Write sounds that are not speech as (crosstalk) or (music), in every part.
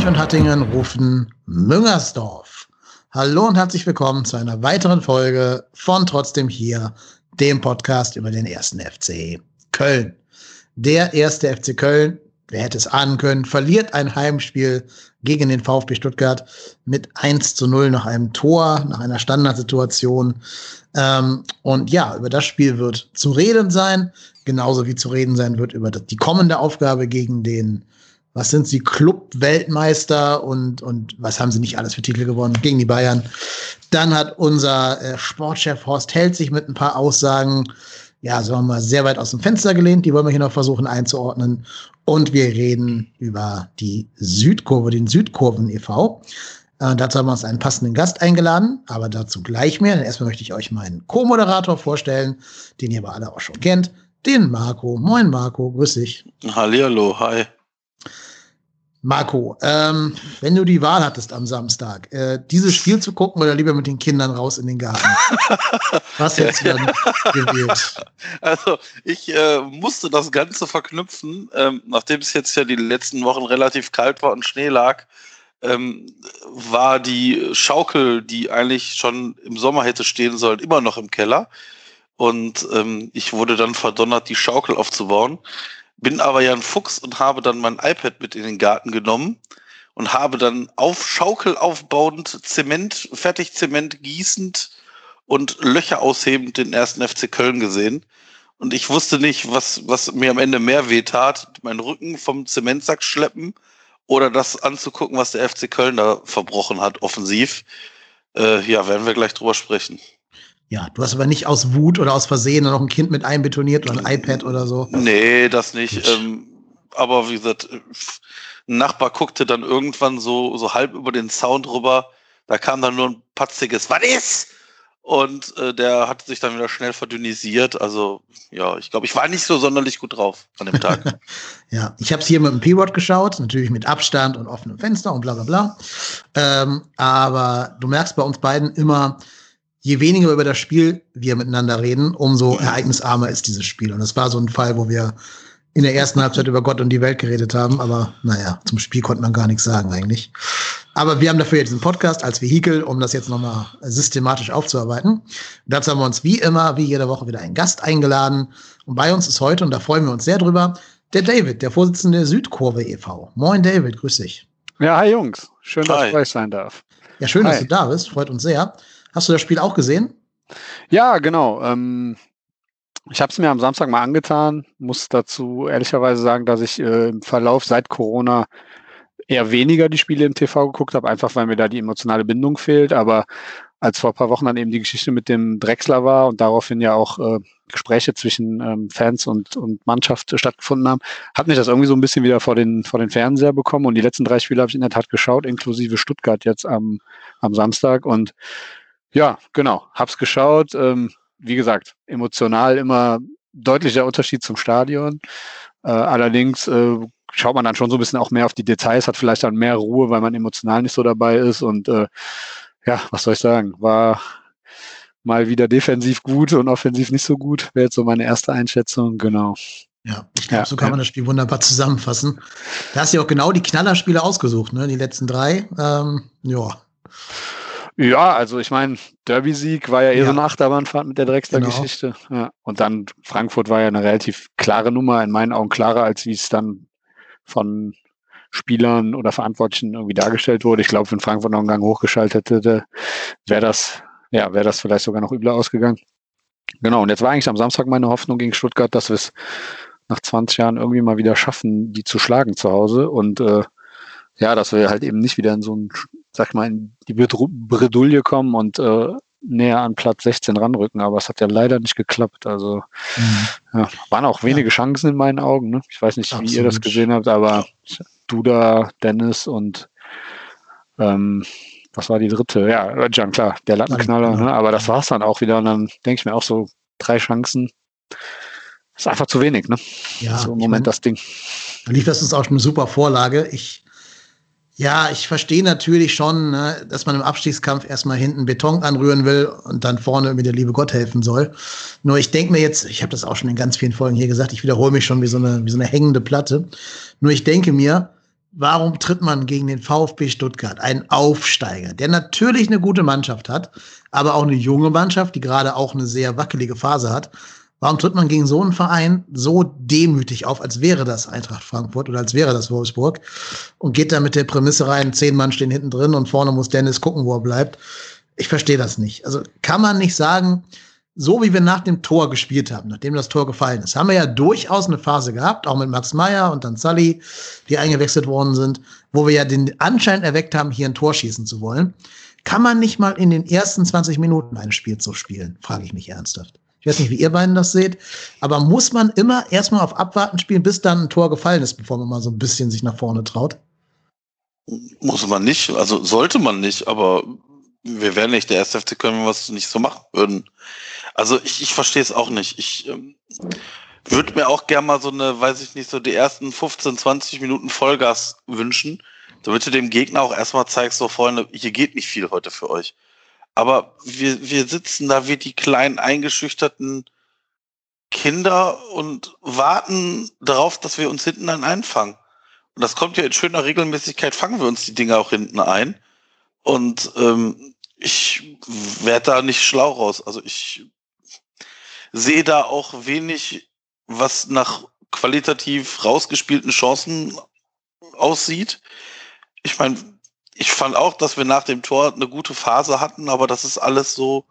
Hamburg und Hattingen rufen Müngersdorf. Hallo und herzlich willkommen zu einer weiteren Folge von Trotzdem hier, dem Podcast über den ersten FC Köln. Der erste FC Köln, wer hätte es ahnen können, verliert ein Heimspiel gegen den VfB Stuttgart mit 1 zu 0 nach einem Tor, nach einer Standardsituation. Ähm, und ja, über das Spiel wird zu reden sein, genauso wie zu reden sein wird über die kommende Aufgabe gegen den was sind sie, Club-Weltmeister und, und was haben sie nicht alles für Titel gewonnen gegen die Bayern. Dann hat unser äh, Sportchef Horst Held sich mit ein paar Aussagen, ja, sagen wir mal, sehr weit aus dem Fenster gelehnt. Die wollen wir hier noch versuchen einzuordnen. Und wir reden über die Südkurve, den Südkurven e.V. Äh, dazu haben wir uns einen passenden Gast eingeladen, aber dazu gleich mehr. Denn erstmal möchte ich euch meinen Co-Moderator vorstellen, den ihr aber alle auch schon kennt, den Marco. Moin Marco, grüß dich. Hallihallo, hi. Marco, ähm, wenn du die Wahl hattest am Samstag, äh, dieses Spiel zu gucken oder lieber mit den Kindern raus in den Garten? (laughs) Was hättest du dann gewählt? (laughs) Also, ich äh, musste das Ganze verknüpfen, ähm, nachdem es jetzt ja die letzten Wochen relativ kalt war und Schnee lag, ähm, war die Schaukel, die eigentlich schon im Sommer hätte stehen sollen, immer noch im Keller. Und ähm, ich wurde dann verdonnert, die Schaukel aufzubauen bin aber ja ein Fuchs und habe dann mein iPad mit in den Garten genommen und habe dann auf Schaukel aufbauend Zement, Fertigzement gießend und Löcher aushebend den ersten FC Köln gesehen. Und ich wusste nicht, was, was mir am Ende mehr weh tat, meinen Rücken vom Zementsack schleppen oder das anzugucken, was der FC Köln da verbrochen hat, offensiv. Äh, ja, werden wir gleich drüber sprechen. Ja, du hast aber nicht aus Wut oder aus Versehen noch ein Kind mit einbetoniert oder ein iPad oder so. Nee, das nicht. Ähm, aber wie gesagt, ein Nachbar guckte dann irgendwann so, so halb über den Sound rüber. Da kam dann nur ein patziges Was ist? Und äh, der hat sich dann wieder schnell verdünnisiert. Also ja, ich glaube, ich war nicht so sonderlich gut drauf an dem Tag. (laughs) ja, ich habe es hier mit dem P-Word geschaut, natürlich mit Abstand und offenem Fenster und bla bla bla. Ähm, aber du merkst bei uns beiden immer, je weniger über das Spiel wir miteinander reden, umso ereignisarmer ist dieses Spiel. Und es war so ein Fall, wo wir in der ersten Halbzeit über Gott und die Welt geredet haben, aber naja, zum Spiel konnte man gar nichts sagen eigentlich. Aber wir haben dafür jetzt diesen Podcast als Vehikel, um das jetzt nochmal systematisch aufzuarbeiten. Und dazu haben wir uns wie immer, wie jede Woche wieder einen Gast eingeladen. Und bei uns ist heute, und da freuen wir uns sehr drüber, der David, der Vorsitzende der Südkurve e.V. Moin David, grüß dich. Ja, hi Jungs. Schön, dass ich bei euch sein darf. Ja, schön, hi. dass du da bist. Freut uns sehr. Hast du das Spiel auch gesehen? Ja, genau. Ähm, ich habe es mir am Samstag mal angetan, muss dazu ehrlicherweise sagen, dass ich äh, im Verlauf seit Corona eher weniger die Spiele im TV geguckt habe, einfach weil mir da die emotionale Bindung fehlt. Aber als vor ein paar Wochen dann eben die Geschichte mit dem Drechsler war und daraufhin ja auch äh, Gespräche zwischen ähm, Fans und, und Mannschaft stattgefunden haben, hat mich das irgendwie so ein bisschen wieder vor den, vor den Fernseher bekommen. Und die letzten drei Spiele habe ich in der Tat geschaut, inklusive Stuttgart jetzt am, am Samstag. Und ja, genau. Hab's geschaut. Ähm, wie gesagt, emotional immer deutlicher Unterschied zum Stadion. Äh, allerdings äh, schaut man dann schon so ein bisschen auch mehr auf die Details, hat vielleicht dann mehr Ruhe, weil man emotional nicht so dabei ist. Und äh, ja, was soll ich sagen? War mal wieder defensiv gut und offensiv nicht so gut. Wäre jetzt so meine erste Einschätzung, genau. Ja, ich glaube, ja, so kann ja. man das Spiel wunderbar zusammenfassen. Da hast du ja auch genau die Knallerspiele ausgesucht, ne? Die letzten drei. Ähm, ja. Ja, also ich meine, Derby-Sieg war ja eh ja. so eine Achterbahnfahrt mit der Drexler-Geschichte. Genau. Ja. Und dann Frankfurt war ja eine relativ klare Nummer, in meinen Augen klarer, als wie es dann von Spielern oder Verantwortlichen irgendwie dargestellt wurde. Ich glaube, wenn Frankfurt noch einen Gang hochgeschaltet hätte, wäre das, ja, wäre das vielleicht sogar noch übler ausgegangen. Genau, und jetzt war eigentlich am Samstag meine Hoffnung gegen Stuttgart, dass wir es nach 20 Jahren irgendwie mal wieder schaffen, die zu schlagen zu Hause. Und äh, ja, dass wir halt eben nicht wieder in so ein sag mal, in die Bredouille kommen und äh, näher an Platz 16 ranrücken, aber es hat ja leider nicht geklappt. Also mhm. ja, waren auch wenige ja. Chancen in meinen Augen. Ne? Ich weiß nicht, Absolut. wie ihr das gesehen habt, aber Duda, Dennis und ähm, was war die dritte? Ja, Jan, klar, der Lattenknaller, ne? aber das war es dann auch wieder. Und dann denke ich mir auch so, drei Chancen. Ist einfach zu wenig, ne? Ja, so im Moment mein, das Ding. Dann lief das uns auch eine super Vorlage. Ich ja, ich verstehe natürlich schon, ne, dass man im Abstiegskampf erstmal hinten Beton anrühren will und dann vorne mir der liebe Gott helfen soll. Nur ich denke mir jetzt, ich habe das auch schon in ganz vielen Folgen hier gesagt, ich wiederhole mich schon wie so eine, wie so eine hängende Platte. Nur ich denke mir, warum tritt man gegen den VfB Stuttgart, einen Aufsteiger, der natürlich eine gute Mannschaft hat, aber auch eine junge Mannschaft, die gerade auch eine sehr wackelige Phase hat. Warum tritt man gegen so einen Verein so demütig auf, als wäre das Eintracht Frankfurt oder als wäre das Wolfsburg und geht da mit der Prämisse rein, zehn Mann stehen hinten drin und vorne muss Dennis gucken, wo er bleibt. Ich verstehe das nicht. Also kann man nicht sagen, so wie wir nach dem Tor gespielt haben, nachdem das Tor gefallen ist, haben wir ja durchaus eine Phase gehabt, auch mit Max Meyer und dann Sully, die eingewechselt worden sind, wo wir ja den Anschein erweckt haben, hier ein Tor schießen zu wollen. Kann man nicht mal in den ersten 20 Minuten ein Spiel so spielen, frage ich mich ernsthaft. Ich weiß nicht, wie ihr beiden das seht, aber muss man immer erstmal auf Abwarten spielen, bis dann ein Tor gefallen ist, bevor man mal so ein bisschen sich nach vorne traut? Muss man nicht, also sollte man nicht, aber wir wären nicht der erste FC Köln, wenn wir es nicht so machen würden. Also ich, ich verstehe es auch nicht. Ich ähm, würde mir auch gerne mal so eine, weiß ich nicht, so die ersten 15, 20 Minuten Vollgas wünschen, damit du dem Gegner auch erstmal zeigst, so Freunde, hier geht nicht viel heute für euch. Aber wir, wir sitzen da wie die kleinen eingeschüchterten Kinder und warten darauf, dass wir uns hinten dann einfangen. Und das kommt ja in schöner Regelmäßigkeit, fangen wir uns die Dinge auch hinten ein. Und ähm, ich werde da nicht schlau raus. Also ich sehe da auch wenig, was nach qualitativ rausgespielten Chancen aussieht. Ich meine, ich fand auch, dass wir nach dem Tor eine gute Phase hatten, aber das ist alles so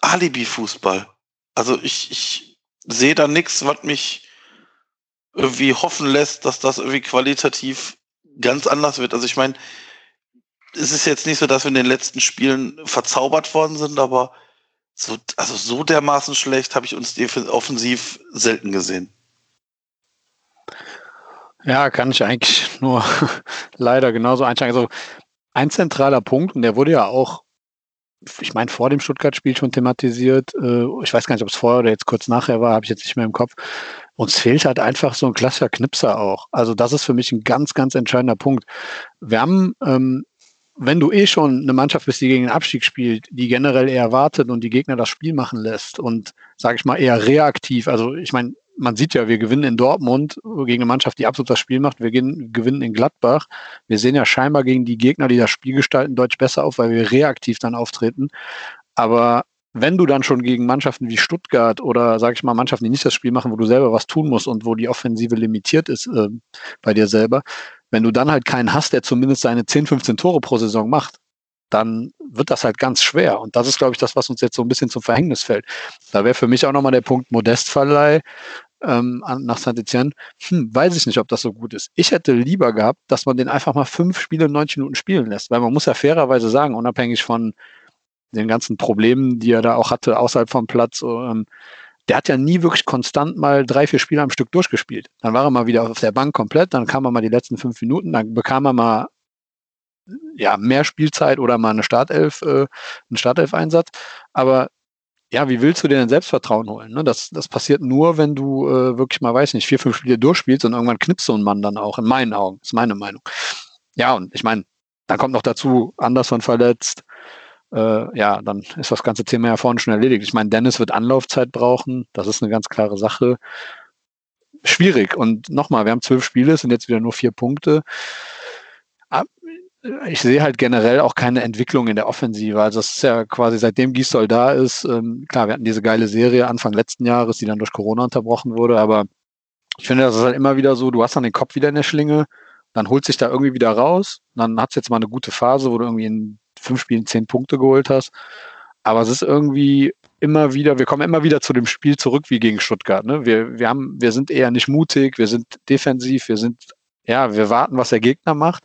Alibi-Fußball. Also ich, ich sehe da nichts, was mich irgendwie hoffen lässt, dass das irgendwie qualitativ ganz anders wird. Also ich meine, es ist jetzt nicht so, dass wir in den letzten Spielen verzaubert worden sind, aber so, also so dermaßen schlecht habe ich uns offensiv selten gesehen. Ja, kann ich eigentlich (laughs) nur leider genauso einsteigen. Also ein zentraler Punkt, und der wurde ja auch, ich meine, vor dem Stuttgart-Spiel schon thematisiert. Äh, ich weiß gar nicht, ob es vorher oder jetzt kurz nachher war, habe ich jetzt nicht mehr im Kopf. Uns fehlt halt einfach so ein klassischer Knipser auch. Also das ist für mich ein ganz, ganz entscheidender Punkt. Wir haben, ähm, wenn du eh schon eine Mannschaft bist, die gegen den Abstieg spielt, die generell eher wartet und die Gegner das Spiel machen lässt und, sage ich mal, eher reaktiv. Also ich meine, man sieht ja, wir gewinnen in Dortmund gegen eine Mannschaft, die absolut das Spiel macht. Wir gewinnen in Gladbach. Wir sehen ja scheinbar gegen die Gegner, die das Spiel gestalten, deutlich besser auf, weil wir reaktiv dann auftreten. Aber wenn du dann schon gegen Mannschaften wie Stuttgart oder, sag ich mal, Mannschaften, die nicht das Spiel machen, wo du selber was tun musst und wo die Offensive limitiert ist äh, bei dir selber, wenn du dann halt keinen hast, der zumindest seine 10, 15 Tore pro Saison macht, dann wird das halt ganz schwer. Und das ist, glaube ich, das, was uns jetzt so ein bisschen zum Verhängnis fällt. Da wäre für mich auch nochmal der Punkt Modestverleih ähm, nach Saint-Etienne. Hm, weiß ich nicht, ob das so gut ist. Ich hätte lieber gehabt, dass man den einfach mal fünf Spiele in 90 Minuten spielen lässt, weil man muss ja fairerweise sagen, unabhängig von den ganzen Problemen, die er da auch hatte außerhalb vom Platz, ähm, der hat ja nie wirklich konstant mal drei, vier Spiele am Stück durchgespielt. Dann war er mal wieder auf der Bank komplett, dann kam er mal die letzten fünf Minuten, dann bekam er mal ja, mehr Spielzeit oder mal eine Startelf, äh, einen Startelf-Einsatz. Aber ja, wie willst du dir denn Selbstvertrauen holen? Ne? Das, das passiert nur, wenn du äh, wirklich mal, weiß nicht, vier, fünf Spiele durchspielst und irgendwann knipst so ein Mann dann auch, in meinen Augen, ist meine Meinung. Ja, und ich meine, dann kommt noch dazu, Anderson verletzt, äh, ja, dann ist das ganze Thema ja vorne schon erledigt. Ich meine, Dennis wird Anlaufzeit brauchen, das ist eine ganz klare Sache. Schwierig. Und nochmal, wir haben zwölf Spiele, es sind jetzt wieder nur vier Punkte ich sehe halt generell auch keine Entwicklung in der Offensive. Also es ist ja quasi seitdem Gisdol da ist, ähm, klar, wir hatten diese geile Serie Anfang letzten Jahres, die dann durch Corona unterbrochen wurde, aber ich finde, das ist halt immer wieder so, du hast dann den Kopf wieder in der Schlinge, dann holt sich da irgendwie wieder raus, dann hat es jetzt mal eine gute Phase, wo du irgendwie in fünf Spielen zehn Punkte geholt hast. Aber es ist irgendwie immer wieder, wir kommen immer wieder zu dem Spiel zurück wie gegen Stuttgart. Ne? Wir, wir, haben, wir sind eher nicht mutig, wir sind defensiv, wir sind, ja, wir warten, was der Gegner macht.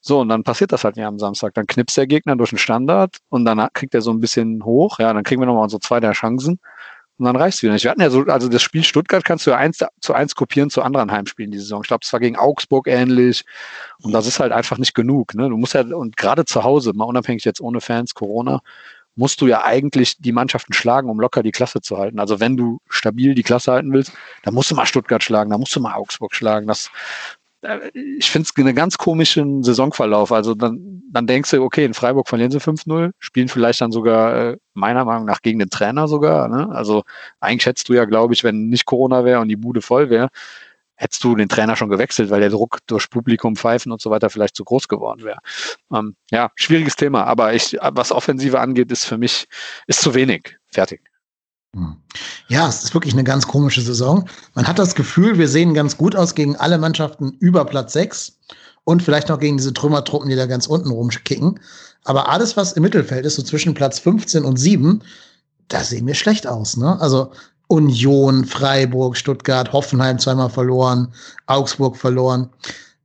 So, und dann passiert das halt nicht am Samstag. Dann knipst der Gegner durch den Standard und dann kriegt er so ein bisschen hoch. Ja, dann kriegen wir nochmal so zwei, drei Chancen und dann reicht es wieder nicht. Wir hatten ja so, also das Spiel Stuttgart kannst du ja eins zu eins kopieren zu anderen Heimspielen die Saison. Ich glaube, es war gegen Augsburg ähnlich und das ist halt einfach nicht genug. Ne? Du musst ja, und gerade zu Hause, mal unabhängig jetzt ohne Fans, Corona, musst du ja eigentlich die Mannschaften schlagen, um locker die Klasse zu halten. Also wenn du stabil die Klasse halten willst, dann musst du mal Stuttgart schlagen, dann musst du mal Augsburg schlagen. Das, ich finde es einen ganz komischen Saisonverlauf. Also dann, dann denkst du, okay, in Freiburg verlieren sie 5-0, spielen vielleicht dann sogar, äh, meiner Meinung nach, gegen den Trainer sogar. Ne? Also eigentlich schätzt du ja, glaube ich, wenn nicht Corona wäre und die Bude voll wäre, hättest du den Trainer schon gewechselt, weil der Druck durch Publikum, Pfeifen und so weiter vielleicht zu groß geworden wäre. Ähm, ja, schwieriges Thema, aber ich, was Offensive angeht, ist für mich, ist zu wenig. Fertig. Hm. Ja, es ist wirklich eine ganz komische Saison. Man hat das Gefühl, wir sehen ganz gut aus gegen alle Mannschaften über Platz 6 und vielleicht noch gegen diese Trümmertruppen, die da ganz unten rumkicken. Aber alles, was im Mittelfeld ist, so zwischen Platz 15 und 7, da sehen wir schlecht aus. Ne? Also Union, Freiburg, Stuttgart, Hoffenheim zweimal verloren, Augsburg verloren.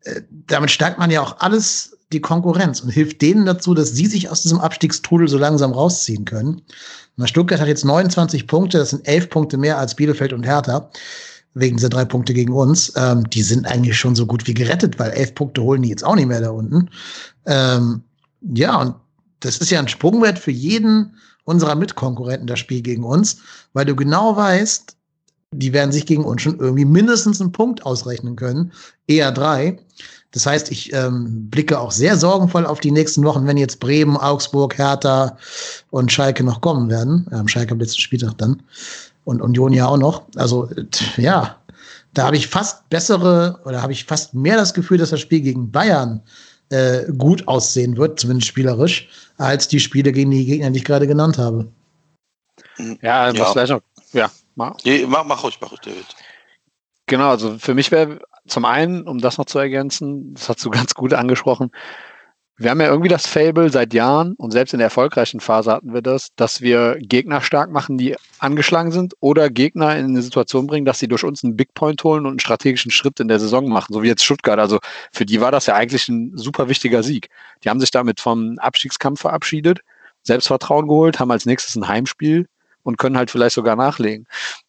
Äh, damit stärkt man ja auch alles die Konkurrenz und hilft denen dazu, dass sie sich aus diesem Abstiegstrudel so langsam rausziehen können. Na, Stuttgart hat jetzt 29 Punkte, das sind 11 Punkte mehr als Bielefeld und Hertha, wegen dieser drei Punkte gegen uns. Ähm, die sind eigentlich schon so gut wie gerettet, weil 11 Punkte holen die jetzt auch nicht mehr da unten. Ähm, ja, und das ist ja ein Sprungwert für jeden unserer Mitkonkurrenten das Spiel gegen uns, weil du genau weißt, die werden sich gegen uns schon irgendwie mindestens einen Punkt ausrechnen können, eher drei. Das heißt, ich ähm, blicke auch sehr sorgenvoll auf die nächsten Wochen, wenn jetzt Bremen, Augsburg, Hertha und Schalke noch kommen werden. Ähm, Schalke am letzten Spieltag dann. Und Union ja auch noch. Also, ja, da habe ich fast bessere oder habe ich fast mehr das Gefühl, dass das Spiel gegen Bayern äh, gut aussehen wird, zumindest spielerisch, als die Spiele gegen die Gegner, die ich gerade genannt habe. Ja, was ja. vielleicht noch. Ja, mach. Nee, mach, mach ruhig, mach ruhig, David. Genau, also für mich wäre zum einen, um das noch zu ergänzen, das hast du (laughs) ganz gut angesprochen, wir haben ja irgendwie das Fable seit Jahren und selbst in der erfolgreichen Phase hatten wir das, dass wir Gegner stark machen, die angeschlagen sind oder Gegner in eine Situation bringen, dass sie durch uns einen Big Point holen und einen strategischen Schritt in der Saison machen, so wie jetzt Stuttgart. Also für die war das ja eigentlich ein super wichtiger Sieg. Die haben sich damit vom Abstiegskampf verabschiedet, Selbstvertrauen geholt, haben als nächstes ein Heimspiel und können halt vielleicht sogar nachlegen.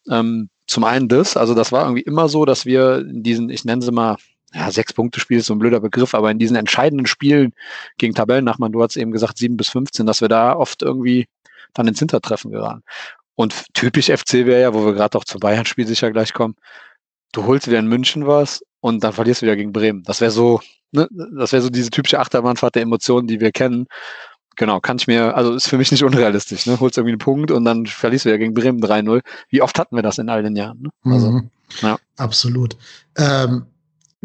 Ähm, zum einen das, also das war irgendwie immer so, dass wir in diesen, ich nenne sie mal, ja, sechs Punkte Spiel ist so ein blöder Begriff, aber in diesen entscheidenden Spielen gegen Tabellennachbarn, du hast eben gesagt, sieben bis 15, dass wir da oft irgendwie dann ins Hintertreffen geraten. Und typisch FC wäre ja, wo wir gerade auch zum Bayern-Spiel sicher gleich kommen, du holst wieder in München was und dann verlierst du wieder gegen Bremen. Das wäre so, ne, das wäre so diese typische Achterbahnfahrt der Emotionen, die wir kennen. Genau, kann ich mir, also ist für mich nicht unrealistisch, ne? Holst irgendwie einen Punkt und dann verlierst du ja gegen Bremen 3-0. Wie oft hatten wir das in all den Jahren? Ne? Also, mhm. ja. Absolut. Ähm,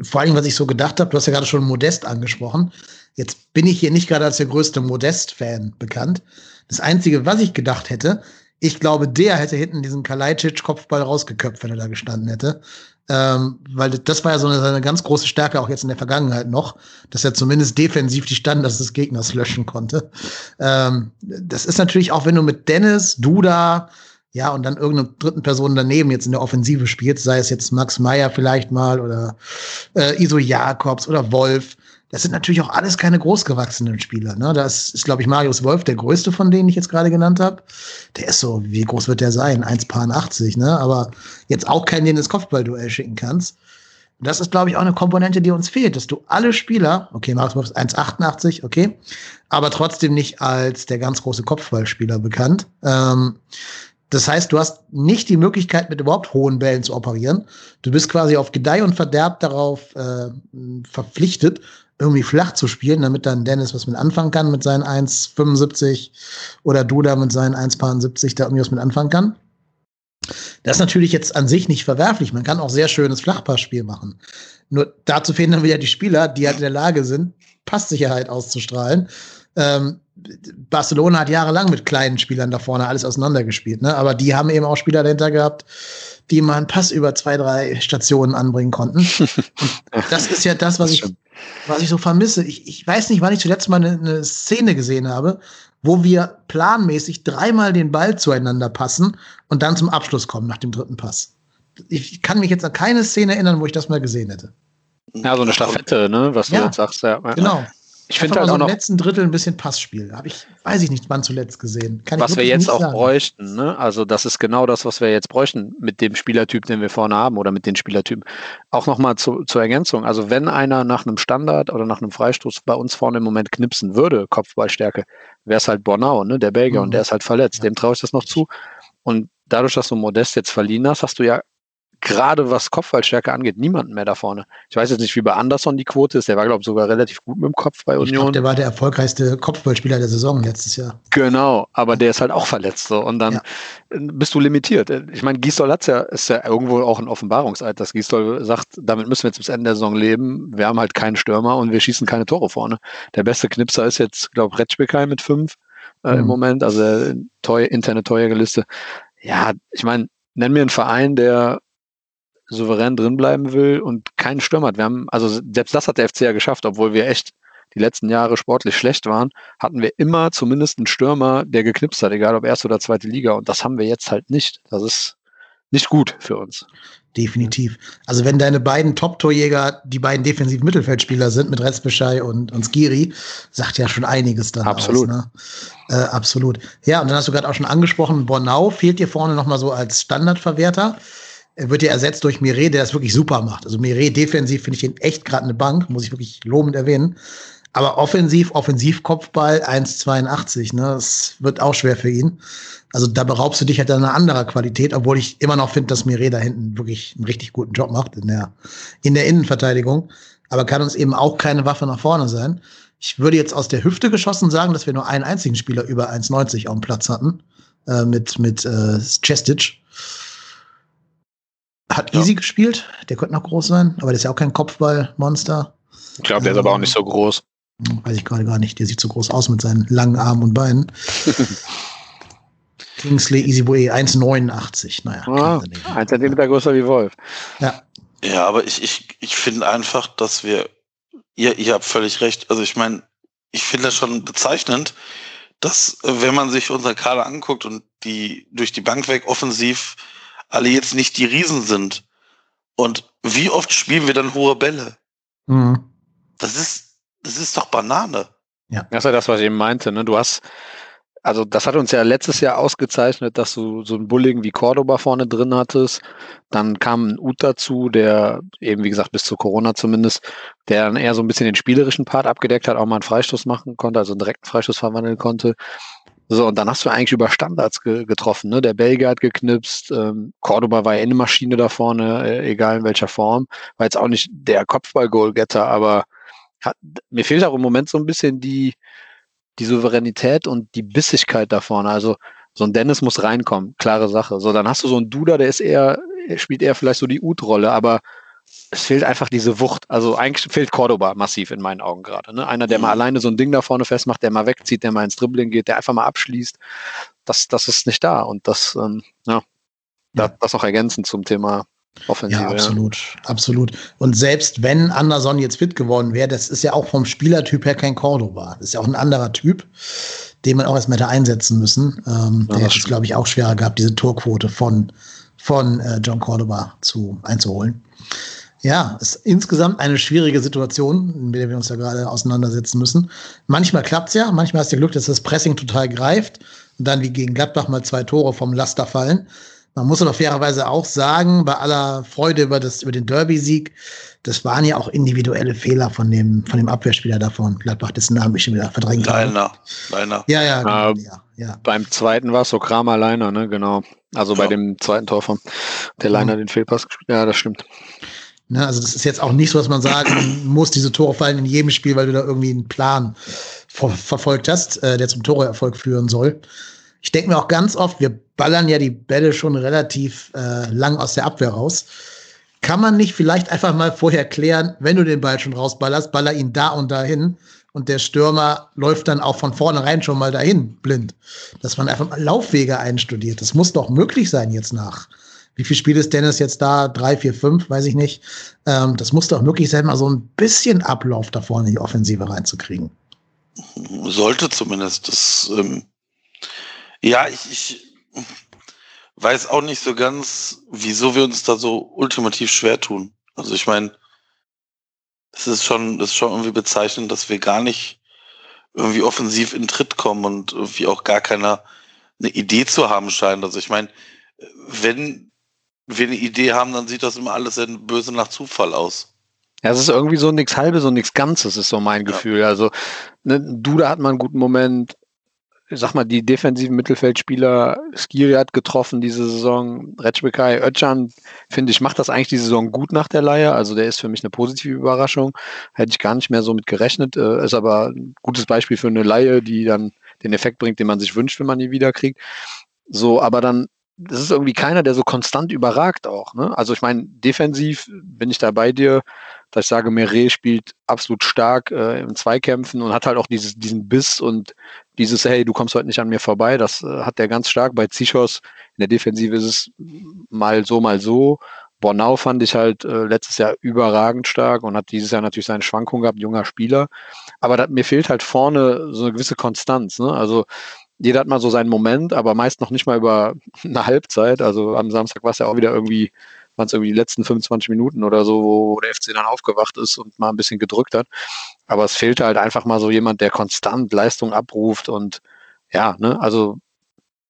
vor allem, was ich so gedacht habe, du hast ja gerade schon Modest angesprochen. Jetzt bin ich hier nicht gerade als der größte Modest-Fan bekannt. Das Einzige, was ich gedacht hätte, ich glaube, der hätte hinten diesen Kalajdzic-Kopfball rausgeköpft, wenn er da gestanden hätte. Ähm, weil das war ja so eine, eine, ganz große Stärke auch jetzt in der Vergangenheit noch, dass er zumindest defensiv die Standards des Gegners (laughs) löschen konnte. Ähm, das ist natürlich auch, wenn du mit Dennis, Duda, ja, und dann irgendeine dritten Person daneben jetzt in der Offensive spielt, sei es jetzt Max Meyer vielleicht mal oder äh, Iso Jakobs oder Wolf. Das sind natürlich auch alles keine großgewachsenen Spieler. Ne? Das ist, glaube ich, Marius Wolf, der größte von denen ich jetzt gerade genannt habe. Der ist so, wie groß wird der sein? 1,80, ne? Aber jetzt auch keinen, den ins Kopfballduell schicken kannst. Das ist, glaube ich, auch eine Komponente, die uns fehlt, dass du alle Spieler, okay, Marius Wolf ist 1,88, okay, aber trotzdem nicht als der ganz große Kopfballspieler bekannt. Ähm, das heißt, du hast nicht die Möglichkeit, mit überhaupt hohen Bällen zu operieren. Du bist quasi auf Gedeih und Verderb darauf äh, verpflichtet, irgendwie flach zu spielen, damit dann Dennis was mit anfangen kann mit seinen 1,75 oder du da mit seinen 1,70 da irgendwie was mit anfangen kann. Das ist natürlich jetzt an sich nicht verwerflich. Man kann auch sehr schönes Flachpassspiel machen. Nur dazu fehlen dann wieder die Spieler, die halt in der Lage sind, Passsicherheit auszustrahlen. Ähm, Barcelona hat jahrelang mit kleinen Spielern da vorne alles auseinandergespielt, ne? aber die haben eben auch Spieler dahinter gehabt, die mal einen Pass über zwei, drei Stationen anbringen konnten. (laughs) Und das ist ja das, was ich, was ich so vermisse. Ich, ich weiß nicht, wann ich zuletzt mal eine, eine Szene gesehen habe, wo wir planmäßig dreimal den Ball zueinander passen und dann zum Abschluss kommen nach dem dritten Pass. Ich kann mich jetzt an keine Szene erinnern, wo ich das mal gesehen hätte. Ja, so eine Staffette, ne? Was du ja, jetzt sagst, ja. Genau. Ich finde halt auch noch im letzten Drittel ein bisschen Passspiel. Habe ich, weiß ich nicht, wann zuletzt gesehen. Kann was wir jetzt auch sagen. bräuchten, ne? Also das ist genau das, was wir jetzt bräuchten mit dem Spielertyp, den wir vorne haben oder mit den Spielertypen. Auch nochmal zu, zur Ergänzung. Also wenn einer nach einem Standard oder nach einem Freistoß bei uns vorne im Moment knipsen würde, Kopfballstärke, wäre es halt Bornau, ne? Der Belgier mhm. und der ist halt verletzt. Ja. Dem traue ich das noch zu. Und dadurch, dass du Modest jetzt verliehen hast, hast du ja gerade was Kopfballstärke angeht, niemanden mehr da vorne. Ich weiß jetzt nicht, wie bei Anderson die Quote ist. Der war, glaube ich, sogar relativ gut mit dem Kopf bei Union. Ich glaube, der war der erfolgreichste Kopfballspieler der Saison letztes Jahr. Genau, aber der ist halt auch verletzt. So. Und dann ja. bist du limitiert. Ich meine, Gisdol hat's ja, ist ja irgendwo auch ein Offenbarungseid, dass Gisdol sagt, damit müssen wir jetzt bis Ende der Saison leben. Wir haben halt keinen Stürmer und wir schießen keine Tore vorne. Der beste Knipser ist jetzt, glaube ich, Retschbekai mit fünf äh, mhm. im Moment, also teuer, interne Torjägerliste. Ja, ich meine, nenn mir einen Verein, der souverän drinbleiben will und keinen Stürmer hat. Wir haben, also selbst das hat der FC ja geschafft, obwohl wir echt die letzten Jahre sportlich schlecht waren, hatten wir immer zumindest einen Stürmer, der geknipst hat, egal ob erste oder zweite Liga. Und das haben wir jetzt halt nicht. Das ist nicht gut für uns. Definitiv. Also wenn deine beiden Top-Torjäger die beiden defensiven Mittelfeldspieler sind mit Rezbeschei und, und Skiri, sagt ja schon einiges dann Absolut. Aus, ne? äh, absolut. Ja, und dann hast du gerade auch schon angesprochen, Bornau fehlt dir vorne nochmal so als Standardverwerter. Er wird ja ersetzt durch Mire, der das wirklich super macht. Also Mire defensiv finde ich ihn echt gerade eine Bank, muss ich wirklich lobend erwähnen. Aber offensiv, Offensivkopfball 1,82, ne? Das wird auch schwer für ihn. Also da beraubst du dich halt einer anderer Qualität, obwohl ich immer noch finde, dass Mire da hinten wirklich einen richtig guten Job macht in der, in der Innenverteidigung. Aber kann uns eben auch keine Waffe nach vorne sein. Ich würde jetzt aus der Hüfte geschossen sagen, dass wir nur einen einzigen Spieler über 1,90 auf dem Platz hatten. Äh, mit mit äh, Chestic. Hat ja. Easy gespielt, der könnte noch groß sein, aber der ist ja auch kein Kopfballmonster. Ich glaube, der ist aber auch nicht so groß. Weiß ich gerade gar nicht. Der sieht so groß aus mit seinen langen Armen und Beinen. (laughs) Kingsley Easyboy 1,89. Naja. Ah, ein Zentimeter größer wie Wolf. Ja. Ja, aber ich, ich, ich finde einfach, dass wir, ihr, ihr habt völlig recht. Also ich meine, ich finde das schon bezeichnend, dass wenn man sich unser Kader anguckt und die durch die Bank weg offensiv alle jetzt nicht die Riesen sind. Und wie oft spielen wir dann hohe Bälle? Mhm. Das ist, das ist doch Banane. Ja. Das ist ja das, was ich eben meinte. Ne? Du hast, also das hat uns ja letztes Jahr ausgezeichnet, dass du so einen Bulligen wie Cordoba vorne drin hattest. Dann kam ein Ut dazu, der eben, wie gesagt, bis zu Corona zumindest, der dann eher so ein bisschen den spielerischen Part abgedeckt hat, auch mal einen Freistoß machen konnte, also einen direkten Freistoß verwandeln konnte. So, und dann hast du eigentlich über Standards ge getroffen. Ne? Der Belgier hat geknipst, ähm, Cordoba war ja eine Maschine da vorne, äh, egal in welcher Form. War jetzt auch nicht der Kopfball-Goalgetter, aber hat, mir fehlt auch im Moment so ein bisschen die, die Souveränität und die Bissigkeit da vorne. Also so ein Dennis muss reinkommen, klare Sache. So, dann hast du so einen Duda, der ist eher, spielt eher vielleicht so die Ut-Rolle, aber es fehlt einfach diese Wucht. Also eigentlich fehlt Cordoba massiv in meinen Augen gerade. Ne? Einer, der mhm. mal alleine so ein Ding da vorne festmacht, der mal wegzieht, der mal ins Dribbling geht, der einfach mal abschließt. Das, das ist nicht da. Und das, ähm, ja, ja. das noch ergänzend zum Thema Offensive. Ja, absolut, ja. absolut. Und selbst wenn Anderson jetzt fit geworden wäre, das ist ja auch vom Spielertyp her kein Cordoba. Das ist ja auch ein anderer Typ, den man auch erstmal hätte einsetzen müssen. Ähm, ja, der hätte es, glaube ich, auch schwerer gehabt, diese Torquote von, von äh, John Cordoba zu, einzuholen. Ja, ist insgesamt eine schwierige Situation, in der wir uns ja gerade auseinandersetzen müssen. Manchmal klappt's ja, manchmal hast du Glück, dass das Pressing total greift und dann wie gegen Gladbach mal zwei Tore vom Laster fallen. Man muss aber fairerweise auch sagen, bei aller Freude über, das, über den Derby-Sieg, das waren ja auch individuelle Fehler von dem, von dem Abwehrspieler davon. Gladbach, dessen Namen ich schon wieder verdrängt habe. Leiner. Leiner. Ja, ja, genau, äh, ja, ja. Beim zweiten war es so Kramer Leiner, ne, genau. Also ja. bei dem zweiten Tor von der Leiner mhm. den Fehlpass gespielt. Ja, das stimmt. Ne, also das ist jetzt auch nicht so, dass man sagen (clears throat) muss, diese Tore fallen in jedem Spiel, weil du da irgendwie einen Plan ver verfolgt hast, äh, der zum Toreerfolg führen soll. Ich denke mir auch ganz oft, wir ballern ja die Bälle schon relativ äh, lang aus der Abwehr raus. Kann man nicht vielleicht einfach mal vorher klären, wenn du den Ball schon rausballerst, baller ihn da und dahin und der Stürmer läuft dann auch von vornherein schon mal dahin, blind. Dass man einfach mal Laufwege einstudiert. Das muss doch möglich sein jetzt nach wie viel Spiele ist Dennis jetzt da? Drei, vier, fünf, weiß ich nicht. Ähm, das muss doch möglich sein, mal so ein bisschen Ablauf da vorne in die Offensive reinzukriegen. Sollte zumindest. Das, ähm, ja, ich, ich weiß auch nicht so ganz, wieso wir uns da so ultimativ schwer tun. Also ich meine, es ist schon, das ist schon irgendwie bezeichnend, dass wir gar nicht irgendwie offensiv in Tritt kommen und irgendwie auch gar keiner eine Idee zu haben scheint. Also ich meine, wenn wir eine Idee haben, dann sieht das immer alles sehr böse nach Zufall aus. Ja, es ist irgendwie so nichts Halbes und nichts Ganzes, ist so mein Gefühl. Ja. Also, ne, Duda hat mal einen guten Moment, sag mal, die defensiven Mittelfeldspieler, Skiri hat getroffen diese Saison, Retschbekai, Özcan, finde ich, macht das eigentlich die Saison gut nach der Leihe. Also der ist für mich eine positive Überraschung. Hätte ich gar nicht mehr so mit gerechnet. Äh, ist aber ein gutes Beispiel für eine Leihe, die dann den Effekt bringt, den man sich wünscht, wenn man ihn wiederkriegt. So, aber dann das ist irgendwie keiner, der so konstant überragt auch. Ne? Also ich meine, defensiv bin ich da bei dir, dass ich sage, Meret spielt absolut stark äh, in Zweikämpfen und hat halt auch dieses, diesen Biss und dieses, hey, du kommst heute nicht an mir vorbei, das äh, hat der ganz stark. Bei Zichos in der Defensive ist es mal so, mal so. Bornau fand ich halt äh, letztes Jahr überragend stark und hat dieses Jahr natürlich seine Schwankungen gehabt, junger Spieler. Aber dat, mir fehlt halt vorne so eine gewisse Konstanz. Ne? Also jeder hat mal so seinen Moment, aber meist noch nicht mal über eine Halbzeit. Also am Samstag war es ja auch wieder irgendwie, waren es irgendwie die letzten 25 Minuten oder so, wo der FC dann aufgewacht ist und mal ein bisschen gedrückt hat. Aber es fehlte halt einfach mal so jemand, der konstant Leistung abruft und ja, ne, also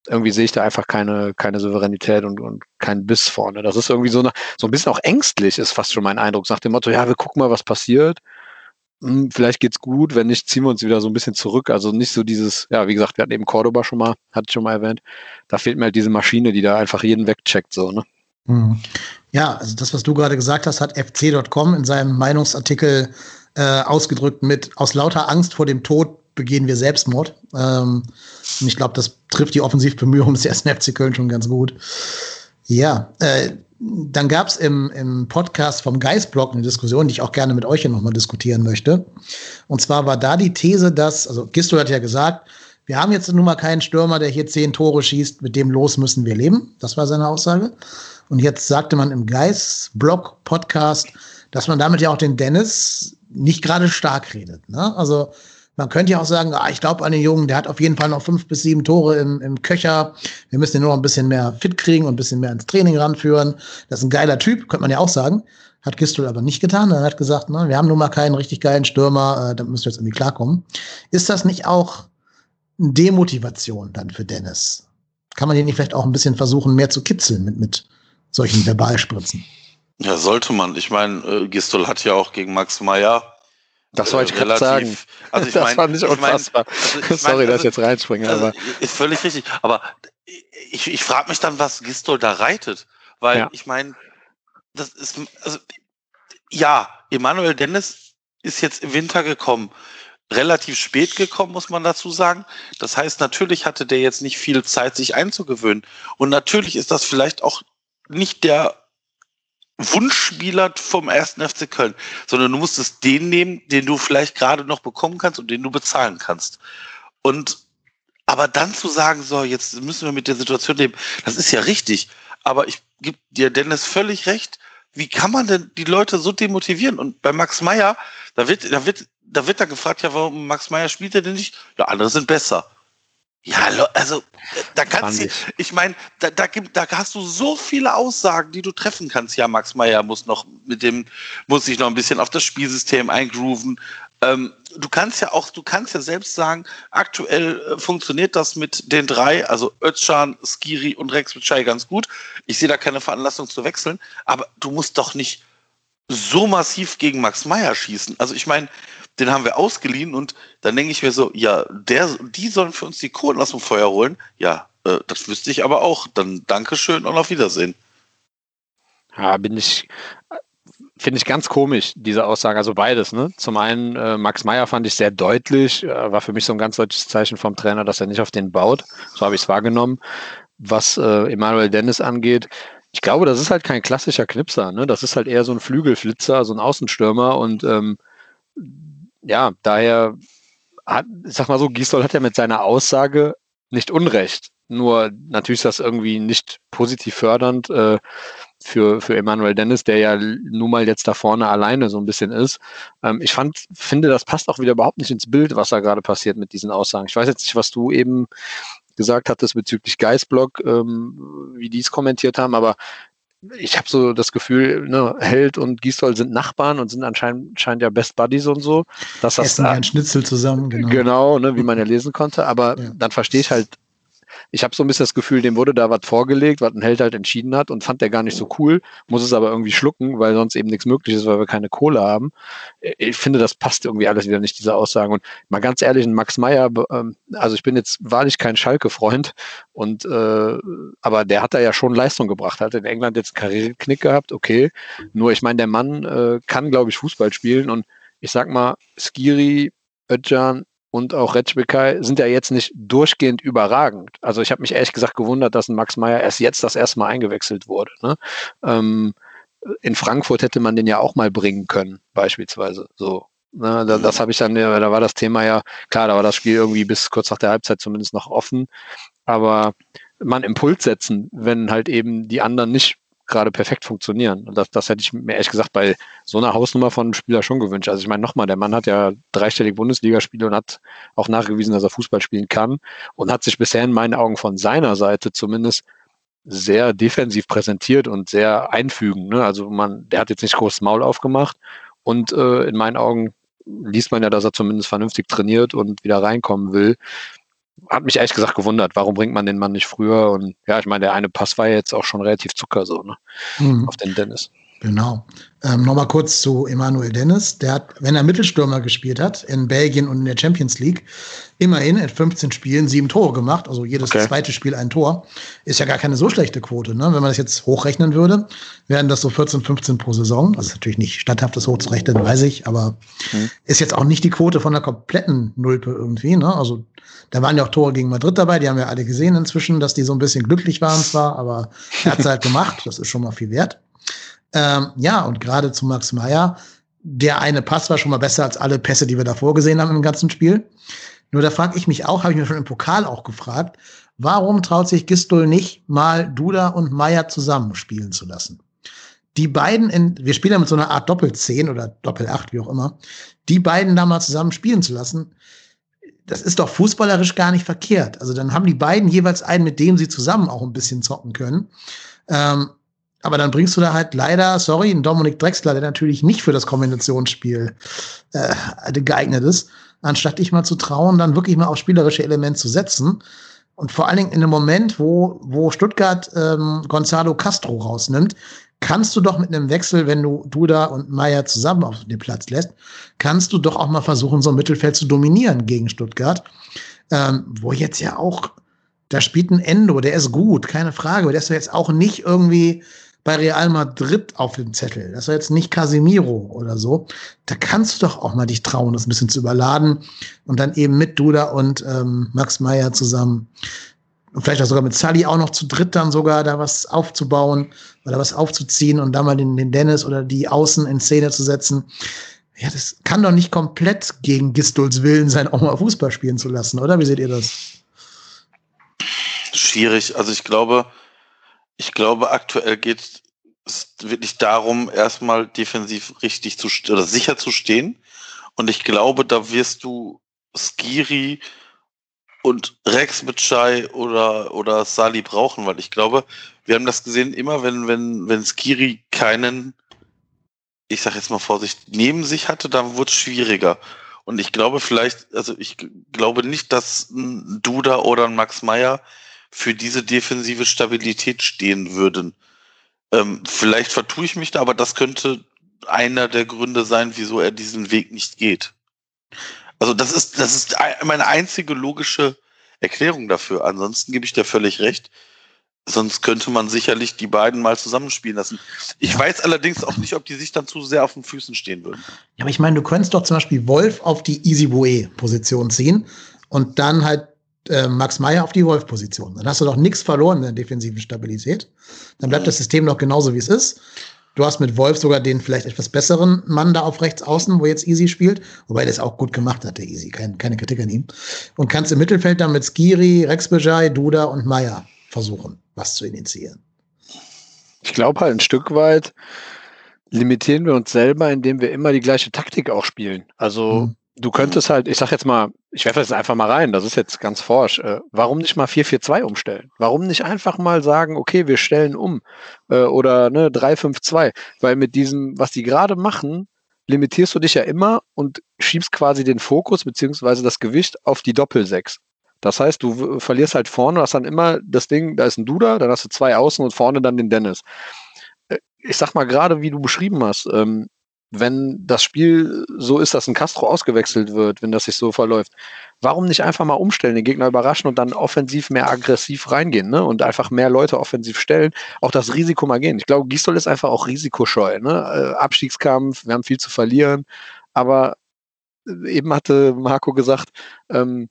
irgendwie sehe ich da einfach keine, keine Souveränität und, und keinen Biss vorne. Das ist irgendwie so, so ein bisschen auch ängstlich, ist fast schon mein Eindruck, nach dem Motto, ja, wir gucken mal, was passiert. Hm, vielleicht geht's gut, wenn nicht, ziehen wir uns wieder so ein bisschen zurück. Also nicht so dieses, ja, wie gesagt, wir hatten eben Cordoba schon mal, hatte ich schon mal erwähnt. Da fehlt mir halt diese Maschine, die da einfach jeden wegcheckt, so, ne? Hm. Ja, also das, was du gerade gesagt hast, hat fc.com in seinem Meinungsartikel äh, ausgedrückt mit aus lauter Angst vor dem Tod begehen wir Selbstmord. Ähm, und ich glaube, das trifft die Offensivbemühungen des ersten (laughs) FC Köln schon ganz gut. Ja, äh, dann gab es im, im Podcast vom Geistblog eine Diskussion, die ich auch gerne mit euch hier nochmal diskutieren möchte. Und zwar war da die These, dass, also Gisto hat ja gesagt, wir haben jetzt nun mal keinen Stürmer, der hier zehn Tore schießt, mit dem los müssen wir leben. Das war seine Aussage. Und jetzt sagte man im Geistblog-Podcast, dass man damit ja auch den Dennis nicht gerade stark redet. Ne? Also man könnte ja auch sagen, ah, ich glaube an den Jungen, der hat auf jeden Fall noch fünf bis sieben Tore im, im Köcher. Wir müssen ihn nur noch ein bisschen mehr fit kriegen und ein bisschen mehr ins Training ranführen. Das ist ein geiler Typ, könnte man ja auch sagen. Hat Gistel aber nicht getan. Er hat gesagt, ne, wir haben nun mal keinen richtig geilen Stürmer, äh, da müssen wir jetzt irgendwie klarkommen. Ist das nicht auch eine Demotivation dann für Dennis? Kann man den nicht vielleicht auch ein bisschen versuchen, mehr zu kitzeln mit, mit solchen Verbalspritzen? Ja, sollte man. Ich meine, äh, Gistol hat ja auch gegen Max Meyer das wollte ich gerade sagen. Also ich das mein, fand ich unfassbar. Ich mein, also ich (laughs) mein, Sorry, also, dass ich jetzt reinspringe. Also aber. Ist völlig richtig. Aber ich, ich frage mich dann, was Gistol da reitet. Weil ja. ich meine, das ist, also, ja, Emanuel Dennis ist jetzt im Winter gekommen. Relativ spät gekommen, muss man dazu sagen. Das heißt, natürlich hatte der jetzt nicht viel Zeit, sich einzugewöhnen. Und natürlich ist das vielleicht auch nicht der Wunschspieler vom ersten FC Köln, sondern du musstest den nehmen, den du vielleicht gerade noch bekommen kannst und den du bezahlen kannst. Und aber dann zu sagen, so, jetzt müssen wir mit der Situation leben, das ist ja richtig. Aber ich gebe dir Dennis völlig recht. Wie kann man denn die Leute so demotivieren? Und bei Max Meyer, da wird, da wird, da wird da gefragt, ja, warum Max Meyer spielt er denn nicht? Ja, andere sind besser. Ja, also da kannst du, ich meine, da, da, gibt, da hast du so viele Aussagen, die du treffen kannst. Ja, Max Meyer muss noch mit dem, muss sich noch ein bisschen auf das Spielsystem eingrooven. Ähm, du kannst ja auch, du kannst ja selbst sagen, aktuell äh, funktioniert das mit den drei, also Özcan, Skiri und Rex Bitschei ganz gut. Ich sehe da keine Veranlassung zu wechseln, aber du musst doch nicht so massiv gegen Max Meyer schießen. Also ich meine, den haben wir ausgeliehen und dann denke ich mir so, ja, der, die sollen für uns die Kohlen aus dem Feuer holen. Ja, äh, das wüsste ich aber auch. Dann Dankeschön und auf Wiedersehen. Ja, bin ich, finde ich ganz komisch, diese Aussage. Also beides, ne? Zum einen, äh, Max Meyer fand ich sehr deutlich, äh, war für mich so ein ganz deutliches Zeichen vom Trainer, dass er nicht auf den baut. So habe ich es wahrgenommen. Was äh, Emanuel Dennis angeht, ich glaube, das ist halt kein klassischer Knipser, ne? Das ist halt eher so ein Flügelflitzer, so ein Außenstürmer und ähm, ja, daher hat, ich sag mal so, Gisdol hat ja mit seiner Aussage nicht Unrecht. Nur natürlich ist das irgendwie nicht positiv fördernd äh, für, für Emmanuel Dennis, der ja nun mal jetzt da vorne alleine so ein bisschen ist. Ähm, ich fand, finde, das passt auch wieder überhaupt nicht ins Bild, was da gerade passiert mit diesen Aussagen. Ich weiß jetzt nicht, was du eben gesagt hattest bezüglich Geistblock, ähm, wie die es kommentiert haben, aber ich habe so das Gefühl, ne, Held und Gisdol sind Nachbarn und sind anscheinend scheint ja Best Buddies und so. Dass das Essen ein Schnitzel zusammen, genau. Genau, ne, wie man ja lesen konnte. Aber ja. dann verstehe ich halt ich habe so ein bisschen das Gefühl, dem wurde da was vorgelegt, was ein Held halt entschieden hat und fand der gar nicht so cool, muss es aber irgendwie schlucken, weil sonst eben nichts möglich ist, weil wir keine Kohle haben. Ich finde, das passt irgendwie alles wieder nicht, diese Aussagen. Und mal ganz ehrlich, Max Meyer, ähm, also ich bin jetzt wahrlich kein Schalke-Freund und äh, aber der hat da ja schon Leistung gebracht, hat in England jetzt Karriereknick gehabt, okay. Nur ich meine, der Mann äh, kann, glaube ich, Fußball spielen und ich sag mal, Skiri, Özcan und auch Retschbekai sind ja jetzt nicht durchgehend überragend. Also ich habe mich ehrlich gesagt gewundert, dass ein Max Meyer erst jetzt das erste Mal eingewechselt wurde. Ne? Ähm, in Frankfurt hätte man den ja auch mal bringen können, beispielsweise. So. Ne, das, das habe ich dann, da war das Thema ja, klar, da war das Spiel irgendwie bis kurz nach der Halbzeit zumindest noch offen. Aber man Impuls setzen, wenn halt eben die anderen nicht gerade perfekt funktionieren. Und das, das hätte ich mir ehrlich gesagt bei so einer Hausnummer von einem Spieler schon gewünscht. Also ich meine nochmal, der Mann hat ja dreistellig Bundesligaspiele und hat auch nachgewiesen, dass er Fußball spielen kann und hat sich bisher in meinen Augen von seiner Seite zumindest sehr defensiv präsentiert und sehr einfügend. Ne? Also man, der hat jetzt nicht großes Maul aufgemacht und äh, in meinen Augen liest man ja, dass er zumindest vernünftig trainiert und wieder reinkommen will hat mich ehrlich gesagt gewundert, warum bringt man den Mann nicht früher? Und ja, ich meine, der eine Pass war ja jetzt auch schon relativ Zucker so, ne? Mhm. Auf den Dennis. Genau. Ähm, Nochmal kurz zu Emanuel Dennis. Der hat, wenn er Mittelstürmer gespielt hat, in Belgien und in der Champions League, immerhin in 15 Spielen sieben Tore gemacht. Also jedes okay. zweite Spiel ein Tor. Ist ja gar keine so schlechte Quote. Ne? Wenn man das jetzt hochrechnen würde, wären das so 14, 15 pro Saison. Das ist natürlich nicht standhaftes hochzurechnen, weiß ich, aber mhm. ist jetzt auch nicht die Quote von der kompletten Nulpe irgendwie. Ne? Also da waren ja auch Tore gegen Madrid dabei. Die haben wir alle gesehen inzwischen, dass die so ein bisschen glücklich waren zwar, aber er hat es halt gemacht. Das ist schon mal viel wert. Ähm, ja, und gerade zu Max Meyer, der eine Pass war schon mal besser als alle Pässe, die wir davor gesehen haben im ganzen Spiel. Nur da frage ich mich auch, habe ich mir schon im Pokal auch gefragt, warum traut sich Gistol nicht mal Duda und Meyer zusammen spielen zu lassen? Die beiden in, wir spielen ja mit so einer Art Doppelzehn oder Doppelacht, wie auch immer, die beiden da mal zusammen spielen zu lassen, das ist doch fußballerisch gar nicht verkehrt. Also dann haben die beiden jeweils einen, mit dem sie zusammen auch ein bisschen zocken können. Ähm, aber dann bringst du da halt leider, sorry, einen Dominik Drexler, der natürlich nicht für das Kombinationsspiel äh, geeignet ist, anstatt dich mal zu trauen, dann wirklich mal auf spielerische Element zu setzen. Und vor allen Dingen in einem Moment, wo, wo Stuttgart ähm, Gonzalo Castro rausnimmt, kannst du doch mit einem Wechsel, wenn du Duda und Meier zusammen auf den Platz lässt, kannst du doch auch mal versuchen, so ein Mittelfeld zu dominieren gegen Stuttgart. Ähm, wo jetzt ja auch, da spielt ein Endo, der ist gut, keine Frage, aber der ist ja jetzt auch nicht irgendwie bei Real Madrid auf dem Zettel. Das war jetzt nicht Casemiro oder so. Da kannst du doch auch mal dich trauen, das ein bisschen zu überladen und dann eben mit Duda und ähm, Max Meyer zusammen und vielleicht auch sogar mit Sully auch noch zu dritt dann sogar da was aufzubauen oder was aufzuziehen und da mal den, den Dennis oder die Außen in Szene zu setzen. Ja, das kann doch nicht komplett gegen Gistols Willen sein, auch mal Fußball spielen zu lassen, oder? Wie seht ihr das? Schwierig. Also ich glaube, ich glaube, aktuell geht es wirklich darum, erstmal defensiv richtig zu oder sicher zu stehen. Und ich glaube, da wirst du Skiri und Rex mit Shai oder, oder Sali brauchen, weil ich glaube, wir haben das gesehen, immer wenn, wenn, wenn Skiri keinen, ich sag jetzt mal Vorsicht, neben sich hatte, dann wurde es schwieriger. Und ich glaube vielleicht, also ich glaube nicht, dass ein Duda oder ein Max Meyer für diese defensive Stabilität stehen würden. Ähm, vielleicht vertue ich mich da, aber das könnte einer der Gründe sein, wieso er diesen Weg nicht geht. Also das ist, das ist meine einzige logische Erklärung dafür. Ansonsten gebe ich dir völlig recht. Sonst könnte man sicherlich die beiden mal zusammenspielen lassen. Ich weiß allerdings auch nicht, ob die sich dann zu sehr auf den Füßen stehen würden. Ja, aber ich meine, du könntest doch zum Beispiel Wolf auf die Easy Way-Position ziehen und dann halt äh, Max Meyer auf die Wolf-Position. Dann hast du doch nichts verloren in der defensiven Stabilität. Dann bleibt mhm. das System noch genauso, wie es ist. Du hast mit Wolf sogar den vielleicht etwas besseren Mann da auf rechts außen, wo jetzt Easy spielt, wobei der es auch gut gemacht hat, der Easy, Kein, keine Kritik an ihm. Und kannst im Mittelfeld dann mit Skiri, Rex Bejai, Duda und Meyer versuchen, was zu initiieren. Ich glaube halt ein Stück weit limitieren wir uns selber, indem wir immer die gleiche Taktik auch spielen. Also mhm du könntest halt, ich sag jetzt mal, ich werfe das einfach mal rein, das ist jetzt ganz forsch. Äh, warum nicht mal 4-4-2 umstellen? Warum nicht einfach mal sagen, okay, wir stellen um äh, oder ne, 3-5-2? Weil mit diesem, was die gerade machen, limitierst du dich ja immer und schiebst quasi den Fokus beziehungsweise das Gewicht auf die Doppel-6. Das heißt, du verlierst halt vorne, hast dann immer das Ding, da ist ein Duda, dann hast du zwei Außen und vorne dann den Dennis. Äh, ich sag mal gerade, wie du beschrieben hast, ähm, wenn das Spiel so ist, dass ein Castro ausgewechselt wird, wenn das sich so verläuft, warum nicht einfach mal umstellen, den Gegner überraschen und dann offensiv mehr aggressiv reingehen ne? und einfach mehr Leute offensiv stellen, auch das Risiko mal gehen. Ich glaube, Gistol ist einfach auch risikoscheu. Ne? Äh, Abstiegskampf, wir haben viel zu verlieren, aber eben hatte Marco gesagt, ähm,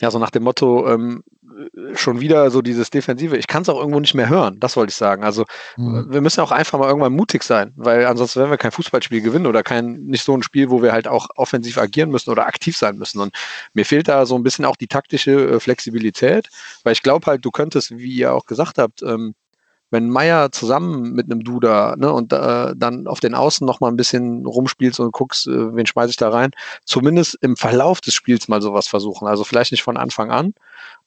ja, so nach dem Motto, ähm, schon wieder so dieses Defensive. Ich kann es auch irgendwo nicht mehr hören, das wollte ich sagen. Also mhm. wir müssen auch einfach mal irgendwann mutig sein, weil ansonsten werden wir kein Fußballspiel gewinnen oder kein nicht so ein Spiel, wo wir halt auch offensiv agieren müssen oder aktiv sein müssen. Und mir fehlt da so ein bisschen auch die taktische äh, Flexibilität, weil ich glaube halt, du könntest, wie ihr auch gesagt habt, ähm, wenn Meier zusammen mit einem Duda ne, und äh, dann auf den Außen noch mal ein bisschen rumspielst und guckst, äh, wen schmeiße ich da rein, zumindest im Verlauf des Spiels mal sowas versuchen. Also vielleicht nicht von Anfang an,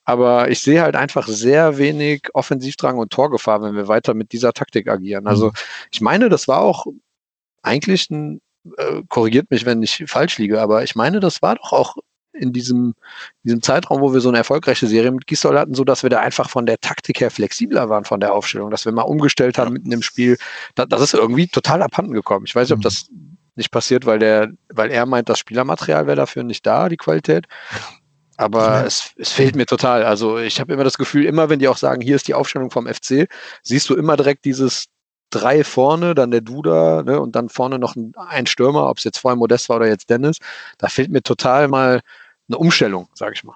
aber ich sehe halt einfach sehr wenig Offensivdrang und Torgefahr, wenn wir weiter mit dieser Taktik agieren. Also mhm. ich meine, das war auch eigentlich ein, äh, korrigiert mich, wenn ich falsch liege, aber ich meine, das war doch auch in diesem, diesem Zeitraum, wo wir so eine erfolgreiche Serie mit Gisdol hatten, so dass wir da einfach von der Taktik her flexibler waren von der Aufstellung, dass wir mal umgestellt haben mitten im Spiel. Da, das ist irgendwie total abhanden gekommen. Ich weiß nicht, ob mhm. das nicht passiert, weil der, weil er meint, das Spielermaterial wäre dafür nicht da, die Qualität. Aber ja. es, es fehlt mir total. Also ich habe immer das Gefühl, immer wenn die auch sagen, hier ist die Aufstellung vom FC, siehst du immer direkt dieses drei vorne, dann der Duda ne, und dann vorne noch ein, ein Stürmer, ob es jetzt vorher Modest war oder jetzt Dennis. Da fehlt mir total mal eine Umstellung, sage ich mal.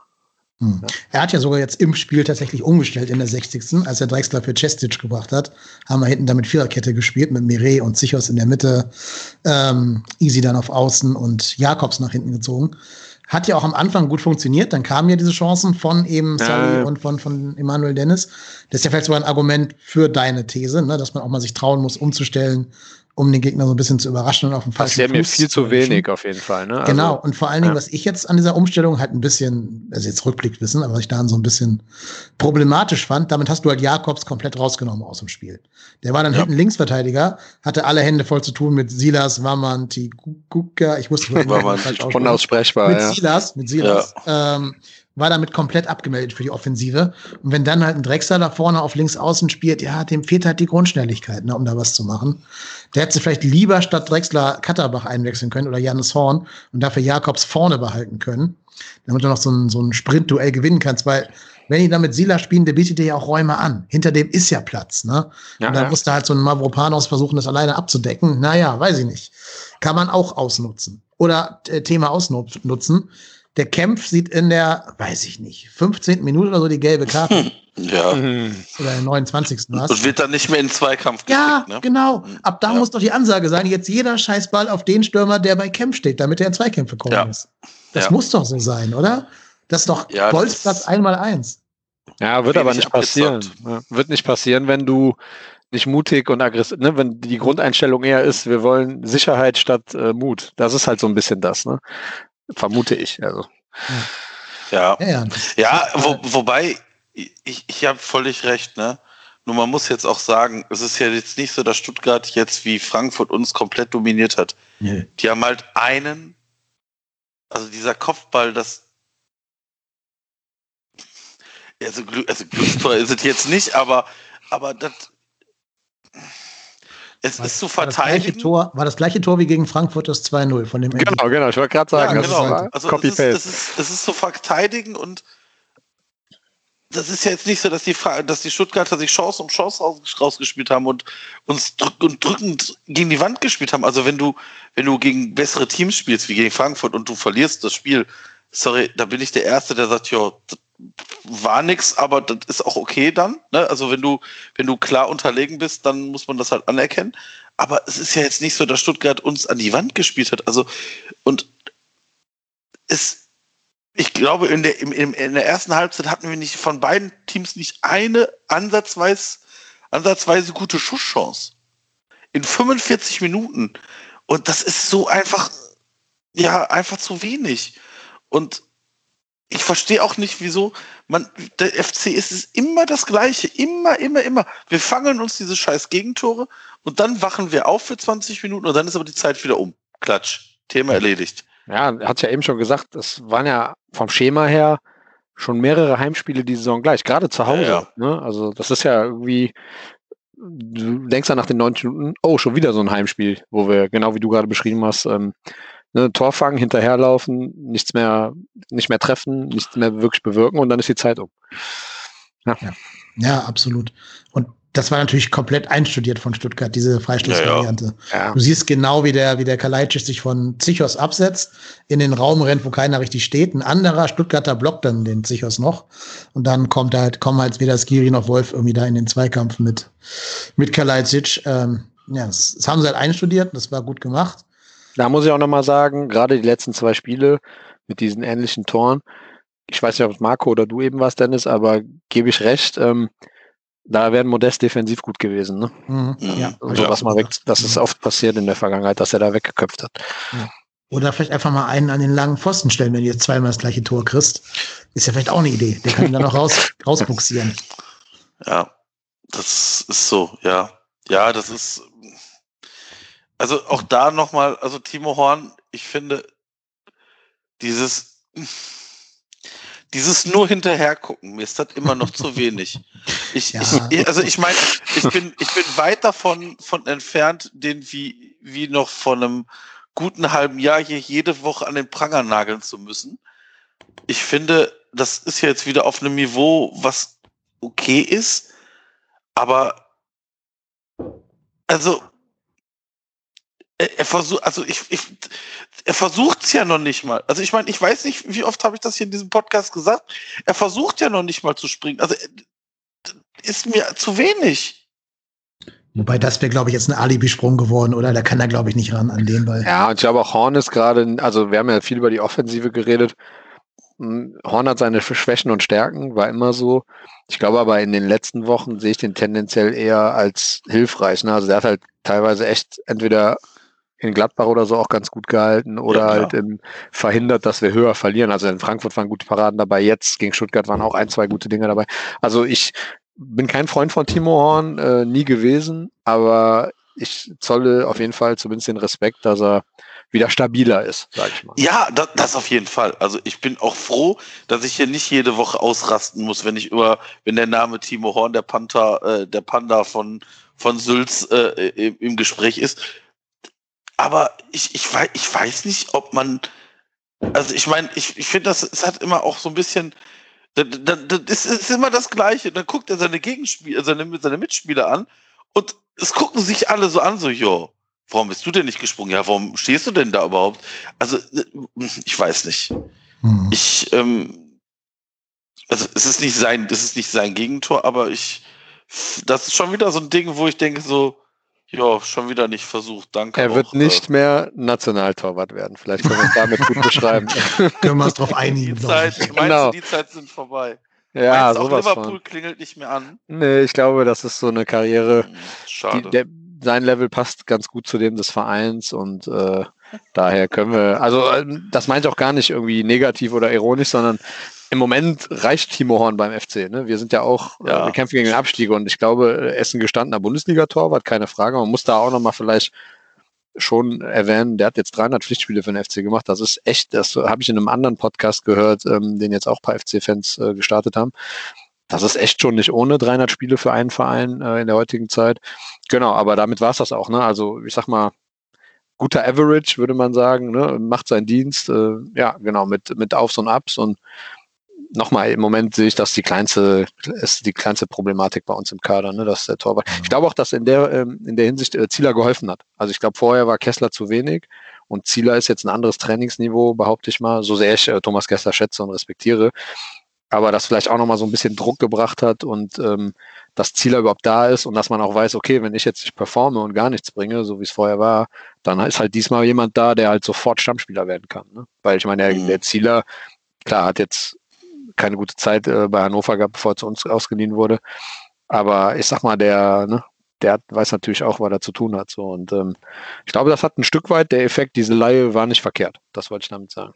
Hm. Ja. Er hat ja sogar jetzt im Spiel tatsächlich umgestellt in der 60. Als er Drexler für Cestic gebracht hat, haben wir hinten damit Viererkette gespielt mit Mireille und Sichos in der Mitte, ähm, Easy dann auf Außen und Jakobs nach hinten gezogen. Hat ja auch am Anfang gut funktioniert. Dann kamen ja diese Chancen von eben Sully ja. und von, von Emanuel Dennis. Das ist ja vielleicht sogar ein Argument für deine These, ne, dass man auch mal sich trauen muss, umzustellen, um den Gegner so ein bisschen zu überraschen und auf dem falschen Das wäre mir viel zu wenig auf jeden Fall. Ne? Genau, also, und vor allen Dingen, ja. was ich jetzt an dieser Umstellung halt ein bisschen, also jetzt Rückblick wissen, aber was ich daran so ein bisschen problematisch fand, damit hast du halt Jakobs komplett rausgenommen aus dem Spiel. Der war dann ja. hinten Linksverteidiger, hatte alle Hände voll zu tun mit Silas, Wamanti, Guka, ich wusste, unaussprechbar. (laughs) Mit ja. Silas, mit Silas. Ja. Ähm, war damit komplett abgemeldet für die Offensive. Und wenn dann halt ein Drechsler da vorne auf links außen spielt, ja, dem fehlt halt die Grundschnelligkeit, ne, um da was zu machen. Der hätte vielleicht lieber statt Drechsler Katterbach einwechseln können oder Janis Horn und dafür Jakobs vorne behalten können, damit du noch so ein, so ein Sprintduell gewinnen kannst, weil wenn die dann mit Sila spielen, der bietet dir ja auch Räume an. Hinter dem ist ja Platz, ne? Ja, und dann ja. musste halt so ein Mavropanos versuchen, das alleine abzudecken. Naja, weiß ich nicht. Kann man auch ausnutzen. Oder äh, Thema ausnutzen. Der Kempf sieht in der, weiß ich nicht, 15. Minute oder so die gelbe Karte. Hm, (laughs) ja. Oder der 29. was. Und wird dann nicht mehr in Zweikampf Ja, geschickt, ne? genau. Ab da ja. muss doch die Ansage sein, jetzt jeder Scheißball auf den Stürmer, der bei Kempf steht, damit er in Zweikämpfe kommen ja. muss. Das ja. muss doch so sein, oder? Das ist doch ja, Bolzplatz einmal eins. Ja, wird aber nicht passieren. Wird nicht passieren, wenn du nicht mutig und aggressiv, ne, wenn die Grundeinstellung eher ist, wir wollen Sicherheit statt äh, Mut. Das ist halt so ein bisschen das, ne? Vermute ich. Also. Ja. Ja, ja. ja wo, wobei, ich, ich habe völlig recht, ne? Nur man muss jetzt auch sagen, es ist ja jetzt nicht so, dass Stuttgart jetzt wie Frankfurt uns komplett dominiert hat. Nee. Die haben halt einen, also dieser Kopfball, das also, also Glückstor ist es jetzt nicht, aber, aber das es war, ist zu verteidigen. War das, Tor, war das gleiche Tor wie gegen Frankfurt das 2-0 von dem Genau, genau, ich wollte gerade sagen, ja, genau. Halt also Copy es ist, es, ist, es ist zu verteidigen und das ist ja jetzt nicht so, dass die, dass die Stuttgarter sich Chance um Chance raus, rausgespielt haben und uns drück, und drückend gegen die Wand gespielt haben. Also wenn du, wenn du gegen bessere Teams spielst, wie gegen Frankfurt und du verlierst das Spiel, sorry, da bin ich der Erste, der sagt, ja, war nix, aber das ist auch okay dann. Ne? Also wenn du, wenn du klar unterlegen bist, dann muss man das halt anerkennen. Aber es ist ja jetzt nicht so, dass Stuttgart uns an die Wand gespielt hat. Also, und es, ich glaube, in der, in, in der ersten Halbzeit hatten wir nicht von beiden Teams nicht eine ansatzweise, ansatzweise gute Schusschance. In 45 Minuten. Und das ist so einfach, ja, einfach zu wenig. Und ich verstehe auch nicht, wieso man, der FC ist es immer das Gleiche. Immer, immer, immer. Wir fangen uns diese scheiß Gegentore und dann wachen wir auf für 20 Minuten und dann ist aber die Zeit wieder um. Klatsch. Thema erledigt. Ja, hat ja eben schon gesagt, das waren ja vom Schema her schon mehrere Heimspiele die Saison gleich, gerade zu Hause. Ja, ja. Ne? Also das ist ja irgendwie, du denkst dann nach den 90 Minuten, oh, schon wieder so ein Heimspiel, wo wir, genau wie du gerade beschrieben hast, ähm, ne, Tor fangen, hinterherlaufen, nichts mehr, nicht mehr treffen, nichts mehr wirklich bewirken und dann ist die Zeit um. Ja, ja, ja absolut. Und das war natürlich komplett einstudiert von Stuttgart, diese Freistoßvariante. Ja, ja. Du siehst genau, wie der, wie der Kalajdzic sich von Zichos absetzt, in den Raum rennt, wo keiner richtig steht. Ein anderer Stuttgarter blockt dann den Zichos noch. Und dann kommt halt, kommen halt weder Skiri noch Wolf irgendwie da in den Zweikampf mit, mit Kalajdzic. Ähm, ja, das, das haben sie halt einstudiert, das war gut gemacht. Da muss ich auch nochmal sagen, gerade die letzten zwei Spiele mit diesen ähnlichen Toren, ich weiß nicht, ob es Marco oder du eben warst, Dennis, aber gebe ich recht, ähm, da wäre Modest defensiv gut gewesen. Ne? Mhm. Ja. Also, was mal weg, das ist oft passiert in der Vergangenheit, dass er da weggeköpft hat. Ja. Oder vielleicht einfach mal einen an den langen Pfosten stellen, wenn du jetzt zweimal das gleiche Tor kriegst. Ist ja vielleicht auch eine Idee. Der kann ihn dann noch raus, (laughs) rausbuxieren. Ja, das ist so, ja. Ja, das ist. Also auch da nochmal, also Timo Horn, ich finde, dieses dieses nur hinterher gucken, mir ist das immer noch zu wenig. (laughs) Ich, ja. ich, also ich meine, ich bin, ich bin weit davon von entfernt, den wie, wie noch vor einem guten halben Jahr hier jede Woche an den Pranger nageln zu müssen. Ich finde, das ist jetzt wieder auf einem Niveau, was okay ist, aber also er, er versucht, also ich, ich, er versucht es ja noch nicht mal. Also ich meine, ich weiß nicht, wie oft habe ich das hier in diesem Podcast gesagt. Er versucht ja noch nicht mal zu springen. Also äh, ist mir zu wenig. Wobei das wäre, glaube ich, jetzt ein Alibi-Sprung geworden, oder? Da kann er, glaube ich, nicht ran an den Ball. Ja, und ich glaube auch Horn ist gerade, also wir haben ja viel über die Offensive geredet. Hm, Horn hat seine Schwächen und Stärken, war immer so. Ich glaube aber in den letzten Wochen sehe ich den tendenziell eher als hilfreich. Ne? Also der hat halt teilweise echt entweder in Gladbach oder so auch ganz gut gehalten oder ja, halt ähm, verhindert, dass wir höher verlieren. Also in Frankfurt waren gute Paraden dabei, jetzt gegen Stuttgart waren auch ein, zwei gute Dinge dabei. Also ich bin kein Freund von Timo Horn, äh, nie gewesen, aber ich zolle auf jeden Fall zumindest den Respekt, dass er wieder stabiler ist, sag ich mal. Ja, das, das auf jeden Fall. Also ich bin auch froh, dass ich hier nicht jede Woche ausrasten muss, wenn ich über, wenn der Name Timo Horn, der Panther, äh, der Panda von von Sülz äh, im Gespräch ist aber ich, ich, weiß, ich weiß nicht, ob man. Also ich meine, ich, ich finde, das es hat immer auch so ein bisschen. Das, das, das ist immer das Gleiche. Dann guckt er seine Gegenspieler, seine, seine Mitspieler an und es gucken sich alle so an, so, jo, warum bist du denn nicht gesprungen? Ja, warum stehst du denn da überhaupt? Also, ich weiß nicht. Hm. Ich, ähm, also es ist nicht sein, das ist nicht sein Gegentor, aber ich, das ist schon wieder so ein Ding, wo ich denke so, ja, schon wieder nicht versucht, danke. Er wird auch, nicht äh, mehr Nationaltorwart werden. Vielleicht können wir es damit gut beschreiben. (laughs) können wir es drauf einigen. Die Zeit, meinst genau. die Zeit sind vorbei? Ja, meinst sowas auch Liverpool von. klingelt nicht mehr an? Nee, ich glaube, das ist so eine Karriere. Hm, schade. Die, der, sein Level passt ganz gut zu dem des Vereins und äh, daher können wir, also äh, das meint auch gar nicht irgendwie negativ oder ironisch, sondern im Moment reicht Timo Horn beim FC. Ne? Wir sind ja auch, äh, ja. wir kämpfen gegen den Abstieg und ich glaube, er ist ein gestandener Bundesliga-Torwart, keine Frage. Man muss da auch nochmal vielleicht schon erwähnen, der hat jetzt 300 Pflichtspiele für den FC gemacht. Das ist echt, das habe ich in einem anderen Podcast gehört, ähm, den jetzt auch ein paar FC-Fans äh, gestartet haben. Das ist echt schon nicht ohne 300 Spiele für einen Verein äh, in der heutigen Zeit. Genau, aber damit war es das auch. Ne? Also ich sag mal, guter Average, würde man sagen, ne? macht seinen Dienst, äh, ja, genau, mit, mit Aufs und Ups und nochmal, im Moment sehe ich das die kleinste, ist die kleinste Problematik bei uns im Kader, ne, dass der Torwart. Ich glaube auch, dass in der, ähm, in der Hinsicht äh, Zieler geholfen hat. Also ich glaube, vorher war Kessler zu wenig und Zieler ist jetzt ein anderes Trainingsniveau, behaupte ich mal, so sehr ich äh, Thomas Kessler schätze und respektiere. Aber das vielleicht auch nochmal so ein bisschen Druck gebracht hat und ähm, dass Zieler überhaupt da ist und dass man auch weiß, okay, wenn ich jetzt nicht performe und gar nichts bringe, so wie es vorher war, dann ist halt diesmal jemand da, der halt sofort Stammspieler werden kann. Ne? Weil ich meine, der, mhm. der Zieler, klar, hat jetzt keine gute Zeit äh, bei Hannover gehabt, bevor er zu uns ausgeliehen wurde. Aber ich sag mal, der, ne, der weiß natürlich auch, was er zu tun hat. So. Und ähm, ich glaube, das hat ein Stück weit der Effekt, diese Laie war nicht verkehrt. Das wollte ich damit sagen.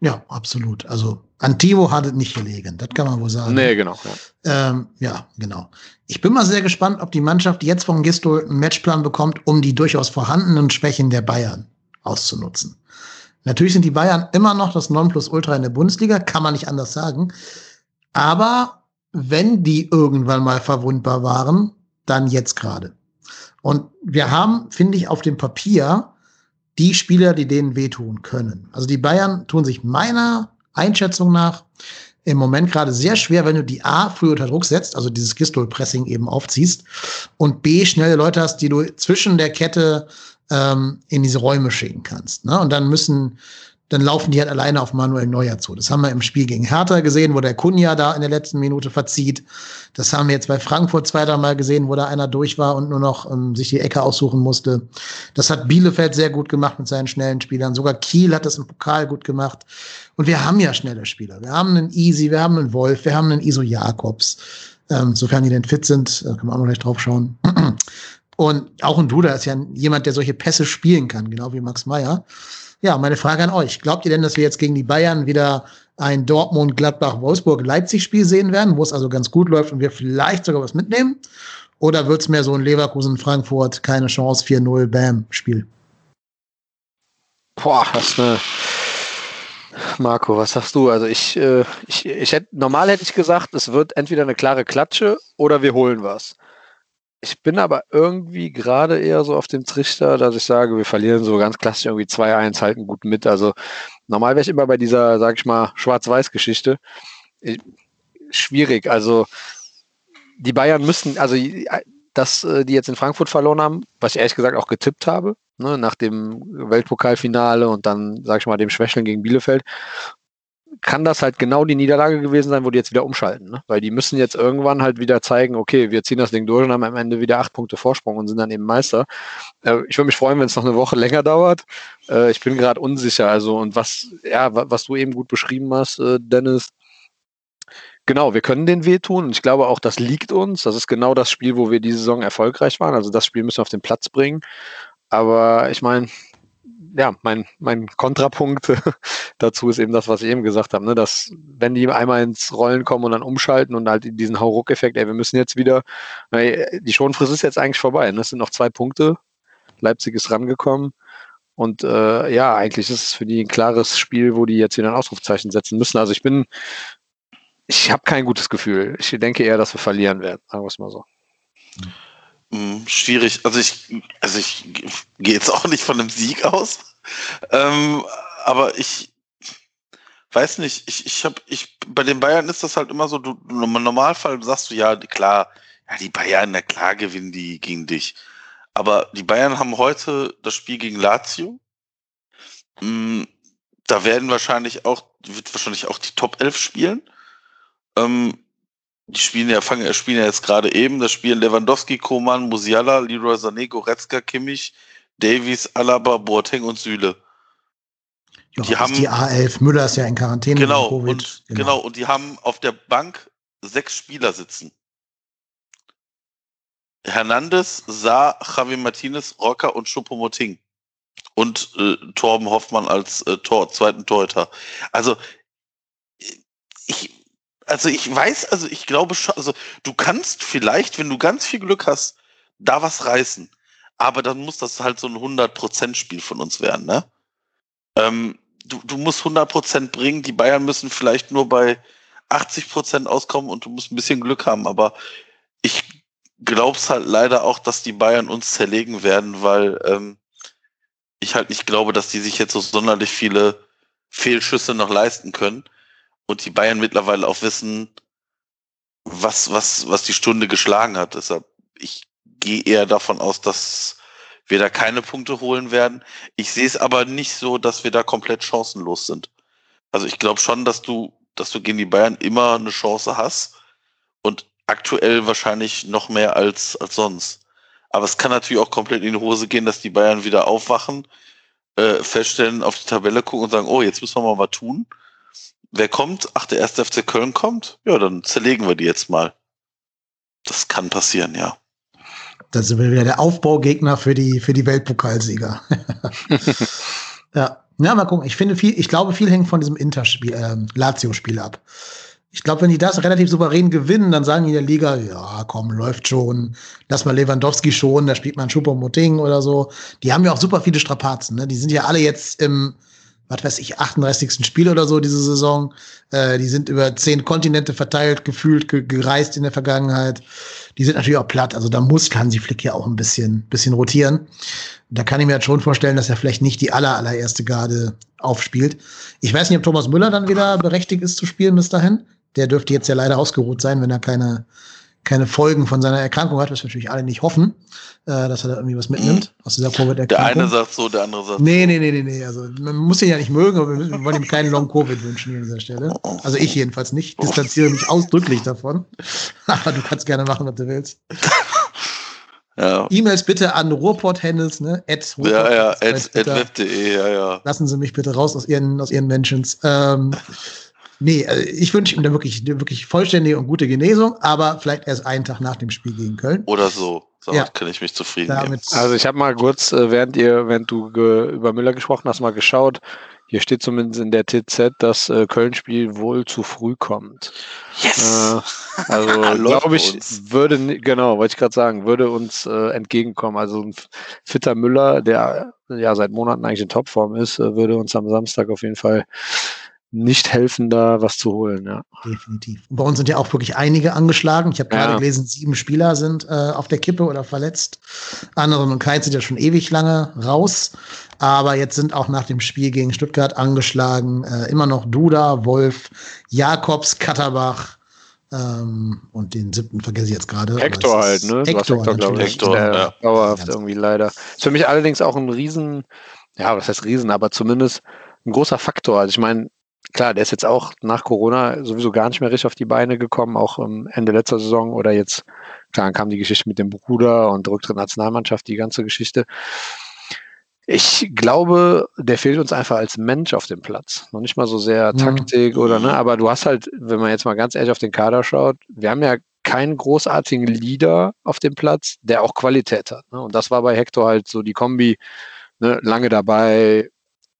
Ja, absolut. Also an Timo hat es nicht gelegen, das kann man wohl sagen. Nee, genau. Ja. Ähm, ja, genau. Ich bin mal sehr gespannt, ob die Mannschaft jetzt von Gisto einen Matchplan bekommt, um die durchaus vorhandenen Schwächen der Bayern auszunutzen. Natürlich sind die Bayern immer noch das Nonplusultra in der Bundesliga, kann man nicht anders sagen. Aber wenn die irgendwann mal verwundbar waren, dann jetzt gerade. Und wir haben, finde ich, auf dem Papier die Spieler, die denen wehtun können. Also die Bayern tun sich meiner Einschätzung nach im Moment gerade sehr schwer, wenn du die A früh unter Druck setzt, also dieses Gistol-Pressing eben aufziehst, und B schnelle Leute hast, die du zwischen der Kette ähm, in diese Räume schicken kannst. Ne? Und dann müssen dann laufen die halt alleine auf Manuel Neuer zu. Das haben wir im Spiel gegen Hertha gesehen, wo der Kunja da in der letzten Minute verzieht. Das haben wir jetzt bei Frankfurt zweiter Mal gesehen, wo da einer durch war und nur noch ähm, sich die Ecke aussuchen musste. Das hat Bielefeld sehr gut gemacht mit seinen schnellen Spielern. Sogar Kiel hat das im Pokal gut gemacht. Und wir haben ja schnelle Spieler. Wir haben einen Easy, wir haben einen Wolf, wir haben einen Iso Jakobs. Ähm, sofern die denn fit sind, da können wir auch noch gleich drauf schauen. Und auch ein Duda ist ja jemand, der solche Pässe spielen kann, genau wie Max Meyer. Ja, meine Frage an euch. Glaubt ihr denn, dass wir jetzt gegen die Bayern wieder ein Dortmund, Gladbach, Wolfsburg, Leipzig-Spiel sehen werden, wo es also ganz gut läuft und wir vielleicht sogar was mitnehmen? Oder wird es mehr so ein Leverkusen, Frankfurt, keine Chance, 4-0, Bam, Spiel? Boah, das ist eine. Marco, was sagst du? Also ich, äh, ich, ich hätte, normal hätte ich gesagt, es wird entweder eine klare Klatsche oder wir holen was. Ich bin aber irgendwie gerade eher so auf dem Trichter, dass ich sage, wir verlieren so ganz klassisch irgendwie 2-1, halten gut mit. Also normal wäre ich immer bei dieser, sag ich mal, Schwarz-Weiß-Geschichte. Schwierig. Also die Bayern müssen, also dass äh, die jetzt in Frankfurt verloren haben, was ich ehrlich gesagt auch getippt habe, ne, nach dem Weltpokalfinale und dann, sag ich mal, dem Schwächeln gegen Bielefeld kann das halt genau die Niederlage gewesen sein, wo die jetzt wieder umschalten. Ne? Weil die müssen jetzt irgendwann halt wieder zeigen, okay, wir ziehen das Ding durch und haben am Ende wieder acht Punkte Vorsprung und sind dann eben Meister. Äh, ich würde mich freuen, wenn es noch eine Woche länger dauert. Äh, ich bin gerade unsicher. Also, und was, ja, was du eben gut beschrieben hast, äh, Dennis, Genau, wir können den wehtun und ich glaube auch, das liegt uns. Das ist genau das Spiel, wo wir diese Saison erfolgreich waren. Also das Spiel müssen wir auf den Platz bringen. Aber ich meine, ja, mein, mein Kontrapunkt (laughs) dazu ist eben das, was ich eben gesagt habe, ne, dass wenn die einmal ins Rollen kommen und dann umschalten und halt diesen Hauruck-Effekt, ey, wir müssen jetzt wieder, die Schonfrist ist jetzt eigentlich vorbei, ne? es sind noch zwei Punkte, Leipzig ist rangekommen und äh, ja, eigentlich ist es für die ein klares Spiel, wo die jetzt wieder ein Ausrufzeichen setzen müssen. Also ich bin, ich habe kein gutes Gefühl. Ich denke eher, dass wir verlieren werden, sagen wir es mal so. Mhm. Hm, schwierig. Also ich, also ich gehe jetzt auch nicht von einem Sieg aus. Ähm, aber ich weiß nicht, ich, ich habe, ich, bei den Bayern ist das halt immer so, du, im Normalfall sagst du ja, klar, ja, die Bayern, na klar gewinnen die gegen dich. Aber die Bayern haben heute das Spiel gegen Lazio. Hm, da werden wahrscheinlich auch, wird wahrscheinlich auch die Top 11 spielen. Ähm, die spielen ja, fangen, spielen ja jetzt gerade eben, das spielen Lewandowski, Koman, Musiala, Leroy Sané, Goretzka, Kimmich, Davies, Alaba, Boateng und Süle. Ja, die haben die A11, Müller ist ja in Quarantäne. Genau, und, genau. genau, und die haben auf der Bank sechs Spieler sitzen. Hernandez, Saar, Javi Martinez, Rocker und Choupo-Moting. Und äh, Torben Hoffmann als äh, Tor, zweiten Torhüter. Also, ich, also ich weiß, also ich glaube schon, also du kannst vielleicht, wenn du ganz viel Glück hast, da was reißen. Aber dann muss das halt so ein 100%-Spiel von uns werden, ne? Ähm, du, du musst 100% bringen, die Bayern müssen vielleicht nur bei 80% auskommen und du musst ein bisschen Glück haben, aber ich glaub's halt leider auch, dass die Bayern uns zerlegen werden, weil ähm, ich halt nicht glaube, dass die sich jetzt so sonderlich viele Fehlschüsse noch leisten können und die Bayern mittlerweile auch wissen, was, was, was die Stunde geschlagen hat. Deshalb, ich gehe eher davon aus, dass wir da keine Punkte holen werden. Ich sehe es aber nicht so, dass wir da komplett chancenlos sind. Also ich glaube schon, dass du, dass du gegen die Bayern immer eine Chance hast und aktuell wahrscheinlich noch mehr als, als sonst. Aber es kann natürlich auch komplett in die Hose gehen, dass die Bayern wieder aufwachen, äh, feststellen, auf die Tabelle gucken und sagen, oh, jetzt müssen wir mal was tun wer kommt? Ach, der erste FC Köln kommt? Ja, dann zerlegen wir die jetzt mal. Das kann passieren, ja. Da sind wir wieder der Aufbaugegner für die, für die Weltpokalsieger. (laughs) ja. Ja, mal gucken. Ich finde viel, ich glaube, viel hängt von diesem Interspiel, äh, Lazio-Spiel ab. Ich glaube, wenn die das relativ souverän gewinnen, dann sagen die in der Liga, ja, komm, läuft schon. Lass mal Lewandowski schon, da spielt man Schupper Moting oder so. Die haben ja auch super viele Strapazen, ne? Die sind ja alle jetzt im, was weiß ich, 38. Spiel oder so diese Saison. Äh, die sind über zehn Kontinente verteilt, gefühlt ge gereist in der Vergangenheit. Die sind natürlich auch platt. Also da muss Hansi Flick ja auch ein bisschen, bisschen rotieren. Da kann ich mir jetzt schon vorstellen, dass er vielleicht nicht die aller, allererste Garde aufspielt. Ich weiß nicht, ob Thomas Müller dann wieder berechtigt ist zu spielen bis dahin. Der dürfte jetzt ja leider ausgeruht sein, wenn er keine keine Folgen von seiner Erkrankung hat, was wir natürlich alle nicht hoffen, äh, dass er da irgendwie was mitnimmt (clears throat) aus dieser Covid-Erkrankung. Der eine sagt so, der andere sagt nee, nee, nee, nee, nee. Also man muss ihn ja nicht mögen, aber wir wollen ihm keinen Long-Covid wünschen an dieser Stelle. Also ich jedenfalls nicht. Distanziere mich ausdrücklich davon. (laughs) aber du kannst gerne machen, was du willst. (laughs) Ja. E-Mails bitte an Ruhrport-Handles, ne? At ja, ja, at, at web.de, ja, ja. Lassen Sie mich bitte raus aus Ihren, aus Ihren Mentions. Ähm, Nee, also ich wünsche ihm da wirklich, wirklich vollständige und gute Genesung, aber vielleicht erst einen Tag nach dem Spiel gegen Köln. Oder so. Damit ja. kann ich mich zufrieden Damit geben. Also ich habe mal kurz, äh, während ihr, während du über Müller gesprochen hast, mal geschaut. Hier steht zumindest in der TZ, dass äh, Köln-Spiel wohl zu früh kommt. Yes! Äh, also (laughs) glaube ich, würde, genau, wollte ich gerade sagen, würde uns äh, entgegenkommen. Also ein fitter Müller, der ja seit Monaten eigentlich in Topform ist, äh, würde uns am Samstag auf jeden Fall nicht helfen, da was zu holen. Ja. Definitiv. Und bei uns sind ja auch wirklich einige angeschlagen. Ich habe gerade ja. gelesen, sieben Spieler sind äh, auf der Kippe oder verletzt. Anderen und Keins sind ja schon ewig lange raus. Aber jetzt sind auch nach dem Spiel gegen Stuttgart angeschlagen äh, immer noch Duda, Wolf, Jakobs, Katterbach ähm, und den siebten vergesse ich jetzt gerade. Hector halt, ne? Hector, Hector glaube ich. Hector, ja. Dauerhaft irgendwie leider. Ist für mich allerdings auch ein Riesen, ja, was heißt Riesen, aber zumindest ein großer Faktor. Also ich meine, klar, der ist jetzt auch nach Corona sowieso gar nicht mehr richtig auf die Beine gekommen, auch am Ende letzter Saison oder jetzt, klar, dann kam die Geschichte mit dem Bruder und Rücktritt Nationalmannschaft, die ganze Geschichte. Ich glaube, der fehlt uns einfach als Mensch auf dem Platz. Noch nicht mal so sehr Taktik mhm. oder, ne, aber du hast halt, wenn man jetzt mal ganz ehrlich auf den Kader schaut, wir haben ja keinen großartigen Leader auf dem Platz, der auch Qualität hat. Ne? Und das war bei Hector halt so die Kombi, ne, lange dabei,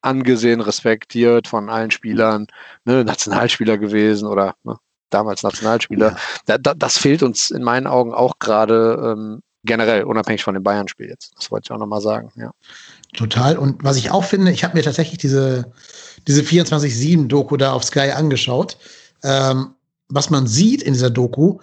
angesehen, respektiert von allen Spielern, ne, Nationalspieler gewesen oder ne, damals Nationalspieler. Ja. Da, da, das fehlt uns in meinen Augen auch gerade ähm, generell, unabhängig von dem Bayern-Spiel jetzt. Das wollte ich auch nochmal sagen, ja. Total. Und was ich auch finde, ich habe mir tatsächlich diese, diese 24-7-Doku da auf Sky angeschaut. Ähm, was man sieht in dieser Doku,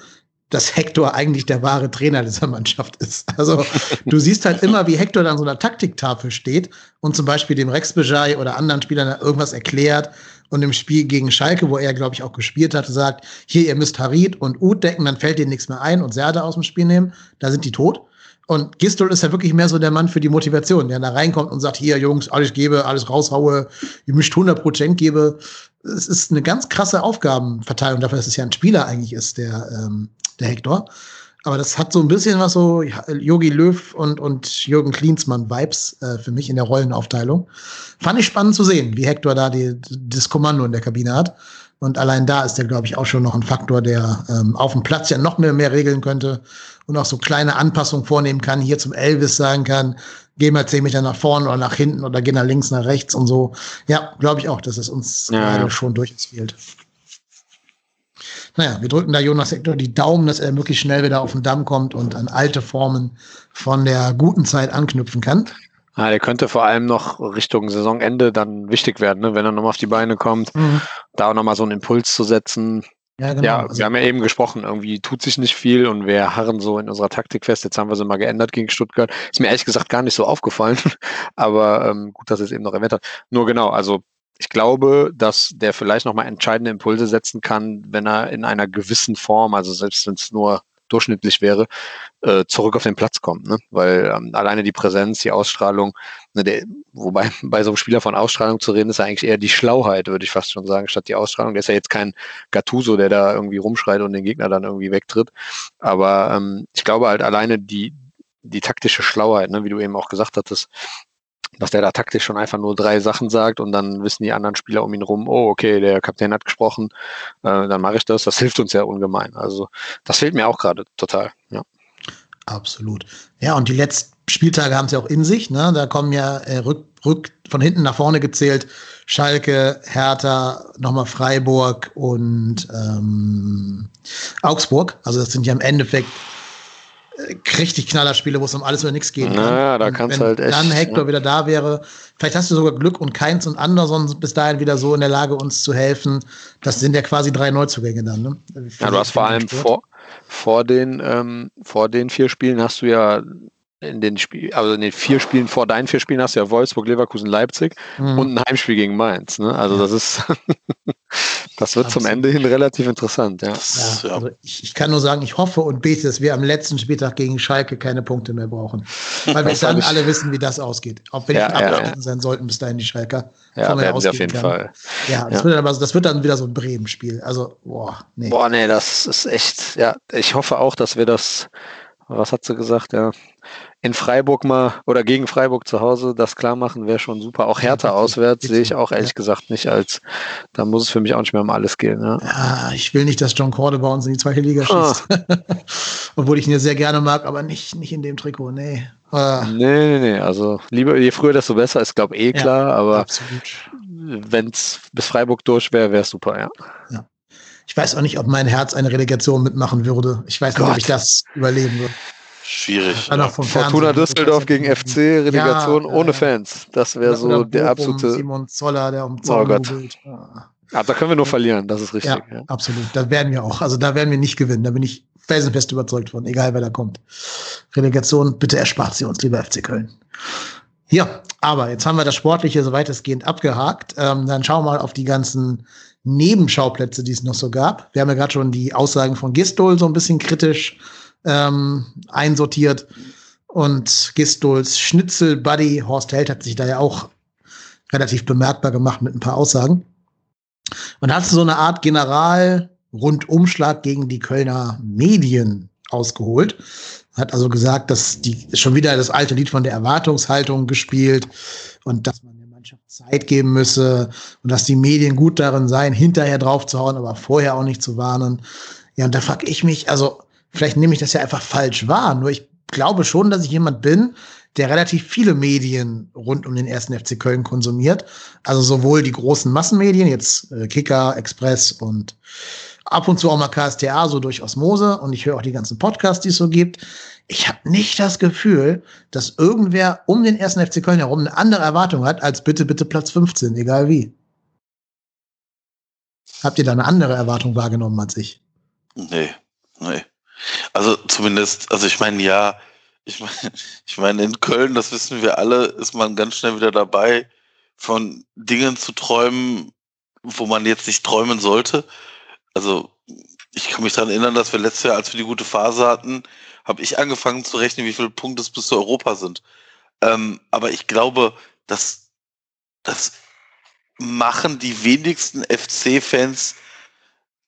dass Hector eigentlich der wahre Trainer dieser Mannschaft ist. Also du siehst halt immer, wie Hector dann so einer Taktiktafel steht und zum Beispiel dem Rex Bejai oder anderen Spielern irgendwas erklärt und im Spiel gegen Schalke, wo er, glaube ich, auch gespielt hat, sagt, hier, ihr müsst Harid und Ud decken, dann fällt denen nichts mehr ein und Serde aus dem Spiel nehmen, da sind die tot. Und Gistol ist ja wirklich mehr so der Mann für die Motivation, der da reinkommt und sagt, hier, Jungs, alles gebe, alles raushaue, ihr müsst 100 Prozent gebe. Es ist eine ganz krasse Aufgabenverteilung dafür, dass es ja ein Spieler eigentlich ist, der, ähm, der Hector. Aber das hat so ein bisschen was so Yogi Löw und, und Jürgen Klinsmann-Vibes äh, für mich in der Rollenaufteilung. Fand ich spannend zu sehen, wie Hector da die, das Kommando in der Kabine hat. Und allein da ist der, glaube ich, auch schon noch ein Faktor, der ähm, auf dem Platz ja noch mehr, mehr regeln könnte und auch so kleine Anpassungen vornehmen kann. Hier zum Elvis sagen kann, geh mal zehn Meter nach vorne oder nach hinten oder geh nach links, nach rechts und so. Ja, glaube ich auch, dass es uns ja, gerade ja. schon durchaus fehlt. Naja, wir drücken da Jonas Hector die Daumen, dass er möglichst schnell wieder auf den Damm kommt und an alte Formen von der guten Zeit anknüpfen kann. Ja, der könnte vor allem noch Richtung Saisonende dann wichtig werden, ne? wenn er nochmal auf die Beine kommt, mhm. da auch nochmal so einen Impuls zu setzen. Ja, genau. ja also, wir haben ja eben gesprochen, irgendwie tut sich nicht viel und wir harren so in unserer Taktik fest. Jetzt haben wir sie mal geändert gegen Stuttgart. Ist mir ehrlich gesagt gar nicht so aufgefallen, (laughs) aber ähm, gut, dass es eben noch erwähnt hat. Nur genau, also ich glaube, dass der vielleicht nochmal entscheidende Impulse setzen kann, wenn er in einer gewissen Form, also selbst wenn es nur durchschnittlich wäre, äh, zurück auf den Platz kommt. Ne? Weil ähm, alleine die Präsenz, die Ausstrahlung, ne, der, wobei (laughs) bei so einem Spieler von Ausstrahlung zu reden, ist ja eigentlich eher die Schlauheit, würde ich fast schon sagen, statt die Ausstrahlung. Der ist ja jetzt kein Gattuso, der da irgendwie rumschreit und den Gegner dann irgendwie wegtritt. Aber ähm, ich glaube halt alleine die, die taktische Schlauheit, ne, wie du eben auch gesagt hattest, dass der da taktisch schon einfach nur drei Sachen sagt und dann wissen die anderen Spieler um ihn rum, oh, okay, der Kapitän hat gesprochen, äh, dann mache ich das. Das hilft uns ja ungemein. Also das fehlt mir auch gerade total, ja. Absolut. Ja, und die letzten Spieltage haben sie auch in sich. Ne? Da kommen ja äh, rück, rück von hinten nach vorne gezählt Schalke, Hertha, nochmal Freiburg und ähm, Augsburg. Also das sind ja im Endeffekt richtig Knallerspiele, wo es um alles oder nichts geht. Naja, da kannst du halt echt. Wenn dann Hector ja. wieder da wäre, vielleicht hast du sogar Glück und Keins und Anderson bis dahin wieder so in der Lage, uns zu helfen. Das sind ja quasi drei Neuzugänge dann. Ne? Ja, du hast vor allem vor, vor, den, ähm, vor den vier Spielen hast du ja in den Spiel, also in den vier Spielen vor deinen vier Spielen hast du ja Wolfsburg, Leverkusen, Leipzig mhm. und ein Heimspiel gegen Mainz. Ne? Also das ist, (laughs) das wird Absolut. zum Ende hin relativ interessant. Ja. ja also ich, ich, kann nur sagen, ich hoffe und bete, dass wir am letzten Spieltag gegen Schalke keine Punkte mehr brauchen, weil wir (laughs) dann alle wissen, wie das ausgeht. Auch wenn ja, ich ja, ja. sein sollten bis dahin die Schalker. Ja, werden sie auf jeden kann. Fall. Ja, das, Wird dann aber, das wird dann wieder so ein Bremen-Spiel. Also, boah, nee. Boah, nee, das ist echt, ja, ich hoffe auch, dass wir das was hat sie gesagt, ja, in Freiburg mal oder gegen Freiburg zu Hause das klar machen, wäre schon super. Auch Hertha auswärts sehe ich auch ehrlich gesagt nicht als, da muss es für mich auch nicht mehr um alles gehen. Ja, ja ich will nicht, dass John Corde bei uns in die zweite Liga ah. schießt. Oh. (laughs) Obwohl ich ihn ja sehr gerne mag, aber nicht, nicht in dem Trikot, nee. Ah. Nee, nee, nee, also lieber, je früher, desto besser, ist glaube eh klar, ja, aber wenn es bis Freiburg durch wäre, wäre es super, ja. ja. Ich weiß auch nicht, ob mein Herz eine Relegation mitmachen würde. Ich weiß nicht, Gott. ob ich das überleben würde. Schwierig. Ja. Fortuna Düsseldorf gegen FC, Relegation ja, ohne Fans. Das wäre so der absolute. Simon Zoller, der um Zoll oh Gott. Ah, da können wir nur verlieren, das ist richtig. Ja, ja, absolut. Da werden wir auch. Also da werden wir nicht gewinnen. Da bin ich felsenfest überzeugt von, egal wer da kommt. Relegation, bitte erspart sie uns, lieber FC Köln. Ja, aber jetzt haben wir das Sportliche so weitestgehend abgehakt. Ähm, dann schauen wir mal auf die ganzen Nebenschauplätze, die es noch so gab. Wir haben ja gerade schon die Aussagen von Gistol so ein bisschen kritisch ähm, einsortiert. Und Gistols Schnitzel-Buddy Horst Held hat sich da ja auch relativ bemerkbar gemacht mit ein paar Aussagen. Und hat so eine Art General-Rundumschlag gegen die Kölner Medien ausgeholt. Hat also gesagt, dass die schon wieder das alte Lied von der Erwartungshaltung gespielt und dass man der Mannschaft Zeit geben müsse und dass die Medien gut darin seien, hinterher drauf zu hauen, aber vorher auch nicht zu warnen. Ja, und da frage ich mich, also vielleicht nehme ich das ja einfach falsch wahr, nur ich glaube schon, dass ich jemand bin, der relativ viele Medien rund um den ersten FC Köln konsumiert. Also sowohl die großen Massenmedien, jetzt äh, Kicker, Express und ab und zu auch mal KSTA, so durch Osmose. Und ich höre auch die ganzen Podcasts, die es so gibt. Ich habe nicht das Gefühl, dass irgendwer um den ersten FC Köln herum eine andere Erwartung hat, als bitte, bitte Platz 15, egal wie. Habt ihr da eine andere Erwartung wahrgenommen als ich? Nee, nee. Also zumindest, also ich meine, ja, ich meine, (laughs) ich meine, in Köln, das wissen wir alle, ist man ganz schnell wieder dabei, von Dingen zu träumen, wo man jetzt nicht träumen sollte. Also ich kann mich daran erinnern, dass wir letztes Jahr, als wir die gute Phase hatten, habe ich angefangen zu rechnen, wie viele Punkte es bis zu Europa sind. Ähm, aber ich glaube, dass das machen die wenigsten FC-Fans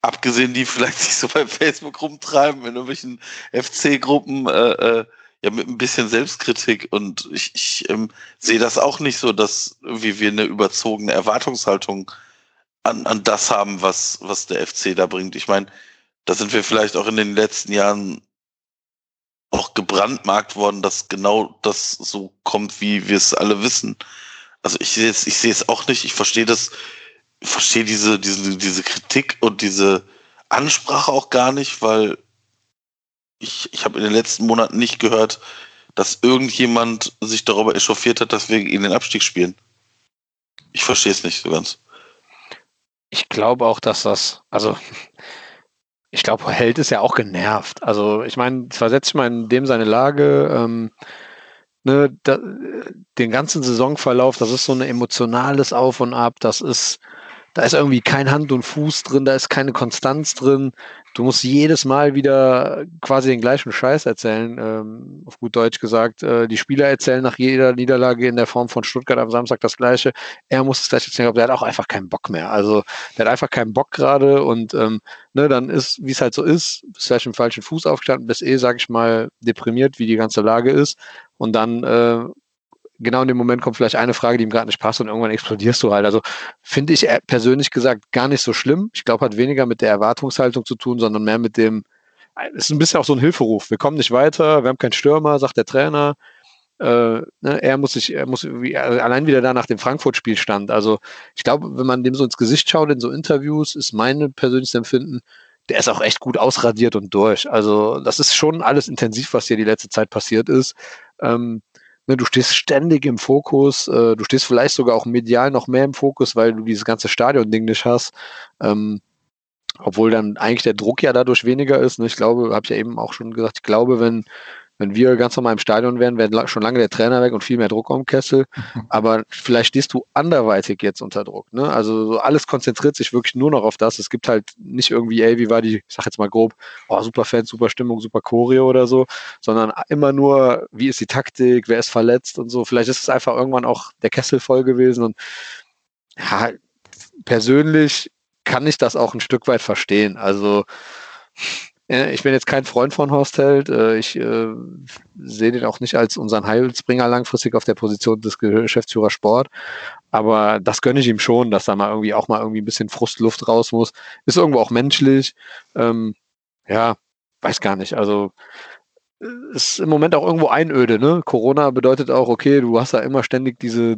abgesehen die vielleicht sich so bei Facebook rumtreiben, in irgendwelchen FC-Gruppen, äh, äh, ja, mit ein bisschen Selbstkritik. Und ich, ich ähm, sehe das auch nicht so, dass irgendwie wir eine überzogene Erwartungshaltung an, an das haben, was, was der FC da bringt. Ich meine, da sind wir vielleicht auch in den letzten Jahren auch gebrandmarkt worden, dass genau das so kommt, wie wir es alle wissen. Also ich sehe es, ich sehe es auch nicht. Ich verstehe das, verstehe diese, diese, diese Kritik und diese Ansprache auch gar nicht, weil ich, ich habe in den letzten Monaten nicht gehört, dass irgendjemand sich darüber echauffiert hat, dass wir in den Abstieg spielen. Ich verstehe es nicht so ganz. Ich glaube auch, dass das, also ich glaube, Held ist ja auch genervt. Also ich meine, versetze ich mal in dem seine Lage, ähm, ne, da, den ganzen Saisonverlauf, das ist so ein emotionales Auf und Ab, das ist da ist irgendwie kein Hand und Fuß drin, da ist keine Konstanz drin. Du musst jedes Mal wieder quasi den gleichen Scheiß erzählen, ähm, auf gut Deutsch gesagt. Äh, die Spieler erzählen nach jeder Niederlage in der Form von Stuttgart am Samstag das Gleiche. Er muss es gleich erzählen, aber der hat auch einfach keinen Bock mehr. Also der hat einfach keinen Bock gerade und ähm, ne, dann ist, wie es halt so ist, bist vielleicht im falschen Fuß aufgestanden, bist eh, sag ich mal, deprimiert, wie die ganze Lage ist. Und dann äh, genau in dem Moment kommt vielleicht eine Frage, die ihm gerade nicht passt und irgendwann explodierst du halt. Also finde ich persönlich gesagt gar nicht so schlimm. Ich glaube, hat weniger mit der Erwartungshaltung zu tun, sondern mehr mit dem, es ist ein bisschen auch so ein Hilferuf. Wir kommen nicht weiter, wir haben keinen Stürmer, sagt der Trainer. Äh, ne, er muss sich, er muss wie, allein wieder da nach dem Frankfurt-Spiel stand. Also ich glaube, wenn man dem so ins Gesicht schaut in so Interviews, ist mein persönliches Empfinden, der ist auch echt gut ausradiert und durch. Also das ist schon alles intensiv, was hier die letzte Zeit passiert ist. Ähm, ne, du stehst ständig im Fokus, äh, du stehst vielleicht sogar auch medial noch mehr im Fokus, weil du dieses ganze Stadion-Ding nicht hast. Ähm, obwohl dann eigentlich der Druck ja dadurch weniger ist. Ne? Ich glaube, habe ich ja eben auch schon gesagt, ich glaube, wenn wenn wir ganz normal im Stadion wären, wäre schon lange der Trainer weg und viel mehr Druck am Kessel. (laughs) Aber vielleicht stehst du anderweitig jetzt unter Druck. Ne? Also so alles konzentriert sich wirklich nur noch auf das. Es gibt halt nicht irgendwie, ey, wie war die, ich sag jetzt mal grob, oh, super Fans, super Stimmung, super Choreo oder so, sondern immer nur, wie ist die Taktik, wer ist verletzt und so. Vielleicht ist es einfach irgendwann auch der Kessel voll gewesen und ja, persönlich kann ich das auch ein Stück weit verstehen. Also ich bin jetzt kein Freund von Horst Held. Äh, ich äh, sehe den auch nicht als unseren Heilsbringer langfristig auf der Position des Geschäftsführers Sport. Aber das gönne ich ihm schon, dass da mal irgendwie auch mal irgendwie ein bisschen Frustluft raus muss. Ist irgendwo auch menschlich. Ähm, ja, weiß gar nicht. Also ist im Moment auch irgendwo Einöde. Ne? Corona bedeutet auch, okay, du hast da immer ständig diese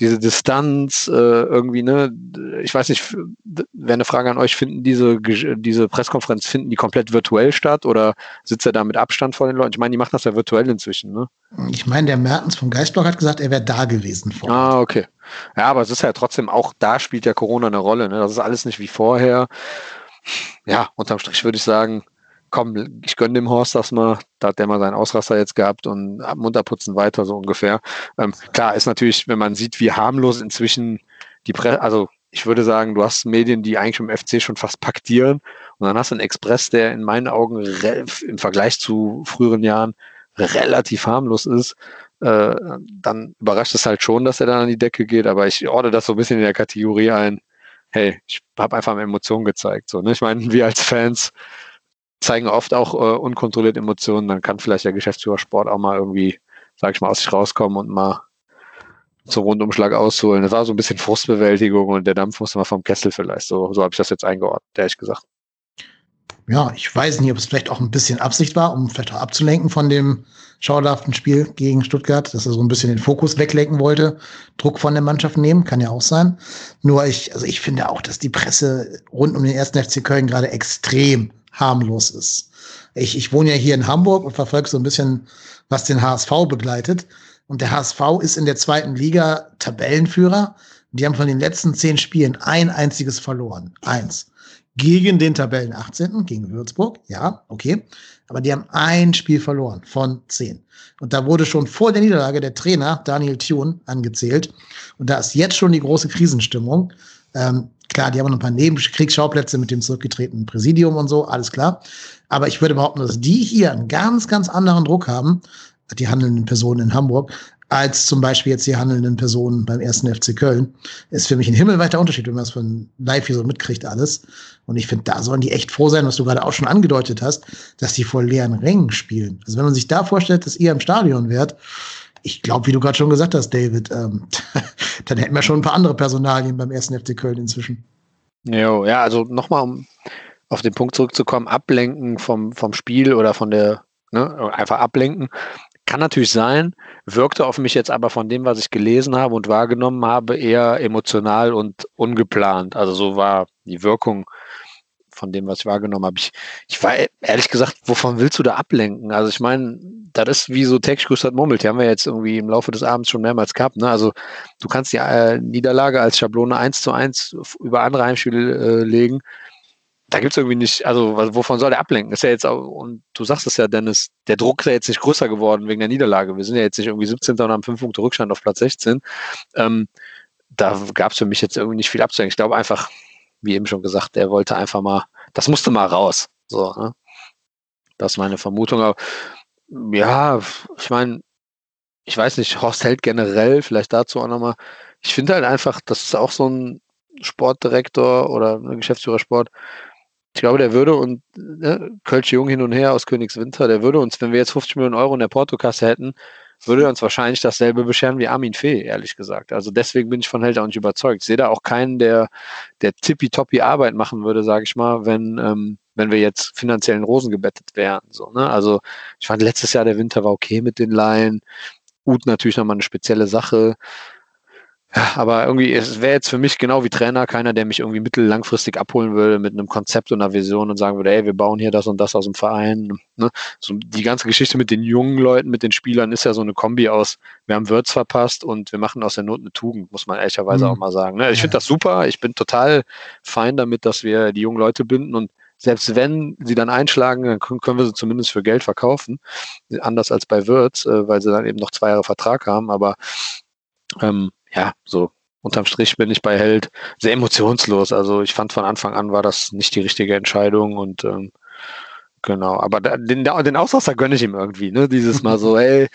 diese Distanz äh, irgendwie, ne, ich weiß nicht, wäre eine Frage an euch, finden diese, diese Pressekonferenz, finden die komplett virtuell statt oder sitzt er da mit Abstand vor den Leuten? Ich meine, die machen das ja virtuell inzwischen, ne? Ich meine, der Mertens vom Geistblock hat gesagt, er wäre da gewesen vorher. Ah, okay. Ja, aber es ist ja trotzdem, auch da spielt ja Corona eine Rolle, ne? Das ist alles nicht wie vorher. Ja, unterm Strich würde ich sagen, komm, ich gönne dem Horst das mal, da hat der mal seinen Ausraster jetzt gehabt und munterputzen weiter, so ungefähr. Ähm, klar ist natürlich, wenn man sieht, wie harmlos inzwischen die Presse, also ich würde sagen, du hast Medien, die eigentlich im FC schon fast paktieren und dann hast du einen Express, der in meinen Augen im Vergleich zu früheren Jahren relativ harmlos ist, äh, dann überrascht es halt schon, dass er dann an die Decke geht, aber ich ordne das so ein bisschen in der Kategorie ein, hey, ich habe einfach Emotionen gezeigt. So, ne? Ich meine, wir als Fans zeigen oft auch äh, unkontrollierte Emotionen, dann kann vielleicht der Geschäftsführer Sport auch mal irgendwie, sag ich mal, aus sich rauskommen und mal zum Rundumschlag ausholen. Das war so ein bisschen Frustbewältigung und der Dampf musste mal vom Kessel vielleicht. So, so habe ich das jetzt eingeordnet, ehrlich gesagt. Ja, ich weiß nicht, ob es vielleicht auch ein bisschen Absicht war, um vielleicht auch abzulenken von dem schauderhaften Spiel gegen Stuttgart, dass er so ein bisschen den Fokus weglenken wollte, Druck von der Mannschaft nehmen, kann ja auch sein. Nur ich, also ich finde auch, dass die Presse rund um den ersten FC Köln gerade extrem harmlos ist. Ich, ich wohne ja hier in Hamburg und verfolge so ein bisschen, was den HSV begleitet. Und der HSV ist in der zweiten Liga Tabellenführer. Die haben von den letzten zehn Spielen ein einziges verloren. Eins. Gegen den Tabellen 18. gegen Würzburg. Ja, okay. Aber die haben ein Spiel verloren von zehn. Und da wurde schon vor der Niederlage der Trainer Daniel Thune angezählt. Und da ist jetzt schon die große Krisenstimmung. Ähm, klar, die haben noch ein paar Nebenkriegsschauplätze mit dem zurückgetretenen Präsidium und so, alles klar. Aber ich würde behaupten, dass die hier einen ganz, ganz anderen Druck haben, die handelnden Personen in Hamburg, als zum Beispiel jetzt die handelnden Personen beim ersten FC Köln. Ist für mich ein himmelweiter Unterschied, wenn man das von live hier so mitkriegt alles. Und ich finde, da sollen die echt froh sein, was du gerade auch schon angedeutet hast, dass die vor leeren Rängen spielen. Also wenn man sich da vorstellt, dass ihr im Stadion wärt, ich glaube, wie du gerade schon gesagt hast, David, ähm, (laughs) dann hätten wir schon ein paar andere Personalien beim ersten FC Köln inzwischen. Jo, ja, also nochmal, um auf den Punkt zurückzukommen, ablenken vom, vom Spiel oder von der, ne, einfach ablenken, kann natürlich sein, wirkte auf mich jetzt aber von dem, was ich gelesen habe und wahrgenommen habe, eher emotional und ungeplant. Also so war die Wirkung von dem, was ich wahrgenommen habe. Ich, ich war ehrlich gesagt, wovon willst du da ablenken? Also ich meine, das ist wie so täglich grüßt Murmelt. Die haben wir jetzt irgendwie im Laufe des Abends schon mehrmals gehabt. Ne? Also du kannst die äh, Niederlage als Schablone eins zu eins über andere Heimspiele äh, legen. Da gibt es irgendwie nicht, also wovon soll der ablenken? Ist ja jetzt auch, und du sagst es ja, Dennis, der Druck ist ja jetzt nicht größer geworden wegen der Niederlage. Wir sind ja jetzt nicht irgendwie 17. und haben fünf Punkte Rückstand auf Platz 16. Ähm, da gab es für mich jetzt irgendwie nicht viel abzuhängen. Ich glaube einfach, wie eben schon gesagt, der wollte einfach mal, das musste mal raus. So, ne? Das ist meine Vermutung. Aber ja, ich meine, ich weiß nicht, Horst Held generell, vielleicht dazu auch nochmal. Ich finde halt einfach, das ist auch so ein Sportdirektor oder ein Geschäftsführer Sport. Ich glaube, der würde und ne, Kölsch Jung hin und her aus Königswinter, der würde uns, wenn wir jetzt 50 Millionen Euro in der Portokasse hätten, würde uns wahrscheinlich dasselbe bescheren wie Armin Fee, ehrlich gesagt. Also deswegen bin ich von Held auch nicht überzeugt. Ich sehe da auch keinen, der, der tippitoppi Arbeit machen würde, sage ich mal, wenn, ähm, wenn wir jetzt finanziell in Rosen gebettet wären. So, ne? Also ich fand letztes Jahr der Winter war okay mit den Laien. Ut natürlich nochmal eine spezielle Sache. Ja, aber irgendwie, es wäre jetzt für mich genau wie Trainer keiner, der mich irgendwie mittellangfristig abholen würde mit einem Konzept und einer Vision und sagen würde, ey, wir bauen hier das und das aus dem Verein. Ne? So, die ganze Geschichte mit den jungen Leuten, mit den Spielern ist ja so eine Kombi aus, wir haben Würz verpasst und wir machen aus der Not eine Tugend, muss man ehrlicherweise mhm. auch mal sagen. Ne? Ich finde das super, ich bin total fein damit, dass wir die jungen Leute binden und selbst wenn sie dann einschlagen, dann können wir sie zumindest für Geld verkaufen. Anders als bei Wirtz, äh, weil sie dann eben noch zwei Jahre Vertrag haben. Aber ähm, ja, so unterm Strich bin ich bei Held sehr emotionslos. Also ich fand von Anfang an war das nicht die richtige Entscheidung und ähm, genau. Aber den, den Ausraster gönne ich ihm irgendwie, ne? Dieses Mal so, (laughs) ey,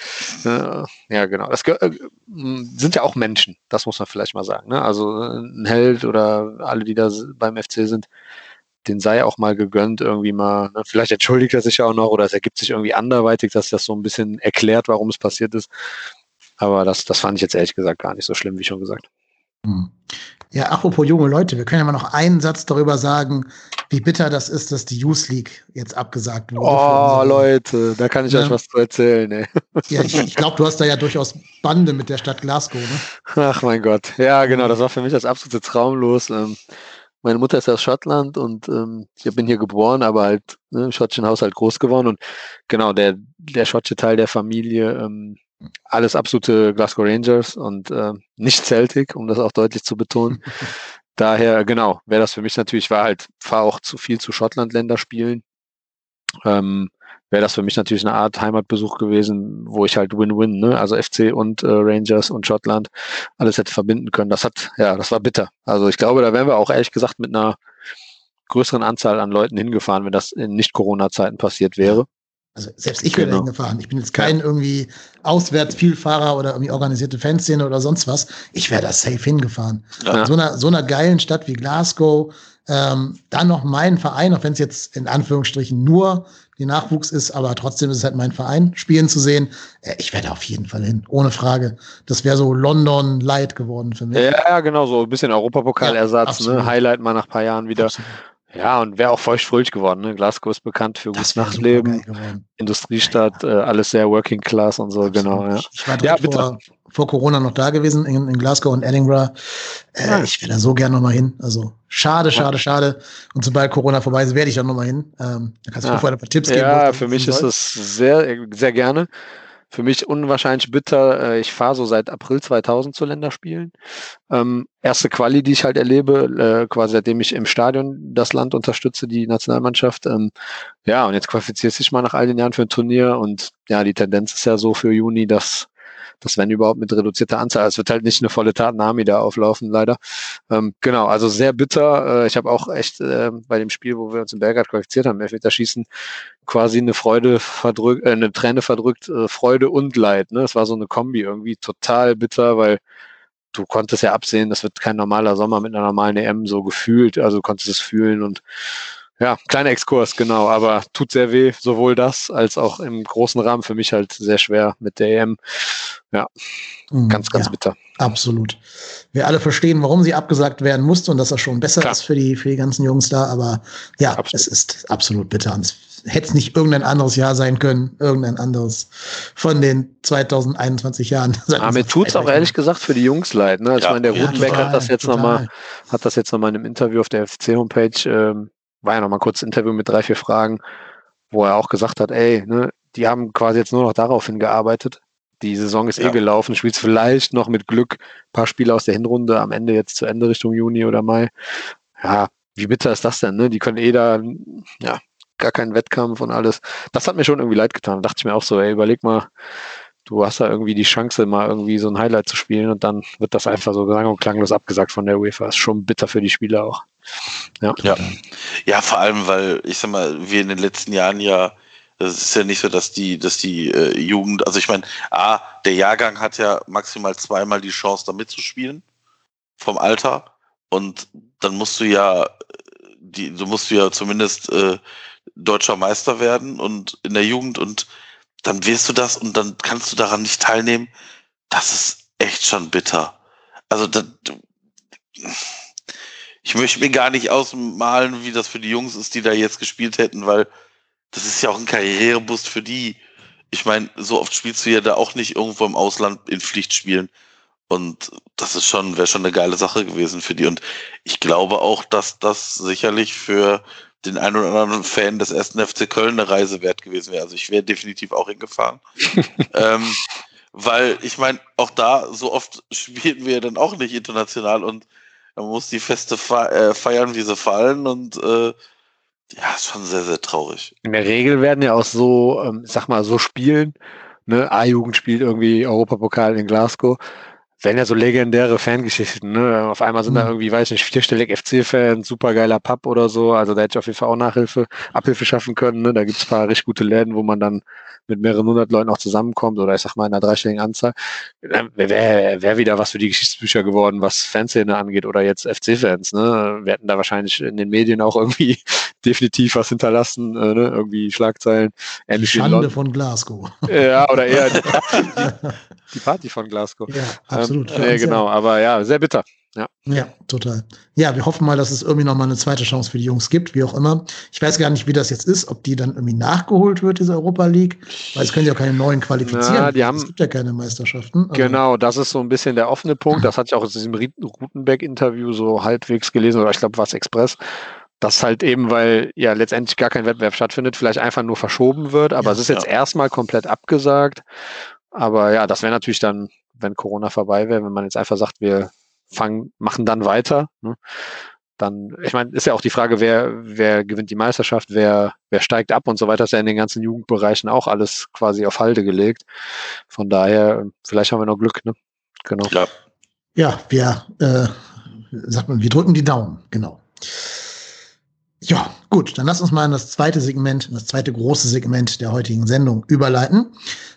äh, ja genau. Das äh, sind ja auch Menschen, das muss man vielleicht mal sagen. Ne? Also äh, ein Held oder alle, die da beim FC sind, den sei auch mal gegönnt, irgendwie mal, ne? vielleicht entschuldigt er sich ja auch noch oder es ergibt sich irgendwie anderweitig, dass das so ein bisschen erklärt, warum es passiert ist. Aber das, das fand ich jetzt ehrlich gesagt gar nicht so schlimm, wie schon gesagt. Hm. Ja, apropos junge Leute, wir können ja mal noch einen Satz darüber sagen, wie bitter das ist, dass die Youth League jetzt abgesagt wurde. Oh, Leute, da kann ich ja. euch was zu erzählen. Ey. Ja, ich, ich glaube, du hast da ja durchaus Bande mit der Stadt Glasgow, ne? Ach mein Gott, ja, genau, das war für mich das absolute Traumlos. Ähm, meine Mutter ist aus Schottland und ähm, ich bin hier geboren, aber halt ne, im schottischen Haushalt groß geworden. Und genau, der, der schottische Teil der Familie, ähm, alles absolute Glasgow Rangers und äh, nicht Celtic, um das auch deutlich zu betonen. (laughs) Daher, genau, wäre das für mich natürlich, war halt, fahre auch zu viel zu Schottland-Länder spielen. Ähm, wäre das für mich natürlich eine Art Heimatbesuch gewesen, wo ich halt Win-Win, ne? also FC und äh, Rangers und Schottland alles hätte verbinden können. Das hat, ja, das war bitter. Also ich glaube, da wären wir auch ehrlich gesagt mit einer größeren Anzahl an Leuten hingefahren, wenn das in Nicht-Corona-Zeiten passiert wäre. Also selbst ich wäre genau. hingefahren. Ich bin jetzt kein ja. irgendwie Auswärtsvielfahrer oder irgendwie organisierte Fanszene oder sonst was. Ich wäre da safe hingefahren. Ja. In so einer, so einer geilen Stadt wie Glasgow, ähm, dann noch mein Verein, auch wenn es jetzt in Anführungsstrichen nur die Nachwuchs ist, aber trotzdem ist es halt mein Verein, spielen zu sehen. Äh, ich werde auf jeden Fall hin, ohne Frage. Das wäre so London Light geworden für mich. Ja, genau, so ein bisschen Europapokalersatz, ja, ne? Highlight mal nach ein paar Jahren wieder. Absolut. Ja, und wäre auch feuchtfröhlich geworden. Ne? Glasgow ist bekannt für gutes Nachtleben, Industriestadt, äh, alles sehr Working Class und so, Absolut. genau. Ja, ich war ja, vor, vor, Corona noch da gewesen in, in Glasgow und Edinburgh. Äh, ja. Ich wäre da so gern nochmal hin. Also schade, schade, schade. Und sobald Corona vorbei ist, werde ich da nochmal hin. Ähm, da kannst du ja. vorher ein paar Tipps geben. Ja, für mich ist es sehr, sehr gerne. Für mich unwahrscheinlich bitter. Äh, ich fahre so seit April 2000 zu Länderspielen. Ähm, erste Quali, die ich halt erlebe, äh, quasi seitdem ich im Stadion das Land unterstütze, die Nationalmannschaft. Ähm, ja, und jetzt qualifiziert sich mal nach all den Jahren für ein Turnier und ja, die Tendenz ist ja so für Juni, dass das wenn überhaupt mit reduzierter Anzahl. Es wird halt nicht eine volle Tatnami da auflaufen, leider. Ähm, genau, also sehr bitter. Äh, ich habe auch echt äh, bei dem Spiel, wo wir uns in Belgrad qualifiziert haben, Elfmeterschießen, quasi eine Freude verdrückt, äh, eine Träne verdrückt, äh, Freude und Leid. Ne? Das war so eine Kombi irgendwie total bitter, weil du konntest ja absehen, das wird kein normaler Sommer mit einer normalen EM so gefühlt, also du konntest es fühlen und ja, kleiner Exkurs, genau, aber tut sehr weh, sowohl das als auch im großen Rahmen für mich halt sehr schwer mit der EM. Ja, mhm, ganz, ganz ja, bitter. Absolut. Wir alle verstehen, warum sie abgesagt werden musste und dass das schon besser Klar. ist für die, für die ganzen Jungs da, aber ja, absolut. es ist absolut bitter. Und es hätte es nicht irgendein anderes Jahr sein können, irgendein anderes von den 2021 Jahren. Aber (laughs) mir tut es auch ehrlich gesagt für die Jungs leid. Ne? Also ja. Ich meine, der Rutenbeck ja, hat das jetzt nochmal, hat das jetzt nochmal in einem Interview auf der FC-Homepage ähm, war ja noch mal kurz Interview mit drei, vier Fragen, wo er auch gesagt hat, ey, ne, die haben quasi jetzt nur noch darauf hingearbeitet. Die Saison ist eh ja. eh gelaufen, spielst vielleicht noch mit Glück ein paar Spiele aus der Hinrunde am Ende jetzt zu Ende Richtung Juni oder Mai. Ja, wie bitter ist das denn, ne? Die können eh da, ja, gar keinen Wettkampf und alles. Das hat mir schon irgendwie leid getan. Da dachte ich mir auch so, ey, überleg mal, du hast da irgendwie die Chance, mal irgendwie so ein Highlight zu spielen und dann wird das einfach so sang- und klanglos abgesagt von der UEFA. Ist schon bitter für die Spieler auch. Ja. ja. Ja, vor allem, weil ich sag mal, wir in den letzten Jahren ja, es ist ja nicht so, dass die, dass die äh, Jugend, also ich meine, A, der Jahrgang hat ja maximal zweimal die Chance, da mitzuspielen vom Alter. Und dann musst du ja, die, du musst du ja zumindest äh, deutscher Meister werden und in der Jugend und dann wirst du das und dann kannst du daran nicht teilnehmen. Das ist echt schon bitter. Also das, ich möchte mir gar nicht ausmalen, wie das für die Jungs ist, die da jetzt gespielt hätten, weil das ist ja auch ein Karriereboost für die. Ich meine, so oft spielst du ja da auch nicht irgendwo im Ausland in Pflichtspielen. Und das ist schon, wäre schon eine geile Sache gewesen für die. Und ich glaube auch, dass das sicherlich für den einen oder anderen Fan des ersten FC Köln eine Reise wert gewesen wäre. Also ich wäre definitiv auch hingefahren. (laughs) ähm, weil ich meine, auch da, so oft (laughs) spielen wir dann auch nicht international und man muss die Feste äh, feiern, wie sie fallen und äh, ja, ist schon sehr, sehr traurig. In der Regel werden ja auch so, ähm, sag mal, so Spielen, ne, A-Jugend spielt irgendwie Europapokal in Glasgow, werden ja so legendäre Fangeschichten, ne? Auf einmal sind mhm. da irgendwie, weiß nicht, vierstellig FC-Fans, supergeiler Pub oder so. Also da hätte ich auf jeden Fall auch Nachhilfe, Abhilfe schaffen können. Ne? Da gibt's ein paar richtig gute Läden, wo man dann mit mehreren hundert Leuten auch zusammenkommt oder ich sag mal in einer dreistelligen Anzahl. Wäre wär, wär wieder was für die Geschichtsbücher geworden, was Fanszene angeht oder jetzt FC-Fans. Ne? Wir hätten da wahrscheinlich in den Medien auch irgendwie (laughs) definitiv was hinterlassen, äh, ne? irgendwie Schlagzeilen. Ähnlich die Schande von Glasgow. Ja, oder eher (laughs) (laughs) die Party, von Glasgow. Ja, absolut. Ähm, nee, genau, aber ja, sehr bitter. Ja. ja, total. Ja, wir hoffen mal, dass es irgendwie nochmal eine zweite Chance für die Jungs gibt, wie auch immer. Ich weiß gar nicht, wie das jetzt ist, ob die dann irgendwie nachgeholt wird, diese Europa League, weil es können ja auch keine neuen qualifizieren. Na, die haben, es gibt ja keine Meisterschaften. Genau, das ist so ein bisschen der offene Punkt. Das hatte ich auch in diesem Rutenbeck-Interview so halbwegs gelesen, oder ich glaube, was Express. Das halt eben, weil ja letztendlich gar kein Wettbewerb stattfindet, vielleicht einfach nur verschoben wird, aber ja, es ist jetzt ja. erstmal komplett abgesagt. Aber ja, das wäre natürlich dann, wenn Corona vorbei wäre, wenn man jetzt einfach sagt, wir fangen, machen dann weiter. Ne? Dann, ich meine, ist ja auch die Frage, wer, wer gewinnt die Meisterschaft, wer, wer steigt ab und so weiter, ist ja in den ganzen Jugendbereichen auch alles quasi auf Halde gelegt. Von daher, vielleicht haben wir noch Glück, ne? Genau. Ja, ja wir, äh, sagt man, wir drücken die Daumen, genau. Ja, gut, dann lass uns mal in das zweite Segment, in das zweite große Segment der heutigen Sendung überleiten.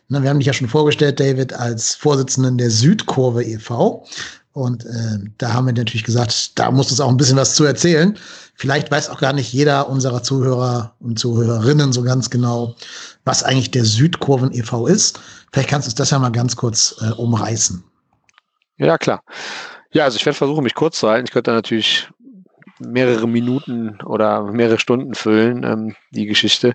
Wir haben dich ja schon vorgestellt, David, als Vorsitzenden der Südkurve e.V. Und äh, da haben wir natürlich gesagt, da muss es auch ein bisschen was zu erzählen. Vielleicht weiß auch gar nicht jeder unserer Zuhörer und Zuhörerinnen so ganz genau, was eigentlich der Südkurven e.V. ist. Vielleicht kannst du uns das ja mal ganz kurz äh, umreißen. Ja, klar. Ja, also ich werde versuchen, mich kurz zu halten. Ich könnte natürlich mehrere Minuten oder mehrere Stunden füllen, ähm, die Geschichte.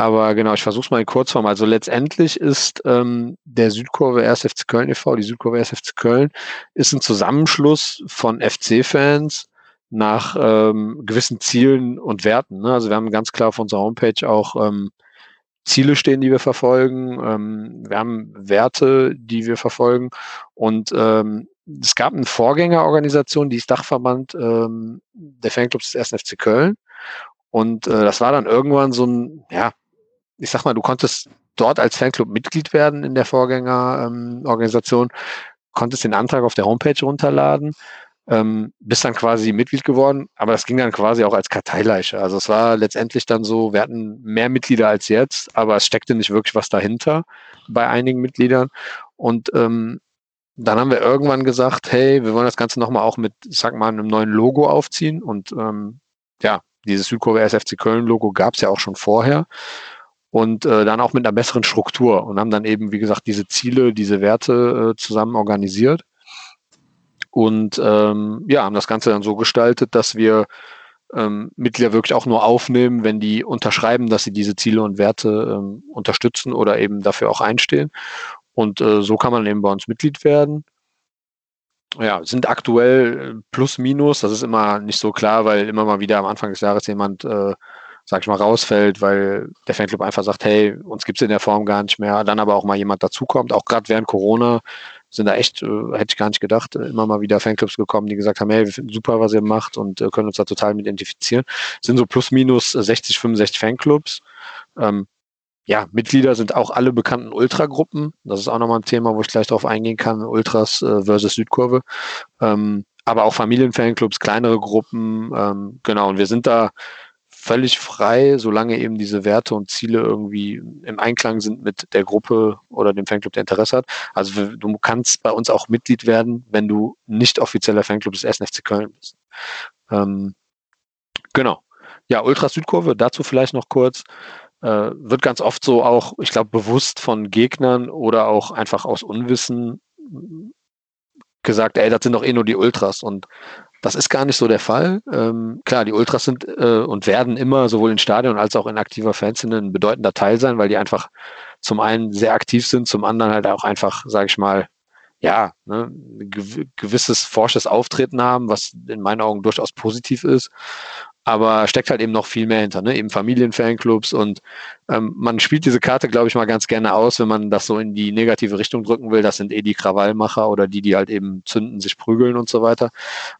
Aber genau, ich versuche es mal in Kurzform. Also letztendlich ist ähm, der Südkurve 1. FC Köln e.V., die Südkurve 1. FC Köln, ist ein Zusammenschluss von FC-Fans nach ähm, gewissen Zielen und Werten. Ne? Also wir haben ganz klar auf unserer Homepage auch ähm, Ziele stehen, die wir verfolgen. Ähm, wir haben Werte, die wir verfolgen. Und ähm, es gab eine Vorgängerorganisation, die ist Dachverband ähm, der Fanclubs des 1. FC Köln. Und äh, das war dann irgendwann so ein, ja, ich sag mal, du konntest dort als Fanclub Mitglied werden in der Vorgängerorganisation, ähm, konntest den Antrag auf der Homepage runterladen, ähm, bist dann quasi Mitglied geworden, aber das ging dann quasi auch als Karteileiche. Also es war letztendlich dann so, wir hatten mehr Mitglieder als jetzt, aber es steckte nicht wirklich was dahinter bei einigen Mitgliedern. Und ähm, dann haben wir irgendwann gesagt, hey, wir wollen das Ganze nochmal auch mit, sag mal, einem neuen Logo aufziehen. Und ähm, ja, dieses Südkurve SFC Köln Logo gab es ja auch schon vorher und äh, dann auch mit einer besseren Struktur und haben dann eben, wie gesagt, diese Ziele, diese Werte äh, zusammen organisiert und ähm, ja, haben das Ganze dann so gestaltet, dass wir ähm, Mitglieder wirklich auch nur aufnehmen, wenn die unterschreiben, dass sie diese Ziele und Werte ähm, unterstützen oder eben dafür auch einstehen. Und äh, so kann man eben bei uns Mitglied werden. Ja, sind aktuell äh, plus minus, das ist immer nicht so klar, weil immer mal wieder am Anfang des Jahres jemand äh, sag ich mal, rausfällt, weil der Fanclub einfach sagt, hey, uns gibt es in der Form gar nicht mehr, dann aber auch mal jemand dazukommt, auch gerade während Corona sind da echt, äh, hätte ich gar nicht gedacht, immer mal wieder Fanclubs gekommen, die gesagt haben, hey, wir finden super, was ihr macht und äh, können uns da total mit identifizieren. sind so plus minus 60, 65 Fanclubs. Ähm, ja, Mitglieder sind auch alle bekannten Ultragruppen. Das ist auch nochmal ein Thema, wo ich gleich drauf eingehen kann. Ultras äh, versus Südkurve. Ähm, aber auch Familienfanclubs, kleinere Gruppen. Ähm, genau, und wir sind da völlig frei, solange eben diese Werte und Ziele irgendwie im Einklang sind mit der Gruppe oder dem Fanclub, der Interesse hat. Also du kannst bei uns auch Mitglied werden, wenn du nicht offizieller Fanclub des 1. FC Köln bist. Ähm, genau. Ja, Ultra Südkurve, dazu vielleicht noch kurz. Äh, wird ganz oft so auch, ich glaube, bewusst von Gegnern oder auch einfach aus Unwissen gesagt, ey, das sind doch eh nur die Ultras. Und das ist gar nicht so der Fall. Ähm, klar, die Ultras sind äh, und werden immer sowohl in Stadion als auch in aktiver Fanszene ein bedeutender Teil sein, weil die einfach zum einen sehr aktiv sind, zum anderen halt auch einfach, sage ich mal, ja, ne, gewisses forsches Auftreten haben, was in meinen Augen durchaus positiv ist aber steckt halt eben noch viel mehr hinter, ne? eben Familienfanclubs und ähm, man spielt diese Karte, glaube ich, mal ganz gerne aus, wenn man das so in die negative Richtung drücken will. Das sind eh die Krawallmacher oder die, die halt eben zünden, sich prügeln und so weiter.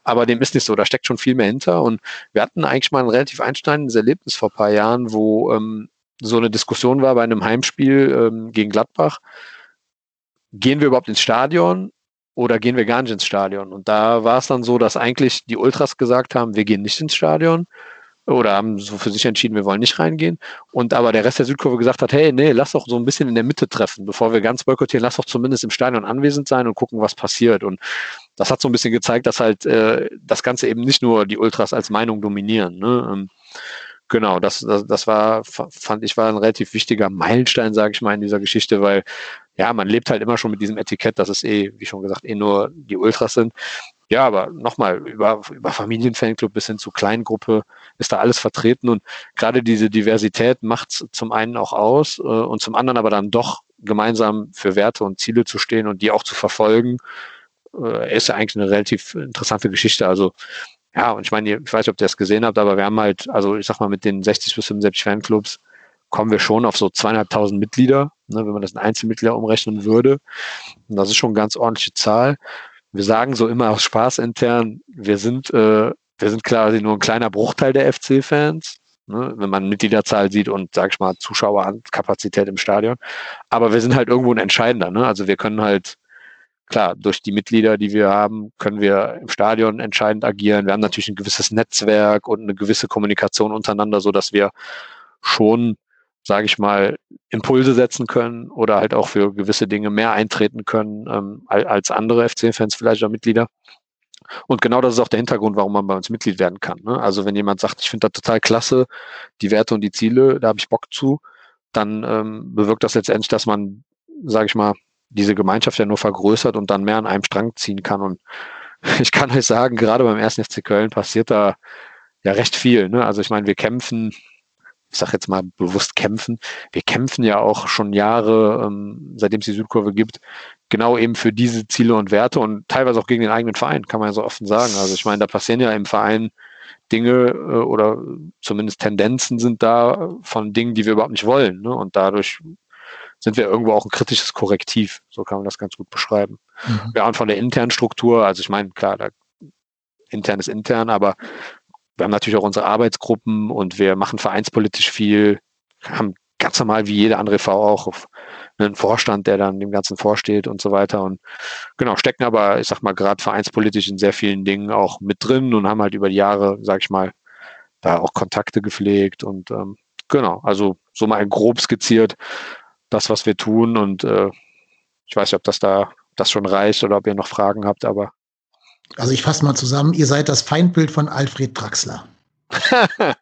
Aber dem ist nicht so, da steckt schon viel mehr hinter und wir hatten eigentlich mal ein relativ einschneidendes Erlebnis vor paar Jahren, wo ähm, so eine Diskussion war bei einem Heimspiel ähm, gegen Gladbach. Gehen wir überhaupt ins Stadion oder gehen wir gar nicht ins Stadion? Und da war es dann so, dass eigentlich die Ultras gesagt haben, wir gehen nicht ins Stadion oder haben so für sich entschieden, wir wollen nicht reingehen. Und aber der Rest der Südkurve gesagt hat, hey, nee, lass doch so ein bisschen in der Mitte treffen, bevor wir ganz boykottieren, lass doch zumindest im Stadion anwesend sein und gucken, was passiert. Und das hat so ein bisschen gezeigt, dass halt äh, das Ganze eben nicht nur die Ultras als Meinung dominieren. Ne? Ähm, genau, das, das, das war, fand ich, war ein relativ wichtiger Meilenstein, sage ich mal, in dieser Geschichte, weil ja, man lebt halt immer schon mit diesem Etikett, dass es eh, wie schon gesagt, eh nur die Ultras sind. Ja, aber nochmal, über, über Familienfanclub bis hin zu Kleingruppe ist da alles vertreten und gerade diese Diversität macht zum einen auch aus äh, und zum anderen aber dann doch gemeinsam für Werte und Ziele zu stehen und die auch zu verfolgen, äh, ist ja eigentlich eine relativ interessante Geschichte. Also ja, und ich meine, ich weiß nicht, ob ihr das gesehen habt, aber wir haben halt, also ich sag mal, mit den 60 bis 75 Fanclubs kommen wir schon auf so zweieinhalbtausend Mitglieder, ne, wenn man das in Einzelmitglieder umrechnen würde. Und das ist schon eine ganz ordentliche Zahl. Wir sagen so immer aus Spaß intern, wir sind, äh, wir sind quasi nur ein kleiner Bruchteil der FC-Fans, ne, wenn man Mitgliederzahl sieht und, sag ich mal, Zuschauerkapazität im Stadion. Aber wir sind halt irgendwo ein Entscheidender. Ne? Also wir können halt, klar, durch die Mitglieder, die wir haben, können wir im Stadion entscheidend agieren. Wir haben natürlich ein gewisses Netzwerk und eine gewisse Kommunikation untereinander, so dass wir schon sage ich mal, Impulse setzen können oder halt auch für gewisse Dinge mehr eintreten können ähm, als andere FC-Fans vielleicht oder Mitglieder. Und genau das ist auch der Hintergrund, warum man bei uns Mitglied werden kann. Ne? Also wenn jemand sagt, ich finde das total klasse, die Werte und die Ziele, da habe ich Bock zu, dann ähm, bewirkt das letztendlich, dass man, sage ich mal, diese Gemeinschaft ja nur vergrößert und dann mehr an einem Strang ziehen kann. Und (laughs) ich kann euch sagen, gerade beim ersten FC Köln passiert da ja recht viel. Ne? Also ich meine, wir kämpfen ich sage jetzt mal bewusst kämpfen. Wir kämpfen ja auch schon Jahre, ähm, seitdem es die Südkurve gibt, genau eben für diese Ziele und Werte und teilweise auch gegen den eigenen Verein, kann man ja so offen sagen. Also ich meine, da passieren ja im Verein Dinge äh, oder zumindest Tendenzen sind da von Dingen, die wir überhaupt nicht wollen. Ne? Und dadurch sind wir irgendwo auch ein kritisches Korrektiv. So kann man das ganz gut beschreiben. Mhm. Ja, und von der internen Struktur, also ich meine, klar, da, intern ist intern, aber wir haben natürlich auch unsere Arbeitsgruppen und wir machen vereinspolitisch viel, haben ganz normal wie jede andere V auch einen Vorstand, der dann dem Ganzen vorsteht und so weiter. Und genau, stecken aber, ich sag mal, gerade vereinspolitisch in sehr vielen Dingen auch mit drin und haben halt über die Jahre, sag ich mal, da auch Kontakte gepflegt und ähm, genau, also so mal grob skizziert, das, was wir tun. Und äh, ich weiß nicht, ob das da das schon reicht oder ob ihr noch Fragen habt, aber also ich fasse mal zusammen, ihr seid das Feindbild von Alfred Draxler. (laughs)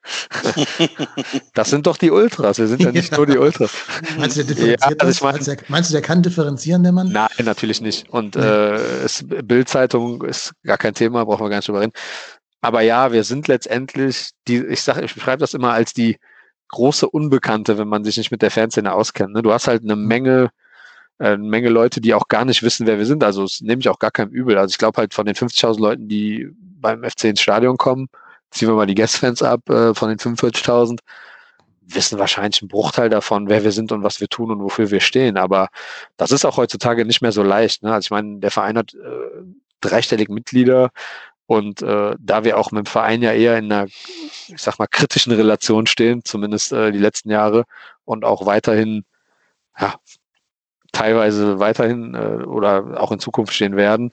das sind doch die Ultras, wir sind ja nicht ja. nur die Ultras. Meinst du, der differenziert ja, also ich mein, der, meinst du, der kann differenzieren, der Mann? Nein, natürlich nicht. Und äh, Bildzeitung ist gar kein Thema, brauchen wir gar nicht drüber reden. Aber ja, wir sind letztendlich, die, ich sage, ich beschreibe das immer als die große Unbekannte, wenn man sich nicht mit der Fanszene auskennt. Ne? Du hast halt eine mhm. Menge eine Menge Leute, die auch gar nicht wissen, wer wir sind. Also das nehme ich auch gar kein Übel. Also ich glaube halt von den 50.000 Leuten, die beim FC ins Stadion kommen, ziehen wir mal die Guestfans ab äh, von den 45.000, wissen wahrscheinlich einen Bruchteil davon, wer wir sind und was wir tun und wofür wir stehen. Aber das ist auch heutzutage nicht mehr so leicht. Ne? Also ich meine, der Verein hat äh, dreistellig Mitglieder und äh, da wir auch mit dem Verein ja eher in einer, ich sag mal, kritischen Relation stehen, zumindest äh, die letzten Jahre und auch weiterhin ja, teilweise weiterhin äh, oder auch in Zukunft stehen werden,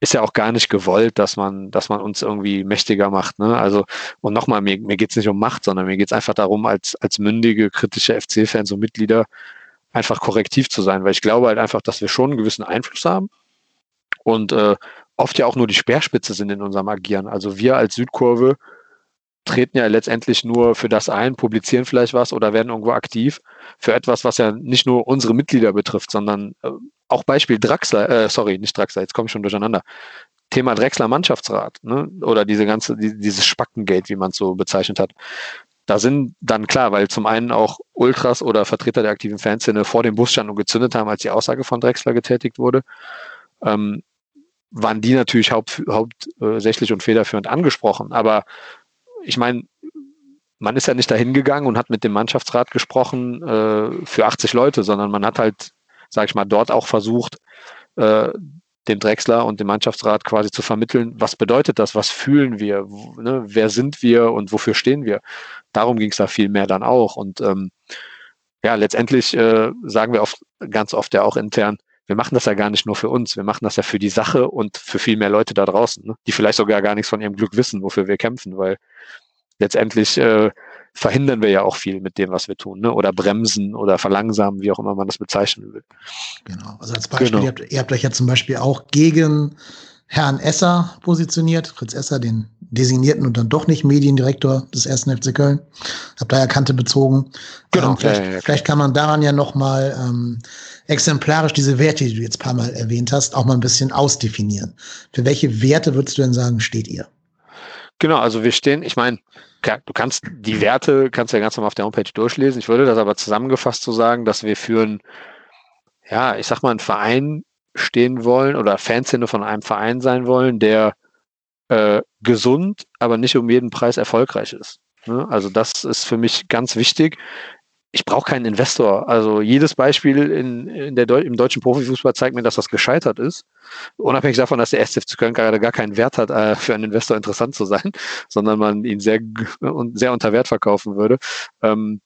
ist ja auch gar nicht gewollt, dass man, dass man uns irgendwie mächtiger macht. Ne? Also, und nochmal, mir, mir geht es nicht um Macht, sondern mir geht es einfach darum, als, als mündige, kritische FC-Fans und Mitglieder einfach korrektiv zu sein, weil ich glaube halt einfach, dass wir schon einen gewissen Einfluss haben und äh, oft ja auch nur die Speerspitze sind in unserem Agieren. Also wir als Südkurve treten ja letztendlich nur für das ein, publizieren vielleicht was oder werden irgendwo aktiv für etwas, was ja nicht nur unsere Mitglieder betrifft, sondern äh, auch Beispiel Draxler, äh, sorry, nicht Draxler, jetzt komme ich schon durcheinander. Thema Drechsler Mannschaftsrat ne? oder diese ganze, die, dieses Spackengate, wie man es so bezeichnet hat. Da sind dann klar, weil zum einen auch Ultras oder Vertreter der aktiven Fanszene vor dem Bus standen und gezündet haben, als die Aussage von Drexler getätigt wurde. ähm, waren die natürlich haupt, hauptsächlich und federführend angesprochen. Aber ich meine, man ist ja nicht dahin gegangen und hat mit dem Mannschaftsrat gesprochen äh, für 80 Leute, sondern man hat halt, sage ich mal, dort auch versucht, äh, dem Drechsler und dem Mannschaftsrat quasi zu vermitteln, was bedeutet das, was fühlen wir, ne, wer sind wir und wofür stehen wir. Darum ging es da viel mehr dann auch. Und ähm, ja, letztendlich äh, sagen wir oft, ganz oft ja auch intern, wir machen das ja gar nicht nur für uns, wir machen das ja für die Sache und für viel mehr Leute da draußen, ne, die vielleicht sogar gar nichts von ihrem Glück wissen, wofür wir kämpfen, weil letztendlich äh, verhindern wir ja auch viel mit dem, was wir tun, ne? oder bremsen oder verlangsamen, wie auch immer man das bezeichnen will. Genau. Also als Beispiel, genau. ihr, habt, ihr habt euch ja zum Beispiel auch gegen Herrn Esser positioniert, Fritz Esser, den designierten und dann doch nicht Mediendirektor des ersten FC Köln. Habt da ja Kante bezogen. Genau. Ähm, vielleicht, ja, ja, ja. vielleicht kann man daran ja nochmal ähm, exemplarisch diese Werte, die du jetzt ein paar Mal erwähnt hast, auch mal ein bisschen ausdefinieren. Für welche Werte würdest du denn sagen, steht ihr? Genau, also wir stehen, ich meine, du kannst die Werte, kannst ja ganz normal auf der Homepage durchlesen. Ich würde das aber zusammengefasst so sagen, dass wir für einen, ja, ich sag mal, einen Verein stehen wollen oder Fanszene von einem Verein sein wollen, der äh, gesund, aber nicht um jeden Preis erfolgreich ist. Ne? Also das ist für mich ganz wichtig ich brauche keinen Investor. Also jedes Beispiel in, in der Deu im deutschen Profifußball zeigt mir, dass das gescheitert ist. Unabhängig davon, dass der SFC Köln gerade gar keinen Wert hat, äh, für einen Investor interessant zu sein, (laughs) sondern man ihn sehr, sehr unter Wert verkaufen würde. Ähm,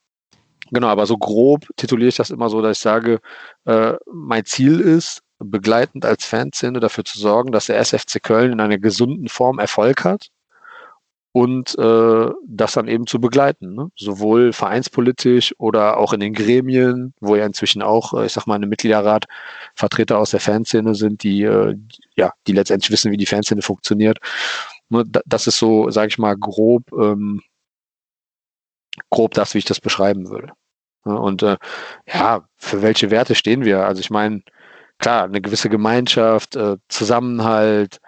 genau, aber so grob tituliere ich das immer so, dass ich sage, äh, mein Ziel ist, begleitend als Fanszene dafür zu sorgen, dass der SFC Köln in einer gesunden Form Erfolg hat und äh, das dann eben zu begleiten, ne? sowohl vereinspolitisch oder auch in den Gremien, wo ja inzwischen auch, äh, ich sag mal, eine Mitgliederrat Vertreter aus der Fanszene sind, die äh, ja, die letztendlich wissen, wie die Fanszene funktioniert. Ne? Das ist so, sage ich mal, grob, ähm, grob das, wie ich das beschreiben würde. Ne? Und äh, ja, für welche Werte stehen wir? Also ich meine, klar, eine gewisse Gemeinschaft, äh, Zusammenhalt,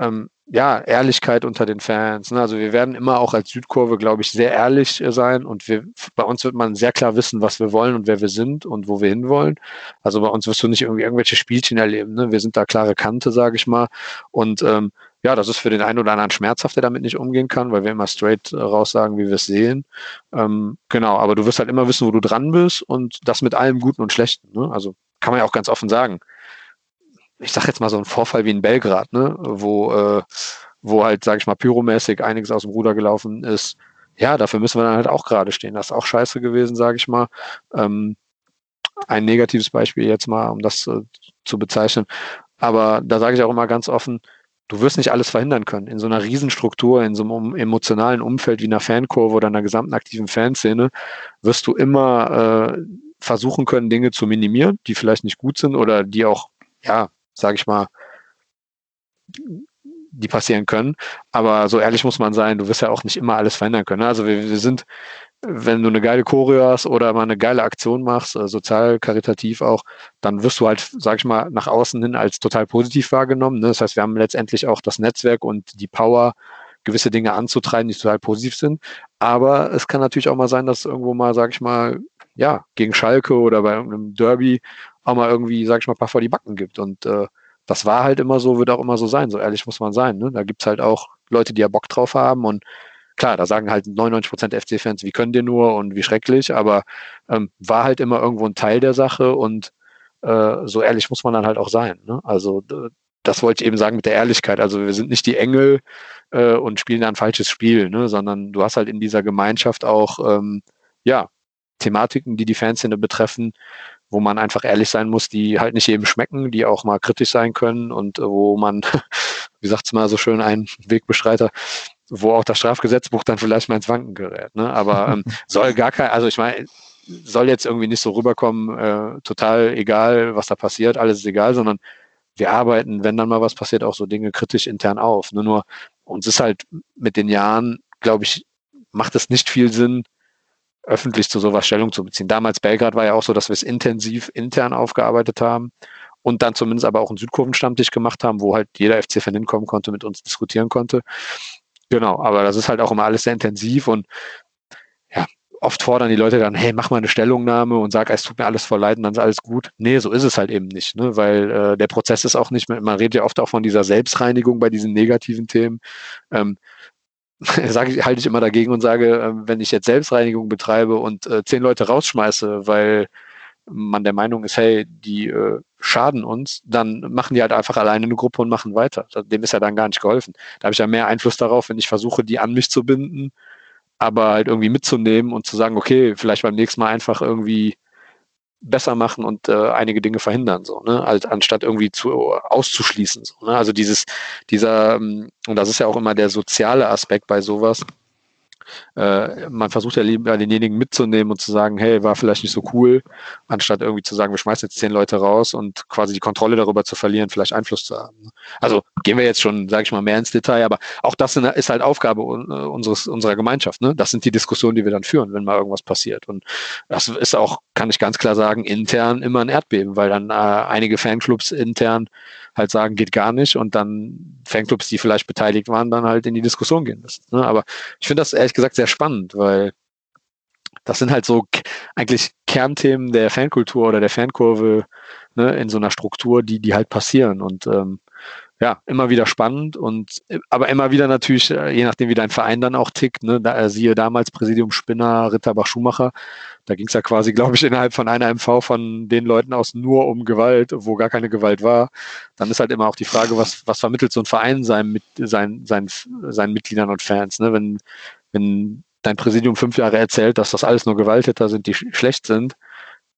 ähm, ja, Ehrlichkeit unter den Fans. Ne? Also wir werden immer auch als Südkurve, glaube ich, sehr ehrlich äh, sein und wir, bei uns wird man sehr klar wissen, was wir wollen und wer wir sind und wo wir hinwollen. Also bei uns wirst du nicht irgendwie irgendwelche Spielchen erleben. Ne? Wir sind da klare Kante, sage ich mal. Und ähm, ja, das ist für den einen oder anderen schmerzhaft, der damit nicht umgehen kann, weil wir immer straight äh, raus sagen, wie wir es sehen. Ähm, genau, aber du wirst halt immer wissen, wo du dran bist und das mit allem Guten und Schlechten. Ne? Also kann man ja auch ganz offen sagen ich sag jetzt mal so ein Vorfall wie in Belgrad, ne, wo, äh, wo halt, sage ich mal, pyromäßig einiges aus dem Ruder gelaufen ist. Ja, dafür müssen wir dann halt auch gerade stehen. Das ist auch scheiße gewesen, sage ich mal. Ähm, ein negatives Beispiel jetzt mal, um das äh, zu bezeichnen. Aber da sage ich auch immer ganz offen, du wirst nicht alles verhindern können. In so einer Riesenstruktur, in so einem emotionalen Umfeld wie einer Fankurve oder einer gesamten aktiven Fanszene, wirst du immer äh, versuchen können, Dinge zu minimieren, die vielleicht nicht gut sind oder die auch, ja, sage ich mal, die passieren können. Aber so ehrlich muss man sein, du wirst ja auch nicht immer alles verändern können. Also wir, wir sind, wenn du eine geile Choreo hast oder mal eine geile Aktion machst, äh, sozial, karitativ auch, dann wirst du halt, sag ich mal, nach außen hin als total positiv wahrgenommen. Ne? Das heißt, wir haben letztendlich auch das Netzwerk und die Power, gewisse Dinge anzutreiben, die total positiv sind. Aber es kann natürlich auch mal sein, dass irgendwo mal, sag ich mal, ja, gegen Schalke oder bei irgendeinem Derby auch mal irgendwie, sag ich mal, ein paar vor die Backen gibt. Und äh, das war halt immer so, wird auch immer so sein, so ehrlich muss man sein. Ne? Da gibt's halt auch Leute, die ja Bock drauf haben und klar, da sagen halt 99 Prozent FC-Fans, wie können die nur und wie schrecklich, aber ähm, war halt immer irgendwo ein Teil der Sache und äh, so ehrlich muss man dann halt auch sein. Ne? Also das wollte ich eben sagen mit der Ehrlichkeit. Also wir sind nicht die Engel äh, und spielen da ein falsches Spiel, ne? sondern du hast halt in dieser Gemeinschaft auch ähm, ja Thematiken, die die Fanszene betreffen, wo man einfach ehrlich sein muss, die halt nicht jedem schmecken, die auch mal kritisch sein können und äh, wo man, (laughs) wie sagt's mal so schön, ein Wegbeschreiter, wo auch das Strafgesetzbuch dann vielleicht mal ins Wanken gerät. Ne? Aber ähm, (laughs) soll gar kein, also ich meine, soll jetzt irgendwie nicht so rüberkommen, äh, total egal, was da passiert, alles ist egal, sondern wir arbeiten, wenn dann mal was passiert, auch so Dinge kritisch intern auf. Ne? Nur uns ist halt mit den Jahren, glaube ich, macht es nicht viel Sinn, öffentlich zu sowas Stellung zu beziehen. Damals Belgrad war ja auch so, dass wir es intensiv intern aufgearbeitet haben und dann zumindest aber auch einen Südkurvenstammtisch gemacht haben, wo halt jeder FC-Fan hinkommen konnte, mit uns diskutieren konnte. Genau, aber das ist halt auch immer alles sehr intensiv und ja, oft fordern die Leute dann, hey, mach mal eine Stellungnahme und sag, es tut mir alles voll leid und dann ist alles gut. Nee, so ist es halt eben nicht, ne? weil äh, der Prozess ist auch nicht mehr, man redet ja oft auch von dieser Selbstreinigung bei diesen negativen Themen. Ähm, (laughs) sage ich, halte ich immer dagegen und sage, äh, wenn ich jetzt Selbstreinigung betreibe und äh, zehn Leute rausschmeiße, weil man der Meinung ist, hey, die äh, schaden uns, dann machen die halt einfach alleine eine Gruppe und machen weiter. Dem ist ja dann gar nicht geholfen. Da habe ich ja mehr Einfluss darauf, wenn ich versuche, die an mich zu binden, aber halt irgendwie mitzunehmen und zu sagen, okay, vielleicht beim nächsten Mal einfach irgendwie besser machen und äh, einige Dinge verhindern, so, ne, halt, anstatt irgendwie zu auszuschließen. So, ne? Also dieses, dieser, ähm, und das ist ja auch immer der soziale Aspekt bei sowas, äh, man versucht ja lieber denjenigen mitzunehmen und zu sagen, hey, war vielleicht nicht so cool, anstatt irgendwie zu sagen, wir schmeißen jetzt zehn Leute raus und quasi die Kontrolle darüber zu verlieren, vielleicht Einfluss zu haben. Also gehen wir jetzt schon, sage ich mal, mehr ins Detail, aber auch das ist halt Aufgabe unseres, unserer Gemeinschaft. Ne? Das sind die Diskussionen, die wir dann führen, wenn mal irgendwas passiert. Und das ist auch, kann ich ganz klar sagen, intern immer ein Erdbeben, weil dann äh, einige Fanclubs intern halt sagen, geht gar nicht und dann Fanclubs, die vielleicht beteiligt waren, dann halt in die Diskussion gehen müssen. Ne? Aber ich finde das ehrlich gesagt sehr spannend, weil das sind halt so eigentlich Kernthemen der Fankultur oder der Fankurve ne, in so einer Struktur, die, die halt passieren. Und ähm, ja, immer wieder spannend und aber immer wieder natürlich, äh, je nachdem wie dein Verein dann auch tickt, ne, da, äh, siehe damals Präsidium Spinner, Ritterbach Schumacher, da ging es ja quasi, (laughs) glaube ich, innerhalb von einer MV von den Leuten aus nur um Gewalt, wo gar keine Gewalt war. Dann ist halt immer auch die Frage, was, was vermittelt so ein Verein seinen, mit, seinen, seinen, seinen Mitgliedern und Fans, ne? Wenn, wenn dein Präsidium fünf Jahre erzählt, dass das alles nur Gewalttäter sind, die schlecht sind,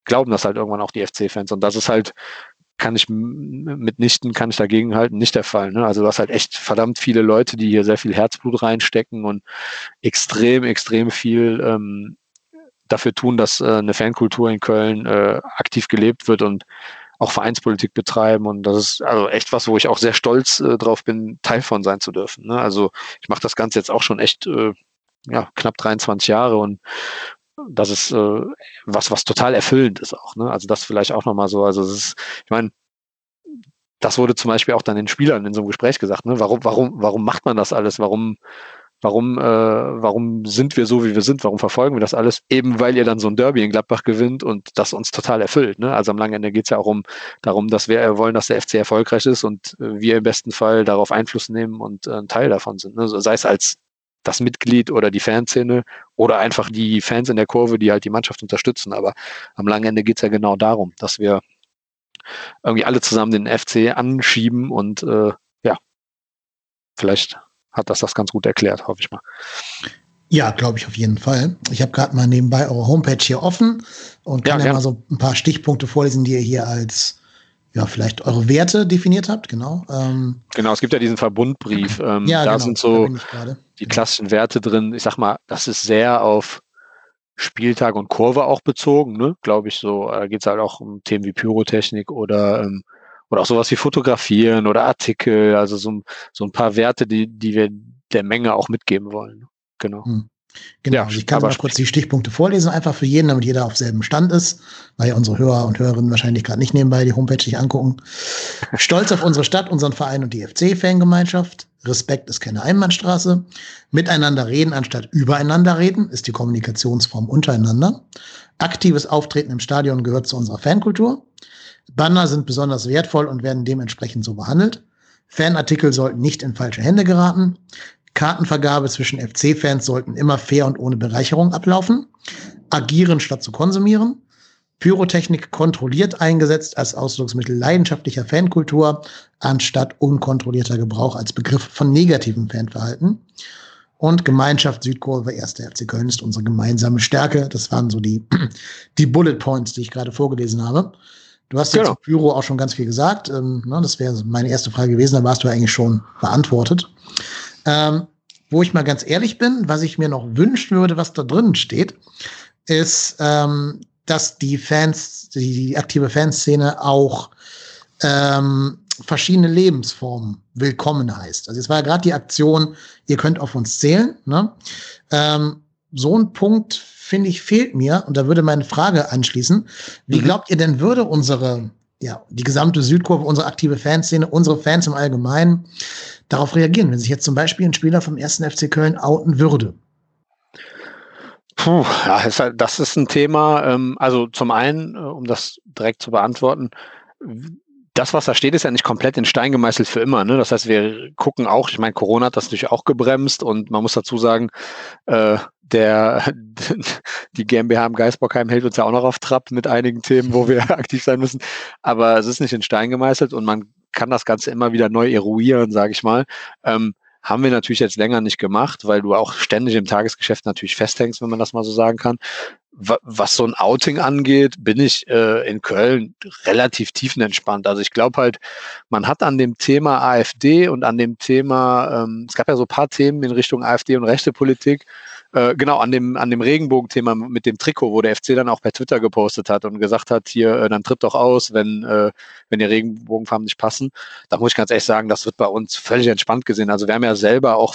glauben das halt irgendwann auch die FC-Fans. Und das ist halt kann ich mitnichten, kann ich dagegen halten, nicht der Fall. Ne? Also du hast halt echt verdammt viele Leute, die hier sehr viel Herzblut reinstecken und extrem, extrem viel ähm, dafür tun, dass äh, eine Fankultur in Köln äh, aktiv gelebt wird und auch Vereinspolitik betreiben. Und das ist also echt was, wo ich auch sehr stolz äh, drauf bin, Teil von sein zu dürfen. Ne? Also ich mache das Ganze jetzt auch schon echt äh, ja, knapp 23 Jahre und das ist äh, was, was total erfüllend ist auch. Ne? Also das vielleicht auch nochmal so. Also es ist, ich meine, das wurde zum Beispiel auch dann den Spielern in so einem Gespräch gesagt. Ne? Warum, warum, warum macht man das alles? Warum, warum, äh, warum sind wir so, wie wir sind? Warum verfolgen wir das alles? Eben weil ihr dann so ein Derby in Gladbach gewinnt und das uns total erfüllt. Ne? Also am langen Ende geht es ja auch um darum, dass wir wollen, dass der FC erfolgreich ist und äh, wir im besten Fall darauf Einfluss nehmen und äh, ein Teil davon sind. Ne? Sei es als das Mitglied oder die Fanszene oder einfach die Fans in der Kurve, die halt die Mannschaft unterstützen. Aber am langen Ende geht es ja genau darum, dass wir irgendwie alle zusammen den FC anschieben und äh, ja, vielleicht hat das das ganz gut erklärt, hoffe ich mal. Ja, glaube ich auf jeden Fall. Ich habe gerade mal nebenbei eure Homepage hier offen und kann ja, ja mal so ein paar Stichpunkte vorlesen, die ihr hier als ja, vielleicht eure Werte definiert habt, genau. Ähm, genau, es gibt ja diesen Verbundbrief. Ähm, ja, da genau, sind so da die klassischen Werte drin. Ich sag mal, das ist sehr auf Spieltag und Kurve auch bezogen, ne? Glaube ich so. Da geht es halt auch um Themen wie Pyrotechnik oder ähm, oder auch sowas wie Fotografieren oder Artikel, also so, so ein paar Werte, die, die wir der Menge auch mitgeben wollen. Genau. Hm. Genau, ja, also ich kann mal kurz die Stichpunkte vorlesen, einfach für jeden, damit jeder auf selben Stand ist, weil ja unsere Hörer und Hörerinnen wahrscheinlich gerade nicht nebenbei die Homepage sich angucken. (laughs) Stolz auf unsere Stadt, unseren Verein und die FC-Fangemeinschaft. Respekt ist keine Einbahnstraße. Miteinander reden anstatt übereinander reden ist die Kommunikationsform untereinander. Aktives Auftreten im Stadion gehört zu unserer Fankultur. Banner sind besonders wertvoll und werden dementsprechend so behandelt. Fanartikel sollten nicht in falsche Hände geraten. Kartenvergabe zwischen FC-Fans sollten immer fair und ohne Bereicherung ablaufen. Agieren statt zu konsumieren. Pyrotechnik kontrolliert eingesetzt als Ausdrucksmittel leidenschaftlicher Fankultur, anstatt unkontrollierter Gebrauch als Begriff von negativem Fanverhalten. Und Gemeinschaft Südkurve, 1. FC Köln ist unsere gemeinsame Stärke. Das waren so die, (clears throat) die Bullet Points, die ich gerade vorgelesen habe. Du hast jetzt genau. Pyro auch schon ganz viel gesagt. Ähm, ne, das wäre meine erste Frage gewesen, da warst du eigentlich schon beantwortet. Ähm, wo ich mal ganz ehrlich bin, was ich mir noch wünschen würde, was da drin steht, ist, ähm, dass die Fans, die, die aktive Fanszene auch ähm, verschiedene Lebensformen willkommen heißt. Also es war ja gerade die Aktion, ihr könnt auf uns zählen. Ne? Ähm, so ein Punkt, finde ich, fehlt mir. Und da würde meine Frage anschließen. Wie mhm. glaubt ihr denn, würde unsere, ja, die gesamte Südkurve, unsere aktive Fanszene, unsere Fans im Allgemeinen darauf reagieren, wenn sich jetzt zum Beispiel ein Spieler vom ersten FC Köln outen würde? Puh, ja, halt, das ist ein Thema. Ähm, also zum einen, äh, um das direkt zu beantworten, das, was da steht, ist ja nicht komplett in Stein gemeißelt für immer. Ne? Das heißt, wir gucken auch, ich meine, Corona hat das natürlich auch gebremst und man muss dazu sagen, äh, der, (laughs) die GmbH im Geisbockheim hält uns ja auch noch auf Trab mit einigen Themen, wo wir (laughs) aktiv sein müssen. Aber es ist nicht in Stein gemeißelt und man kann das Ganze immer wieder neu eruieren, sage ich mal. Ähm, haben wir natürlich jetzt länger nicht gemacht, weil du auch ständig im Tagesgeschäft natürlich festhängst, wenn man das mal so sagen kann. Was so ein Outing angeht, bin ich äh, in Köln relativ tiefenentspannt. Also ich glaube halt, man hat an dem Thema AfD und an dem Thema, ähm, es gab ja so paar Themen in Richtung AfD und rechte Politik, äh, genau, an dem, an dem Regenbogenthema mit dem Trikot, wo der FC dann auch per Twitter gepostet hat und gesagt hat, hier, äh, dann tritt doch aus, wenn, äh, wenn die Regenbogenfarben nicht passen. Da muss ich ganz ehrlich sagen, das wird bei uns völlig entspannt gesehen. Also wir haben ja selber auch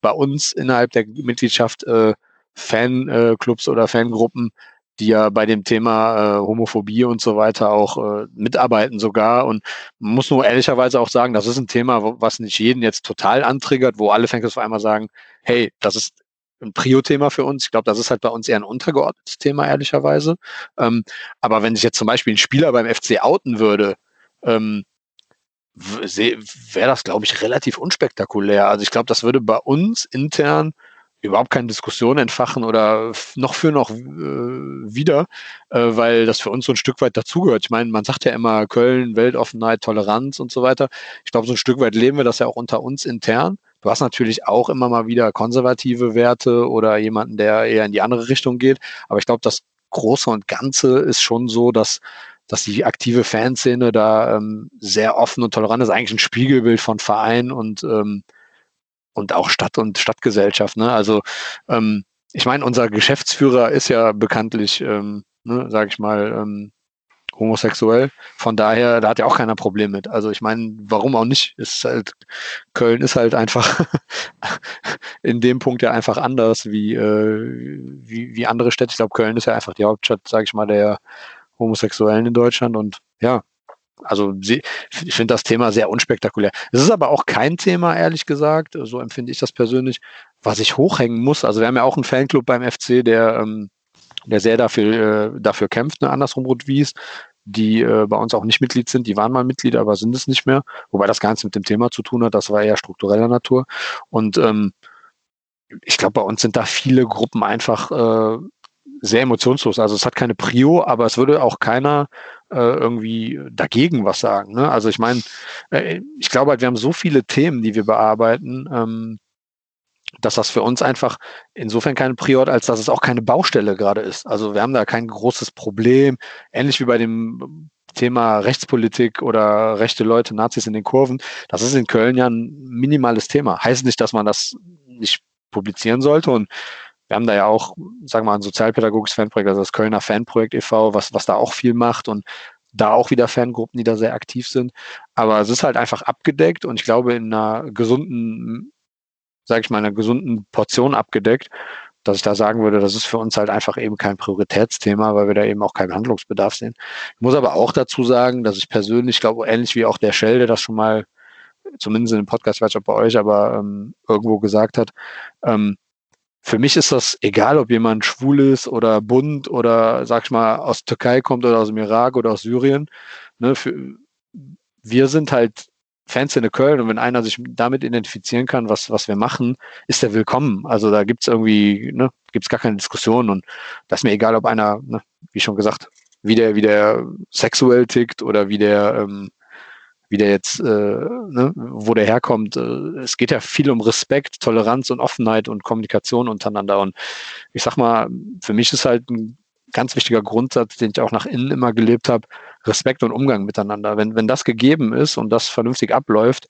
bei uns innerhalb der Mitgliedschaft äh, Fanclubs oder Fangruppen, die ja bei dem Thema äh, Homophobie und so weiter auch äh, mitarbeiten sogar. Und man muss nur ehrlicherweise auch sagen, das ist ein Thema, was nicht jeden jetzt total antriggert, wo alle Fans auf einmal sagen, hey, das ist ein Prio-Thema für uns. Ich glaube, das ist halt bei uns eher ein untergeordnetes Thema, ehrlicherweise. Ähm, aber wenn sich jetzt zum Beispiel ein Spieler beim FC outen würde, ähm, wäre das, glaube ich, relativ unspektakulär. Also ich glaube, das würde bei uns intern überhaupt keine Diskussion entfachen oder noch für noch äh, wieder, äh, weil das für uns so ein Stück weit dazugehört. Ich meine, man sagt ja immer Köln, Weltoffenheit, Toleranz und so weiter. Ich glaube, so ein Stück weit leben wir das ja auch unter uns intern. Du hast natürlich auch immer mal wieder konservative Werte oder jemanden, der eher in die andere Richtung geht. Aber ich glaube, das Große und Ganze ist schon so, dass, dass die aktive Fanszene da ähm, sehr offen und tolerant ist. Eigentlich ein Spiegelbild von Verein und, ähm, und auch Stadt und Stadtgesellschaft. Ne? Also ähm, ich meine, unser Geschäftsführer ist ja bekanntlich, ähm, ne, sage ich mal, ähm, homosexuell. Von daher, da hat ja auch keiner Problem mit. Also ich meine, warum auch nicht? Ist halt, Köln ist halt einfach (laughs) in dem Punkt ja einfach anders wie, äh, wie, wie andere Städte. Ich glaube, Köln ist ja einfach die Hauptstadt, sage ich mal, der Homosexuellen in Deutschland. Und ja, also ich finde das Thema sehr unspektakulär. Es ist aber auch kein Thema, ehrlich gesagt, so empfinde ich das persönlich, was ich hochhängen muss. Also wir haben ja auch einen Fanclub beim FC, der ähm, der sehr dafür, äh, dafür kämpft, ne, andersrum Rot-Wies, die äh, bei uns auch nicht Mitglied sind. Die waren mal Mitglied, aber sind es nicht mehr. Wobei das gar nichts mit dem Thema zu tun hat. Das war eher struktureller Natur. Und ähm, ich glaube, bei uns sind da viele Gruppen einfach äh, sehr emotionslos. Also es hat keine Prio, aber es würde auch keiner äh, irgendwie dagegen was sagen. Ne? Also ich meine, äh, ich glaube halt, wir haben so viele Themen, die wir bearbeiten. Ähm, dass das für uns einfach insofern keine Prior, als dass es auch keine Baustelle gerade ist. Also wir haben da kein großes Problem, ähnlich wie bei dem Thema Rechtspolitik oder rechte Leute, Nazis in den Kurven. Das ist in Köln ja ein minimales Thema. Heißt nicht, dass man das nicht publizieren sollte und wir haben da ja auch, sagen wir mal, ein sozialpädagogisches Fanprojekt, also das Kölner Fanprojekt e.V., was, was da auch viel macht und da auch wieder Fangruppen, die da sehr aktiv sind. Aber es ist halt einfach abgedeckt und ich glaube, in einer gesunden sage ich mal, einer gesunden Portion abgedeckt, dass ich da sagen würde, das ist für uns halt einfach eben kein Prioritätsthema, weil wir da eben auch keinen Handlungsbedarf sehen. Ich muss aber auch dazu sagen, dass ich persönlich glaube, ähnlich wie auch der Shell, der das schon mal, zumindest in dem Podcast, weiß ich bei euch, aber ähm, irgendwo gesagt hat, ähm, für mich ist das egal, ob jemand schwul ist oder bunt oder, sag ich mal, aus Türkei kommt oder aus dem Irak oder aus Syrien. Ne, für, wir sind halt Fanszene Köln und wenn einer sich damit identifizieren kann, was, was wir machen, ist er willkommen. Also da gibt's irgendwie, ne, gibt's gar keine Diskussion und das ist mir egal, ob einer, ne, wie schon gesagt, wie der, wie der sexuell tickt oder wie der, ähm, wie der jetzt, äh, ne, wo der herkommt. Äh, es geht ja viel um Respekt, Toleranz und Offenheit und Kommunikation untereinander. Und ich sag mal, für mich ist halt ein ganz wichtiger Grundsatz, den ich auch nach innen immer gelebt habe, Respekt und Umgang miteinander. Wenn, wenn das gegeben ist und das vernünftig abläuft,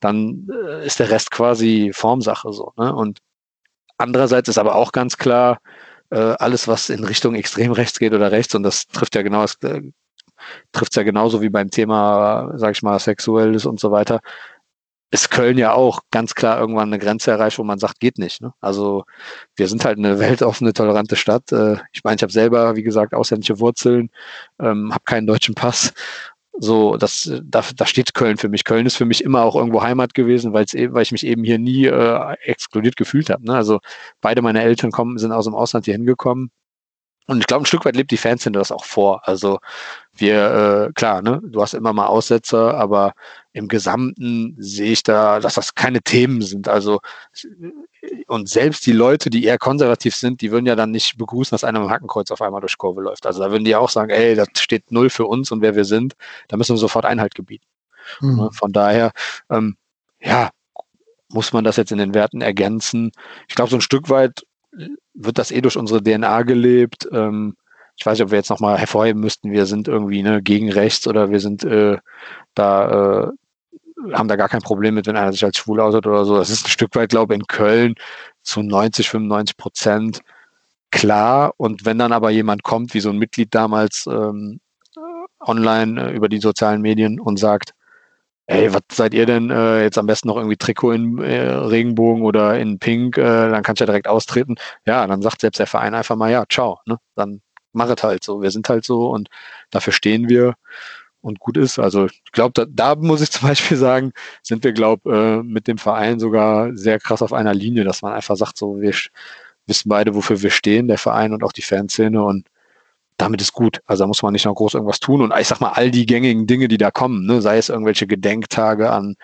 dann äh, ist der Rest quasi Formsache so. Ne? Und andererseits ist aber auch ganz klar, äh, alles, was in Richtung extrem rechts geht oder rechts, und das trifft ja genau, äh, trifft ja genauso wie beim Thema, sag ich mal, Sexuelles und so weiter, ist Köln ja auch ganz klar irgendwann eine Grenze erreicht, wo man sagt, geht nicht. Ne? Also wir sind halt eine (laughs) weltoffene, tolerante Stadt. Äh, ich meine, ich habe selber, wie gesagt, ausländische Wurzeln, ähm, habe keinen deutschen Pass so, das, da, da steht Köln für mich. Köln ist für mich immer auch irgendwo Heimat gewesen, weil eben, weil ich mich eben hier nie äh, exkludiert gefühlt habe. Ne? Also beide meine Eltern kommen, sind aus dem Ausland hier hingekommen. Und ich glaube, ein Stück weit lebt die Fanszene das auch vor. Also wir, äh, klar, ne, du hast immer mal Aussetzer, aber im Gesamten sehe ich da, dass das keine Themen sind. Also und selbst die Leute, die eher konservativ sind, die würden ja dann nicht begrüßen, dass einer mit dem Hackenkreuz auf einmal durch Kurve läuft. Also da würden die auch sagen, ey, das steht null für uns und wer wir sind, da müssen wir sofort Einhalt gebieten. Mhm. Von daher, ähm, ja, muss man das jetzt in den Werten ergänzen. Ich glaube, so ein Stück weit wird das eh durch unsere DNA gelebt. Ähm, ich weiß nicht, ob wir jetzt nochmal hervorheben müssten, wir sind irgendwie ne, gegen rechts oder wir sind äh, da, äh, haben da gar kein Problem mit, wenn einer sich als schwul aussieht oder so. Das ist ein Stück weit, glaube ich, in Köln zu 90, 95 Prozent klar. Und wenn dann aber jemand kommt, wie so ein Mitglied damals ähm, online äh, über die sozialen Medien und sagt, ey, was seid ihr denn äh, jetzt am besten noch irgendwie Trikot in äh, Regenbogen oder in Pink, äh, dann kannst du ja direkt austreten. Ja, dann sagt selbst der Verein einfach mal, ja, ciao, ne? Dann mach es halt so. Wir sind halt so und dafür stehen wir und gut ist. Also ich glaube, da, da muss ich (laughs) zum Beispiel sagen, sind wir, glaube äh, mit dem Verein sogar sehr krass auf einer Linie, dass man einfach sagt, so wir wissen beide, wofür wir stehen, der Verein und auch die Fanszene und damit ist gut. Also da muss man nicht noch groß irgendwas tun. Und ich sag mal, all die gängigen Dinge, die da kommen, ne, sei es irgendwelche Gedenktage an,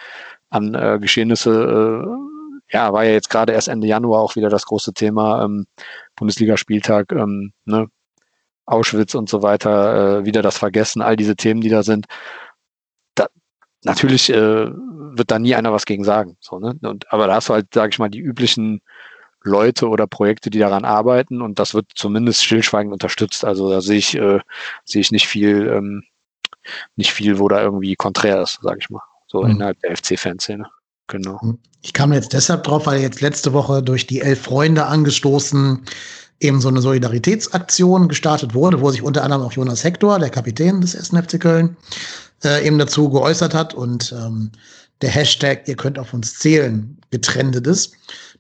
an äh, Geschehnisse, äh, ja, war ja jetzt gerade erst Ende Januar auch wieder das große Thema, ähm, Bundesligaspieltag, ähm, ne, Auschwitz und so weiter, äh, wieder das Vergessen, all diese Themen, die da sind. Da, natürlich äh, wird da nie einer was gegen sagen. So, ne? und, aber da hast du halt, sage ich mal, die üblichen Leute oder Projekte, die daran arbeiten und das wird zumindest stillschweigend unterstützt. Also da sehe ich, äh, sehe ich nicht viel, ähm, nicht viel, wo da irgendwie konträr ist, sage ich mal, so mhm. innerhalb der FC-Fanszene. Genau. Mhm. Ich kam jetzt deshalb drauf, weil jetzt letzte Woche durch die Elf Freunde angestoßen eben so eine Solidaritätsaktion gestartet wurde, wo sich unter anderem auch Jonas Hector, der Kapitän des 1. FC Köln, äh, eben dazu geäußert hat und ähm, der Hashtag, ihr könnt auf uns zählen, getrendet ist.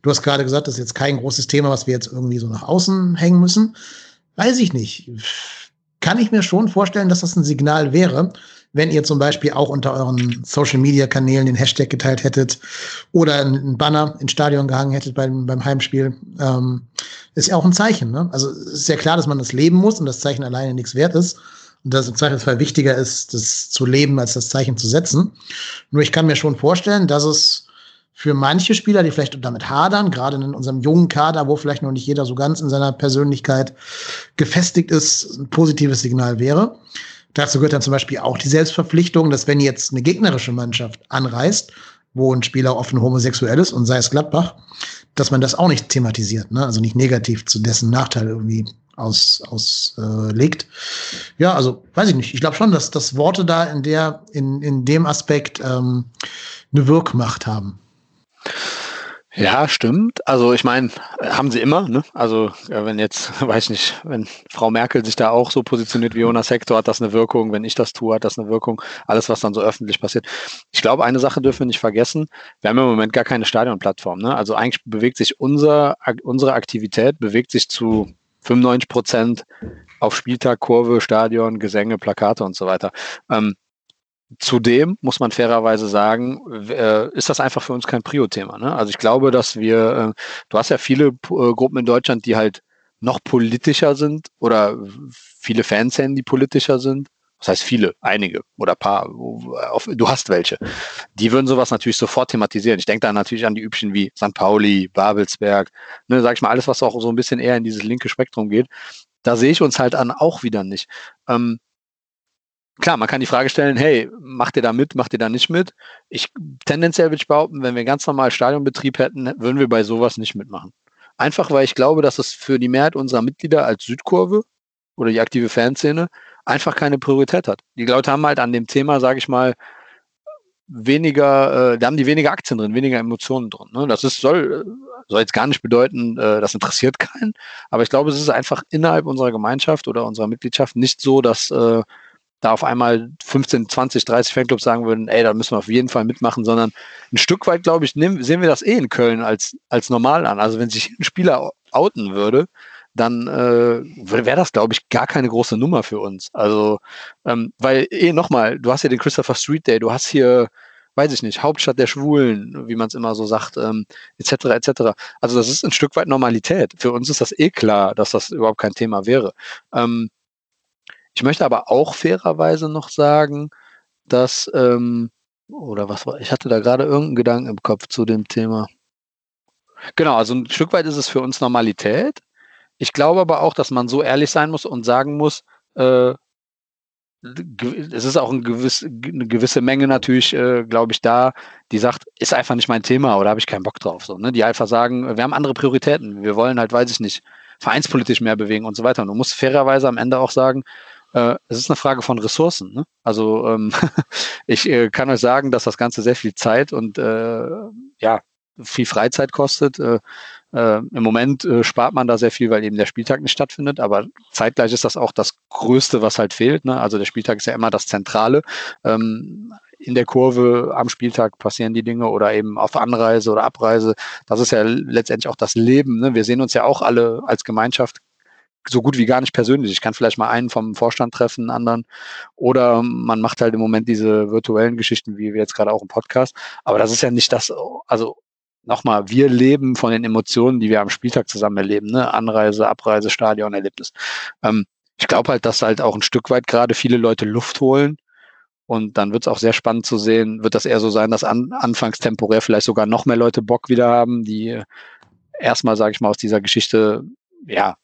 Du hast gerade gesagt, das ist jetzt kein großes Thema, was wir jetzt irgendwie so nach außen hängen müssen. Weiß ich nicht. Kann ich mir schon vorstellen, dass das ein Signal wäre, wenn ihr zum Beispiel auch unter euren Social Media Kanälen den Hashtag geteilt hättet oder einen Banner ins Stadion gehangen hättet beim, beim Heimspiel, ähm, ist ja auch ein Zeichen. Ne? Also ist ja klar, dass man das leben muss und das Zeichen alleine nichts wert ist. Und dass im Zweifelsfall wichtiger ist, das zu leben, als das Zeichen zu setzen. Nur ich kann mir schon vorstellen, dass es für manche Spieler, die vielleicht damit hadern, gerade in unserem jungen Kader, wo vielleicht noch nicht jeder so ganz in seiner Persönlichkeit gefestigt ist, ein positives Signal wäre. Dazu gehört dann zum Beispiel auch die Selbstverpflichtung, dass wenn jetzt eine gegnerische Mannschaft anreist, wo ein Spieler offen homosexuell ist und sei es Gladbach, dass man das auch nicht thematisiert, ne? also nicht negativ zu dessen Nachteil irgendwie auslegt. Aus, äh, ja, also weiß ich nicht. Ich glaube schon, dass, dass Worte da in der, in, in dem Aspekt ähm, eine Wirkmacht haben. Ja, stimmt. Also ich meine, haben sie immer, ne? Also wenn jetzt, (laughs) weiß ich nicht, wenn Frau Merkel sich da auch so positioniert wie Jonas Hector, hat das eine Wirkung. Wenn ich das tue, hat das eine Wirkung. Alles, was dann so öffentlich passiert. Ich glaube, eine Sache dürfen wir nicht vergessen. Wir haben im Moment gar keine Stadionplattform. Ne? Also eigentlich bewegt sich unser, unsere Aktivität, bewegt sich zu 95 Prozent auf Spieltag, Kurve, Stadion, Gesänge, Plakate und so weiter. Ähm, Zudem muss man fairerweise sagen, äh, ist das einfach für uns kein Prio-Thema. Ne? Also ich glaube, dass wir, äh, du hast ja viele äh, Gruppen in Deutschland, die halt noch politischer sind oder viele Fanszenen, die politischer sind. Das heißt viele, einige oder paar, du hast welche. Die würden sowas natürlich sofort thematisieren. Ich denke da natürlich an die üblichen wie St. Pauli, Babelsberg, ne, sag ich mal, alles, was auch so ein bisschen eher in dieses linke Spektrum geht. Da sehe ich uns halt an auch wieder nicht. Ähm, klar, man kann die Frage stellen, hey, macht ihr da mit, macht ihr da nicht mit? Ich tendenziell würde ich behaupten, wenn wir ganz normal Stadionbetrieb hätten, würden wir bei sowas nicht mitmachen. Einfach weil ich glaube, dass es für die Mehrheit unserer Mitglieder als Südkurve oder die aktive Fanszene einfach keine Priorität hat. Die Leute haben halt an dem Thema, sage ich mal, weniger, äh, da haben die weniger Aktien drin, weniger Emotionen drin. Ne? Das ist, soll, soll jetzt gar nicht bedeuten, äh, das interessiert keinen, aber ich glaube, es ist einfach innerhalb unserer Gemeinschaft oder unserer Mitgliedschaft nicht so, dass äh, da auf einmal 15, 20, 30 Fanclubs sagen würden, ey, da müssen wir auf jeden Fall mitmachen, sondern ein Stück weit, glaube ich, nehmen, sehen wir das eh in Köln als, als normal an. Also wenn sich ein Spieler outen würde, dann äh, wäre das, glaube ich, gar keine große Nummer für uns. Also, ähm, weil, eh, nochmal, du hast ja den Christopher Street Day, du hast hier, weiß ich nicht, Hauptstadt der Schwulen, wie man es immer so sagt, ähm, etc., etc. Also das ist ein Stück weit Normalität. Für uns ist das eh klar, dass das überhaupt kein Thema wäre. Ähm, ich möchte aber auch fairerweise noch sagen, dass, ähm, oder was war, ich hatte da gerade irgendeinen Gedanken im Kopf zu dem Thema. Genau, also ein Stück weit ist es für uns Normalität. Ich glaube aber auch, dass man so ehrlich sein muss und sagen muss, äh, es ist auch ein gewiss, eine gewisse Menge natürlich, äh, glaube ich, da, die sagt, ist einfach nicht mein Thema oder habe ich keinen Bock drauf. So, ne? Die einfach sagen, wir haben andere Prioritäten. Wir wollen halt, weiß ich nicht, vereinspolitisch mehr bewegen und so weiter. Und du musst fairerweise am Ende auch sagen, äh, es ist eine Frage von Ressourcen. Ne? Also ähm, (laughs) ich äh, kann euch sagen, dass das Ganze sehr viel Zeit und äh, ja, viel Freizeit kostet. Äh, äh, Im Moment äh, spart man da sehr viel, weil eben der Spieltag nicht stattfindet, aber zeitgleich ist das auch das Größte, was halt fehlt. Ne? Also der Spieltag ist ja immer das Zentrale. Ähm, in der Kurve am Spieltag passieren die Dinge oder eben auf Anreise oder Abreise. Das ist ja letztendlich auch das Leben. Ne? Wir sehen uns ja auch alle als Gemeinschaft so gut wie gar nicht persönlich. Ich kann vielleicht mal einen vom Vorstand treffen, einen anderen. Oder man macht halt im Moment diese virtuellen Geschichten, wie wir jetzt gerade auch im Podcast. Aber das ist ja nicht das, also nochmal, wir leben von den Emotionen, die wir am Spieltag zusammen erleben, ne? Anreise, Abreise, Stadion, Erlebnis. Ähm, ich glaube halt, dass halt auch ein Stück weit gerade viele Leute Luft holen. Und dann wird es auch sehr spannend zu sehen, wird das eher so sein, dass an, anfangs temporär vielleicht sogar noch mehr Leute Bock wieder haben, die erstmal, sage ich mal, aus dieser Geschichte, ja,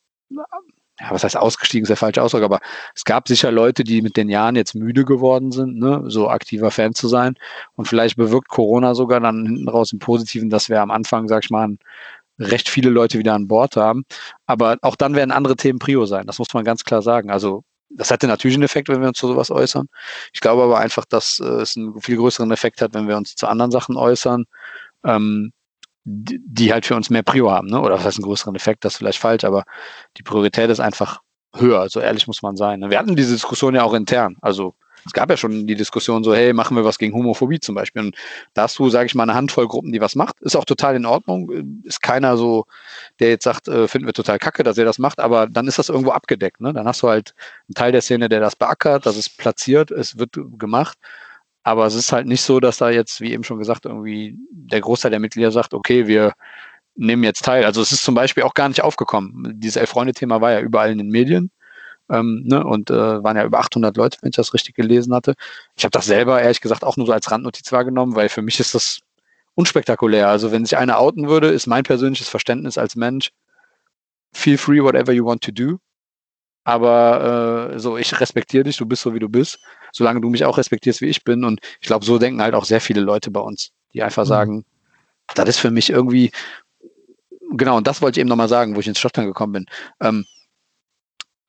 ja, was heißt ausgestiegen, ist der falsche Ausdruck, aber es gab sicher Leute, die mit den Jahren jetzt müde geworden sind, ne, so aktiver Fan zu sein. Und vielleicht bewirkt Corona sogar dann hinten raus im Positiven, dass wir am Anfang, sag ich mal, recht viele Leute wieder an Bord haben. Aber auch dann werden andere Themen Prio sein. Das muss man ganz klar sagen. Also das hatte natürlich einen Effekt, wenn wir uns zu sowas äußern. Ich glaube aber einfach, dass äh, es einen viel größeren Effekt hat, wenn wir uns zu anderen Sachen äußern. Ähm, die halt für uns mehr Prio haben, ne? oder was heißt einen größeren Effekt, das ist vielleicht falsch, aber die Priorität ist einfach höher, so ehrlich muss man sein. Ne? Wir hatten diese Diskussion ja auch intern, also es gab ja schon die Diskussion so, hey, machen wir was gegen Homophobie zum Beispiel. Und da hast du, sage ich mal, eine Handvoll Gruppen, die was macht. Ist auch total in Ordnung. Ist keiner so, der jetzt sagt, äh, finden wir total kacke, dass er das macht, aber dann ist das irgendwo abgedeckt. Ne? Dann hast du halt einen Teil der Szene, der das beackert, das ist platziert, es wird gemacht. Aber es ist halt nicht so, dass da jetzt, wie eben schon gesagt, irgendwie der Großteil der Mitglieder sagt, okay, wir nehmen jetzt teil. Also es ist zum Beispiel auch gar nicht aufgekommen. Dieses Elf-Freunde-Thema war ja überall in den Medien. Ähm, ne, und äh, waren ja über 800 Leute, wenn ich das richtig gelesen hatte. Ich habe das selber ehrlich gesagt auch nur so als Randnotiz wahrgenommen, weil für mich ist das unspektakulär. Also wenn sich einer outen würde, ist mein persönliches Verständnis als Mensch, feel free whatever you want to do. Aber äh, so, ich respektiere dich, du bist so wie du bist, solange du mich auch respektierst, wie ich bin. Und ich glaube, so denken halt auch sehr viele Leute bei uns, die einfach mhm. sagen, das ist für mich irgendwie, genau, und das wollte ich eben nochmal sagen, wo ich ins Stottern gekommen bin. Ähm,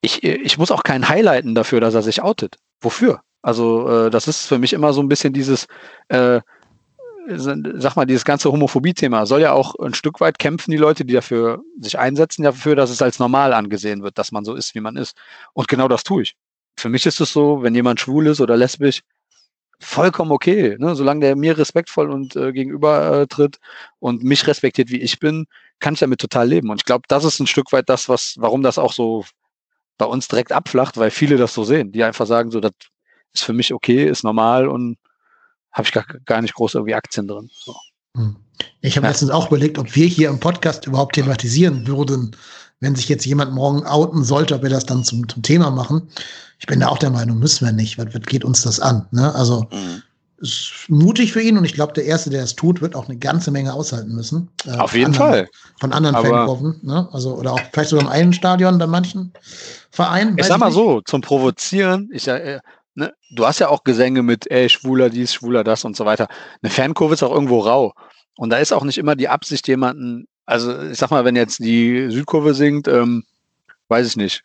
ich, ich muss auch keinen highlighten dafür, dass er sich outet. Wofür? Also, äh, das ist für mich immer so ein bisschen dieses, äh, sag mal, dieses ganze Homophobie-Thema soll ja auch ein Stück weit kämpfen, die Leute, die dafür sich einsetzen, dafür, dass es als normal angesehen wird, dass man so ist, wie man ist. Und genau das tue ich. Für mich ist es so, wenn jemand schwul ist oder lesbisch, vollkommen okay. Ne? Solange der mir respektvoll und äh, gegenüber äh, tritt und mich respektiert, wie ich bin, kann ich damit total leben. Und ich glaube, das ist ein Stück weit das, was, warum das auch so bei uns direkt abflacht, weil viele das so sehen, die einfach sagen, so, das ist für mich okay, ist normal und habe ich gar, gar nicht groß irgendwie Aktien drin. So. Hm. Ich habe ja. letztens auch überlegt, ob wir hier im Podcast überhaupt thematisieren würden, wenn sich jetzt jemand morgen outen sollte, ob wir das dann zum, zum Thema machen. Ich bin da auch der Meinung, müssen wir nicht. Was, geht uns das an? Ne? Also mhm. ist mutig für ihn und ich glaube, der Erste, der es tut, wird auch eine ganze Menge aushalten müssen. Äh, Auf jeden anderen, Fall. Von anderen Fangruppen. Ne? Also, oder auch vielleicht sogar im einen Stadion bei manchen Vereinen. Ich sag mal so, zum Provozieren, ich, äh, ne, du hast ja auch Gesänge mit, ey, schwuler dies, schwuler das und so weiter. Eine Fankurve ist auch irgendwo rau. Und da ist auch nicht immer die Absicht, jemanden, also ich sag mal, wenn jetzt die Südkurve singt, ähm, weiß ich nicht,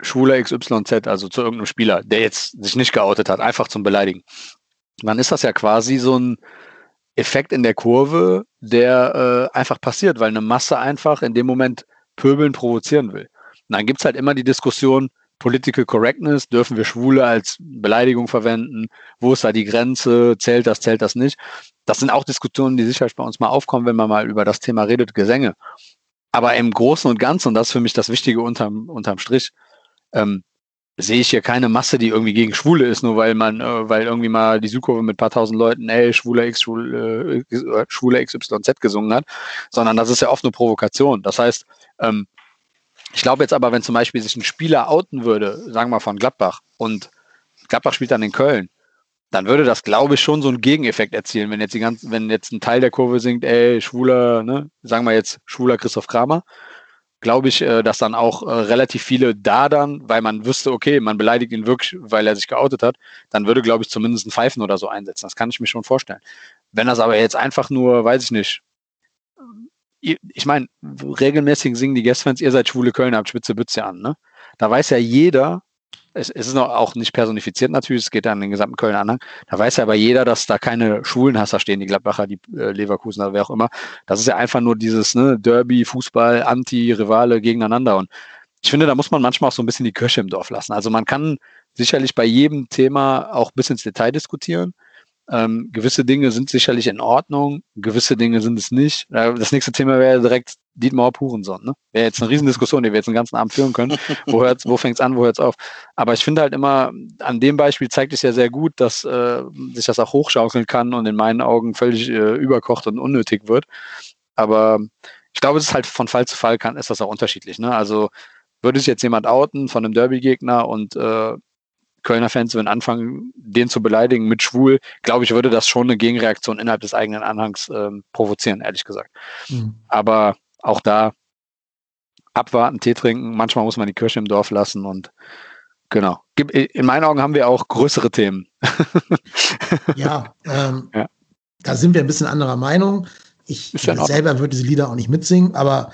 schwuler XYZ, also zu irgendeinem Spieler, der jetzt sich nicht geoutet hat, einfach zum Beleidigen. Dann ist das ja quasi so ein Effekt in der Kurve, der äh, einfach passiert, weil eine Masse einfach in dem Moment Pöbeln provozieren will. Und dann gibt's halt immer die Diskussion, Political Correctness, dürfen wir Schwule als Beleidigung verwenden? Wo ist da die Grenze? Zählt das, zählt das nicht? Das sind auch Diskussionen, die sicherlich bei uns mal aufkommen, wenn man mal über das Thema redet, Gesänge. Aber im Großen und Ganzen, und das ist für mich das Wichtige unterm, unterm Strich, ähm, sehe ich hier keine Masse, die irgendwie gegen Schwule ist, nur weil man, äh, weil irgendwie mal die Südkurve mit paar tausend Leuten, ey, Schwuler X, Schwule, äh, Schwuler XYZ gesungen hat, sondern das ist ja oft eine Provokation. Das heißt, ähm, ich glaube jetzt aber, wenn zum Beispiel sich ein Spieler outen würde, sagen wir mal von Gladbach, und Gladbach spielt dann in Köln, dann würde das, glaube ich, schon so einen Gegeneffekt erzielen, wenn jetzt die ganzen, wenn jetzt ein Teil der Kurve singt, ey, schwuler, ne, sagen wir jetzt schwuler Christoph Kramer, glaube ich, äh, dass dann auch äh, relativ viele da dann, weil man wüsste, okay, man beleidigt ihn wirklich, weil er sich geoutet hat, dann würde, glaube ich, zumindest ein Pfeifen oder so einsetzen. Das kann ich mir schon vorstellen. Wenn das aber jetzt einfach nur, weiß ich nicht, ich meine, regelmäßig singen die Guestfans, ihr seid schwule Kölner, habt spitze Bütze an, ne? Da weiß ja jeder, es, es ist noch auch nicht personifiziert natürlich, es geht an den gesamten Kölner Anhang. Da weiß ja aber jeder, dass da keine Schwulenhasser stehen, die Gladbacher, die äh, Leverkusen oder wer auch immer. Das ist ja einfach nur dieses ne, Derby, Fußball, Anti-Rivale gegeneinander. Und ich finde, da muss man manchmal auch so ein bisschen die Kirche im Dorf lassen. Also man kann sicherlich bei jedem Thema auch bis ins Detail diskutieren. Ähm, gewisse Dinge sind sicherlich in Ordnung, gewisse Dinge sind es nicht. Das nächste Thema wäre direkt Dietmar Hurensohn. Ne? Wäre jetzt eine Riesendiskussion, die wir jetzt den ganzen Abend führen können. (laughs) Wo, hört's, wo fängt's an, wo hört's auf? Aber ich finde halt immer, an dem Beispiel zeigt es ja sehr gut, dass äh, sich das auch hochschaukeln kann und in meinen Augen völlig äh, überkocht und unnötig wird. Aber ich glaube, es ist halt von Fall zu Fall kann, ist das auch unterschiedlich. Ne? Also würde sich jetzt jemand outen von einem Derby-Gegner und äh, Kölner Fans würden anfangen, den zu beleidigen mit schwul, glaube ich, würde das schon eine Gegenreaktion innerhalb des eigenen Anhangs ähm, provozieren, ehrlich gesagt. Mhm. Aber auch da abwarten, Tee trinken, manchmal muss man die Kirche im Dorf lassen und genau. In meinen Augen haben wir auch größere Themen. (laughs) ja, ähm, ja, da sind wir ein bisschen anderer Meinung. Ich selber würde diese Lieder auch nicht mitsingen, aber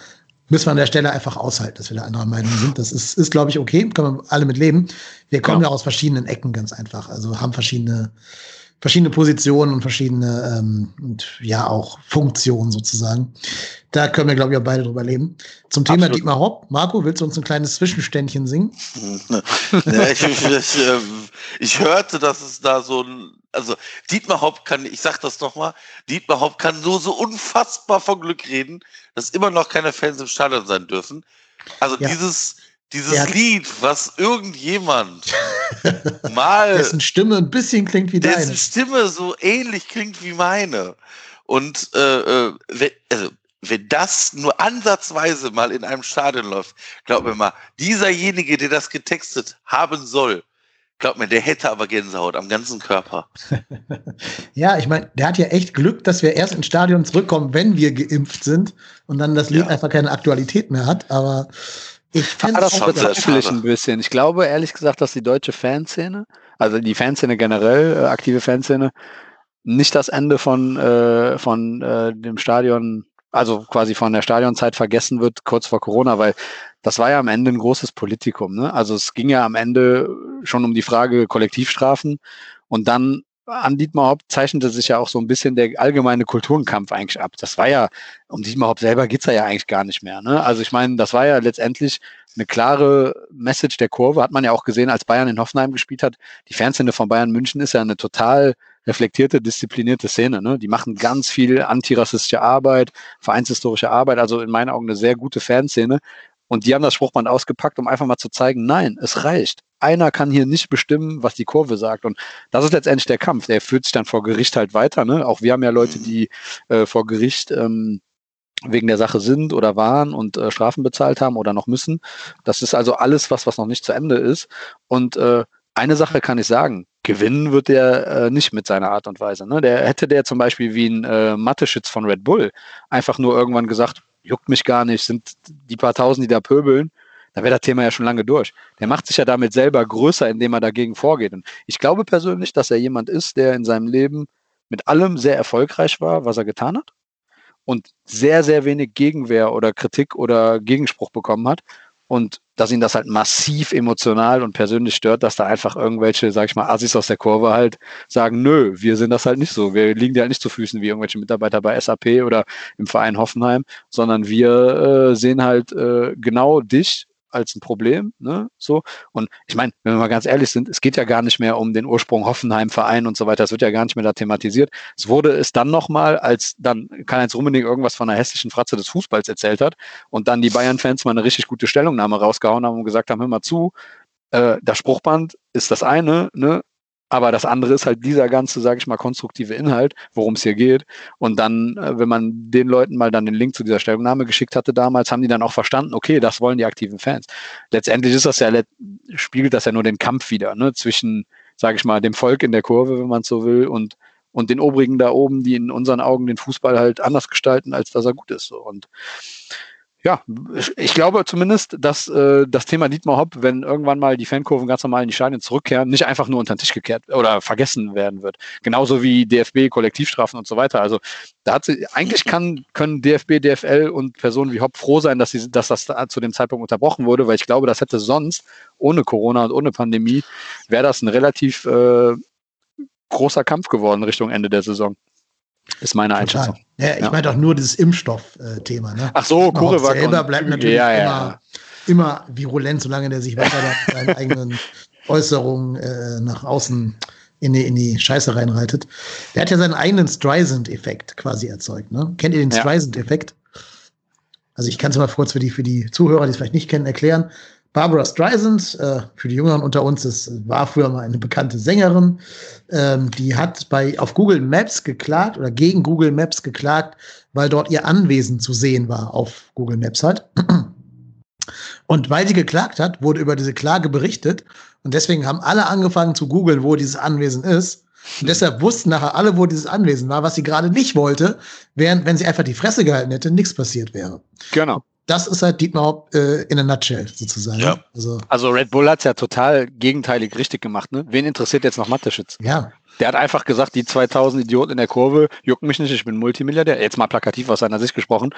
müssen wir an der Stelle einfach aushalten, dass wir da anderer Meinung sind. Das ist, ist glaube ich, okay, können wir alle mit leben. Wir kommen ja. ja aus verschiedenen Ecken ganz einfach, also haben verschiedene, verschiedene Positionen und verschiedene, ähm, und ja, auch Funktionen sozusagen. Da können wir, glaube ich, auch beide drüber leben. Zum Thema Absolut. Dietmar Hopp. Marco, willst du uns ein kleines Zwischenständchen singen? (laughs) ja, ich, ich, ich, ähm, ich, hörte, dass es da so ein, also Dietmar Hopp kann, ich sag das nochmal, Dietmar Hopp kann nur so unfassbar von Glück reden, dass immer noch keine Fans im Stadion sein dürfen. Also ja. dieses, dieses Lied, was irgendjemand (laughs) mal. Dessen Stimme ein bisschen klingt wie deine. Dessen Stimme so ähnlich klingt wie meine. Und äh, äh also wenn das nur ansatzweise mal in einem Stadion läuft, glaub mir mal, dieserjenige, der das getextet haben soll, glaub mir, der hätte aber Gänsehaut am ganzen Körper. (laughs) ja, ich meine, der hat ja echt Glück, dass wir erst ins Stadion zurückkommen, wenn wir geimpft sind und dann das Lied ja. einfach keine Aktualität mehr hat. Aber ich fände das schon bezweifle ein bisschen. Ich glaube ehrlich gesagt, dass die deutsche Fanszene, also die Fanszene generell, äh, aktive Fanszene, nicht das Ende von, äh, von äh, dem Stadion also quasi von der Stadionzeit vergessen wird, kurz vor Corona, weil das war ja am Ende ein großes Politikum. Ne? Also es ging ja am Ende schon um die Frage Kollektivstrafen und dann an Dietmar Hopp zeichnete sich ja auch so ein bisschen der allgemeine Kulturenkampf eigentlich ab. Das war ja, um Dietmar Hopp selber geht's ja eigentlich gar nicht mehr. Ne? Also ich meine, das war ja letztendlich eine klare Message der Kurve, hat man ja auch gesehen, als Bayern in Hoffenheim gespielt hat. Die Fanszene von Bayern München ist ja eine total reflektierte, disziplinierte Szene. Ne? Die machen ganz viel antirassistische Arbeit, vereinshistorische Arbeit, also in meinen Augen eine sehr gute Fanszene. Und die haben das Spruchband ausgepackt, um einfach mal zu zeigen, nein, es reicht. Einer kann hier nicht bestimmen, was die Kurve sagt. Und das ist letztendlich der Kampf. Der führt sich dann vor Gericht halt weiter. Ne? Auch wir haben ja Leute, die äh, vor Gericht ähm, wegen der Sache sind oder waren und äh, Strafen bezahlt haben oder noch müssen. Das ist also alles was, was noch nicht zu Ende ist. Und äh, eine Sache kann ich sagen, gewinnen wird der äh, nicht mit seiner Art und Weise. Ne? Der hätte der zum Beispiel wie ein äh, Mathe-Schütz von Red Bull einfach nur irgendwann gesagt, juckt mich gar nicht, sind die paar Tausend, die da pöbeln, dann wäre das Thema ja schon lange durch. Der macht sich ja damit selber größer, indem er dagegen vorgeht. Und ich glaube persönlich, dass er jemand ist, der in seinem Leben mit allem sehr erfolgreich war, was er getan hat und sehr, sehr wenig Gegenwehr oder Kritik oder Gegenspruch bekommen hat und dass ihn das halt massiv emotional und persönlich stört, dass da einfach irgendwelche, sag ich mal, Assis aus der Kurve halt sagen, nö, wir sind das halt nicht so. Wir liegen dir halt nicht zu Füßen wie irgendwelche Mitarbeiter bei SAP oder im Verein Hoffenheim, sondern wir äh, sehen halt äh, genau dich als ein Problem. Ne? So. Und ich meine, wenn wir mal ganz ehrlich sind, es geht ja gar nicht mehr um den Ursprung Hoffenheim-Verein und so weiter. Es wird ja gar nicht mehr da thematisiert. Es wurde es dann nochmal, als dann Karl-Heinz Rummenigge irgendwas von einer hässlichen Fratze des Fußballs erzählt hat und dann die Bayern-Fans mal eine richtig gute Stellungnahme rausgehauen haben und gesagt haben, hör mal zu, äh, das Spruchband ist das eine, ne? Aber das andere ist halt dieser ganze, sage ich mal, konstruktive Inhalt, worum es hier geht. Und dann, äh, wenn man den Leuten mal dann den Link zu dieser Stellungnahme geschickt hatte damals, haben die dann auch verstanden, okay, das wollen die aktiven Fans. Letztendlich ist das ja, spiegelt das ja nur den Kampf wieder, ne, zwischen, sage ich mal, dem Volk in der Kurve, wenn man so will, und und den Obrigen da oben, die in unseren Augen den Fußball halt anders gestalten, als dass er gut ist. So. Und ja, ich glaube zumindest, dass äh, das Thema Dietmar Hopp, wenn irgendwann mal die Fankurven ganz normal in die Stadien zurückkehren, nicht einfach nur unter den Tisch gekehrt oder vergessen werden wird. Genauso wie DFB, Kollektivstrafen und so weiter. Also da hat sie, eigentlich kann, können DFB, DFL und Personen wie Hopp froh sein, dass, sie, dass das da zu dem Zeitpunkt unterbrochen wurde, weil ich glaube, das hätte sonst ohne Corona und ohne Pandemie, wäre das ein relativ äh, großer Kampf geworden Richtung Ende der Saison. Ist meine Einschätzung. Ja, ich ja. meine doch nur dieses Impfstoff-Thema. Ne? Ach so, CureVac selber bleibt natürlich ja, immer, immer virulent, solange der sich weiter seinen (laughs) eigenen Äußerungen äh, nach außen in die, in die Scheiße reinreitet. Der hat ja seinen eigenen Streisand-Effekt quasi erzeugt. Ne? Kennt ihr den Streisand-Effekt? Also ich kann es mal kurz für die, für die Zuhörer, die es vielleicht nicht kennen, erklären. Barbara Streisand, äh, für die Jüngeren unter uns, das war früher mal eine bekannte Sängerin, ähm, die hat bei, auf Google Maps geklagt oder gegen Google Maps geklagt, weil dort ihr Anwesen zu sehen war auf Google Maps halt. Und weil sie geklagt hat, wurde über diese Klage berichtet. Und deswegen haben alle angefangen zu googeln, wo dieses Anwesen ist. Und deshalb wussten nachher alle, wo dieses Anwesen war, was sie gerade nicht wollte, während, wenn sie einfach die Fresse gehalten hätte, nichts passiert wäre. Genau das ist halt Dietmar äh, in a nutshell sozusagen. Ja. Also, also Red Bull hat es ja total gegenteilig richtig gemacht. Ne? Wen interessiert jetzt noch Mateschitz? Ja. Der hat einfach gesagt, die 2000 Idioten in der Kurve jucken mich nicht, ich bin Multimilliardär. Jetzt mal plakativ aus seiner Sicht gesprochen.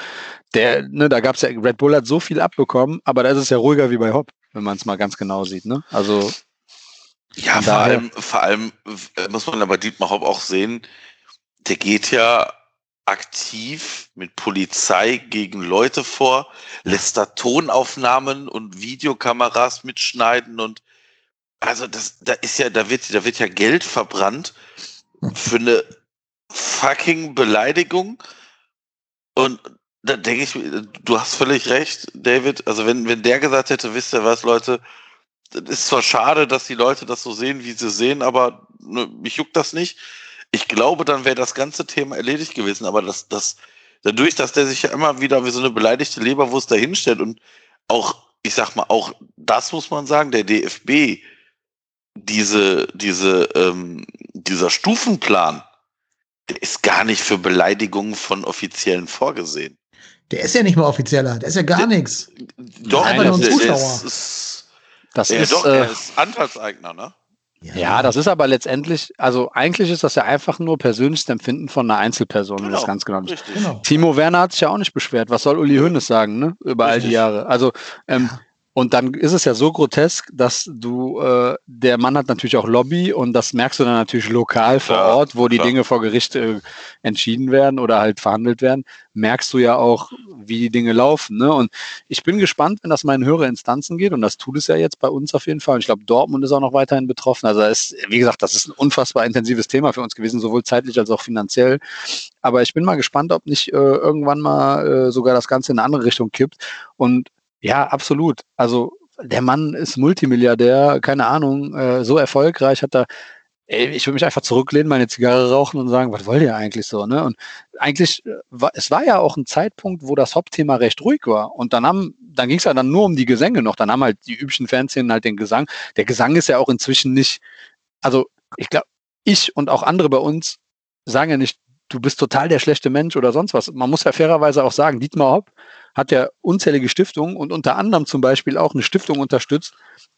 Der, ne, da gab es ja, Red Bull hat so viel abbekommen, aber da ist es ja ruhiger wie bei Hopp, wenn man es mal ganz genau sieht. Ne? Also ja, vor allem, vor allem äh, muss man aber Dietmar Hopp auch sehen, der geht ja aktiv mit Polizei gegen Leute vor, lässt da Tonaufnahmen und Videokameras mitschneiden und also das, da ist ja, da wird, da wird ja Geld verbrannt für eine fucking Beleidigung und da denke ich, du hast völlig recht, David. Also wenn, wenn der gesagt hätte, wisst ihr was, Leute, das ist zwar schade, dass die Leute das so sehen, wie sie sehen, aber ne, mich juckt das nicht ich glaube, dann wäre das ganze Thema erledigt gewesen. Aber das, das, dadurch, dass der sich ja immer wieder wie so eine beleidigte Leberwurst dahinstellt und auch, ich sag mal, auch das muss man sagen, der DFB, diese, diese, ähm, dieser Stufenplan, der ist gar nicht für Beleidigungen von Offiziellen vorgesehen. Der ist ja nicht mal offizieller, der ist ja gar nichts. Doch, einfach nur ein Zuschauer. Der ist, das ja, ist, doch, äh, er ist Anteilseigner, ne? Ja. ja. das ist aber letztendlich, also eigentlich ist das ja einfach nur persönliches Empfinden von einer Einzelperson, genau, das ganz genau. genau. Timo Werner hat sich ja auch nicht beschwert. Was soll Uli Hoeneß sagen, ne? Über Richtig. all die Jahre. Also ähm, ja. Und dann ist es ja so grotesk, dass du, äh, der Mann hat natürlich auch Lobby und das merkst du dann natürlich lokal vor ja, Ort, wo die klar. Dinge vor Gericht äh, entschieden werden oder halt verhandelt werden, merkst du ja auch, wie die Dinge laufen. Ne? Und ich bin gespannt, wenn das mal in höhere Instanzen geht und das tut es ja jetzt bei uns auf jeden Fall. Und ich glaube, Dortmund ist auch noch weiterhin betroffen. Also ist, wie gesagt, das ist ein unfassbar intensives Thema für uns gewesen, sowohl zeitlich als auch finanziell. Aber ich bin mal gespannt, ob nicht äh, irgendwann mal äh, sogar das Ganze in eine andere Richtung kippt. Und ja, absolut. Also der Mann ist Multimilliardär, keine Ahnung, äh, so erfolgreich, hat da, ich würde mich einfach zurücklehnen, meine Zigarre rauchen und sagen, was wollt ihr eigentlich so, ne? Und eigentlich, äh, es war ja auch ein Zeitpunkt, wo das Hauptthema recht ruhig war. Und dann haben, dann ging es ja dann nur um die Gesänge noch. Dann haben halt die üblichen Fernsehen halt den Gesang. Der Gesang ist ja auch inzwischen nicht, also ich glaube, ich und auch andere bei uns sagen ja nicht, du bist total der schlechte Mensch oder sonst was. Man muss ja fairerweise auch sagen, Dietmar Hopp hat ja unzählige Stiftungen und unter anderem zum Beispiel auch eine Stiftung unterstützt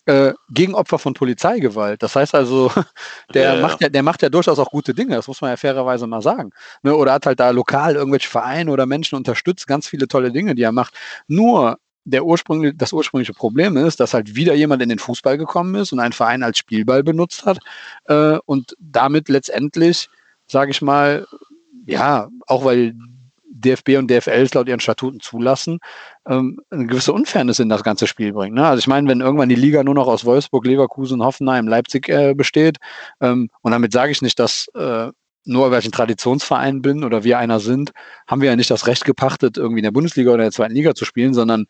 äh, gegen Opfer von Polizeigewalt. Das heißt also, (laughs) der, ja, macht ja, der macht ja durchaus auch gute Dinge, das muss man ja fairerweise mal sagen. Ne? Oder hat halt da lokal irgendwelche Vereine oder Menschen unterstützt, ganz viele tolle Dinge, die er macht. Nur der ursprüngliche, das ursprüngliche Problem ist, dass halt wieder jemand in den Fußball gekommen ist und einen Verein als Spielball benutzt hat äh, und damit letztendlich, sage ich mal, ja, auch weil DFB und DFL es laut ihren Statuten zulassen, ähm, eine gewisse Unfairness in das ganze Spiel bringt. Ne? Also ich meine, wenn irgendwann die Liga nur noch aus Wolfsburg, Leverkusen, Hoffenheim, Leipzig äh, besteht, ähm, und damit sage ich nicht, dass äh, nur weil ich ein Traditionsverein bin oder wir einer sind, haben wir ja nicht das Recht gepachtet, irgendwie in der Bundesliga oder in der zweiten Liga zu spielen, sondern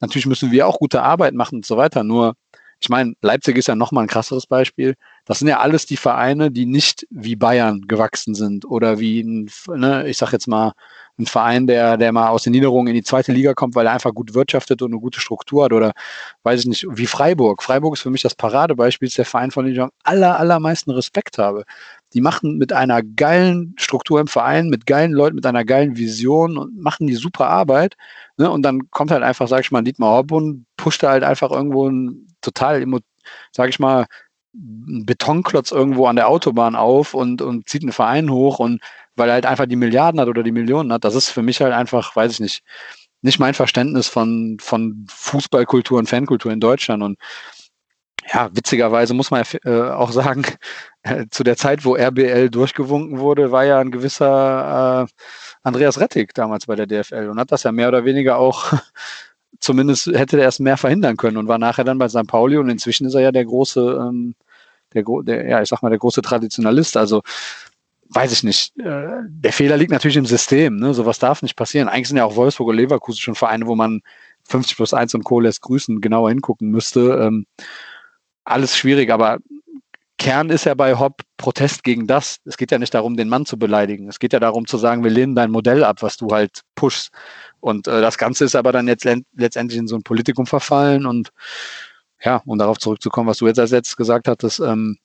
natürlich müssen wir auch gute Arbeit machen und so weiter. Nur, ich meine, Leipzig ist ja nochmal ein krasseres Beispiel. Das sind ja alles die Vereine, die nicht wie Bayern gewachsen sind oder wie ein, ne, ich sag jetzt mal, ein Verein, der, der mal aus den Niederungen in die zweite Liga kommt, weil er einfach gut wirtschaftet und eine gute Struktur hat oder weiß ich nicht, wie Freiburg. Freiburg ist für mich das Paradebeispiel, ist der Verein, von dem ich am aller, allermeisten Respekt habe. Die machen mit einer geilen Struktur im Verein, mit geilen Leuten, mit einer geilen Vision und machen die super Arbeit. Ne? Und dann kommt halt einfach, sag ich mal, Dietmar Hopp und pusht halt einfach irgendwo ein total, sag ich mal, Betonklotz irgendwo an der Autobahn auf und, und zieht einen Verein hoch und weil er halt einfach die Milliarden hat oder die Millionen hat, das ist für mich halt einfach, weiß ich nicht, nicht mein Verständnis von, von Fußballkultur und Fankultur in Deutschland. Und ja, witzigerweise muss man äh, auch sagen, äh, zu der Zeit, wo RBL durchgewunken wurde, war ja ein gewisser äh, Andreas Rettig damals bei der DFL und hat das ja mehr oder weniger auch zumindest hätte er erst mehr verhindern können und war nachher dann bei St. Pauli und inzwischen ist er ja der große, ähm, der, der, ja, ich sag mal, der große Traditionalist. Also weiß ich nicht. Äh, der Fehler liegt natürlich im System. Ne? Sowas darf nicht passieren. Eigentlich sind ja auch Wolfsburg und Leverkusen schon Vereine, wo man 50 plus 1 und Co. lässt grüßen, genauer hingucken müsste. Ähm, alles schwierig, aber Kern ist ja bei Hopp Protest gegen das. Es geht ja nicht darum, den Mann zu beleidigen. Es geht ja darum zu sagen, wir lehnen dein Modell ab, was du halt pushst. Und äh, das Ganze ist aber dann jetzt letztendlich in so ein Politikum verfallen und ja, um darauf zurückzukommen, was du jetzt als letztes gesagt hattest, ähm,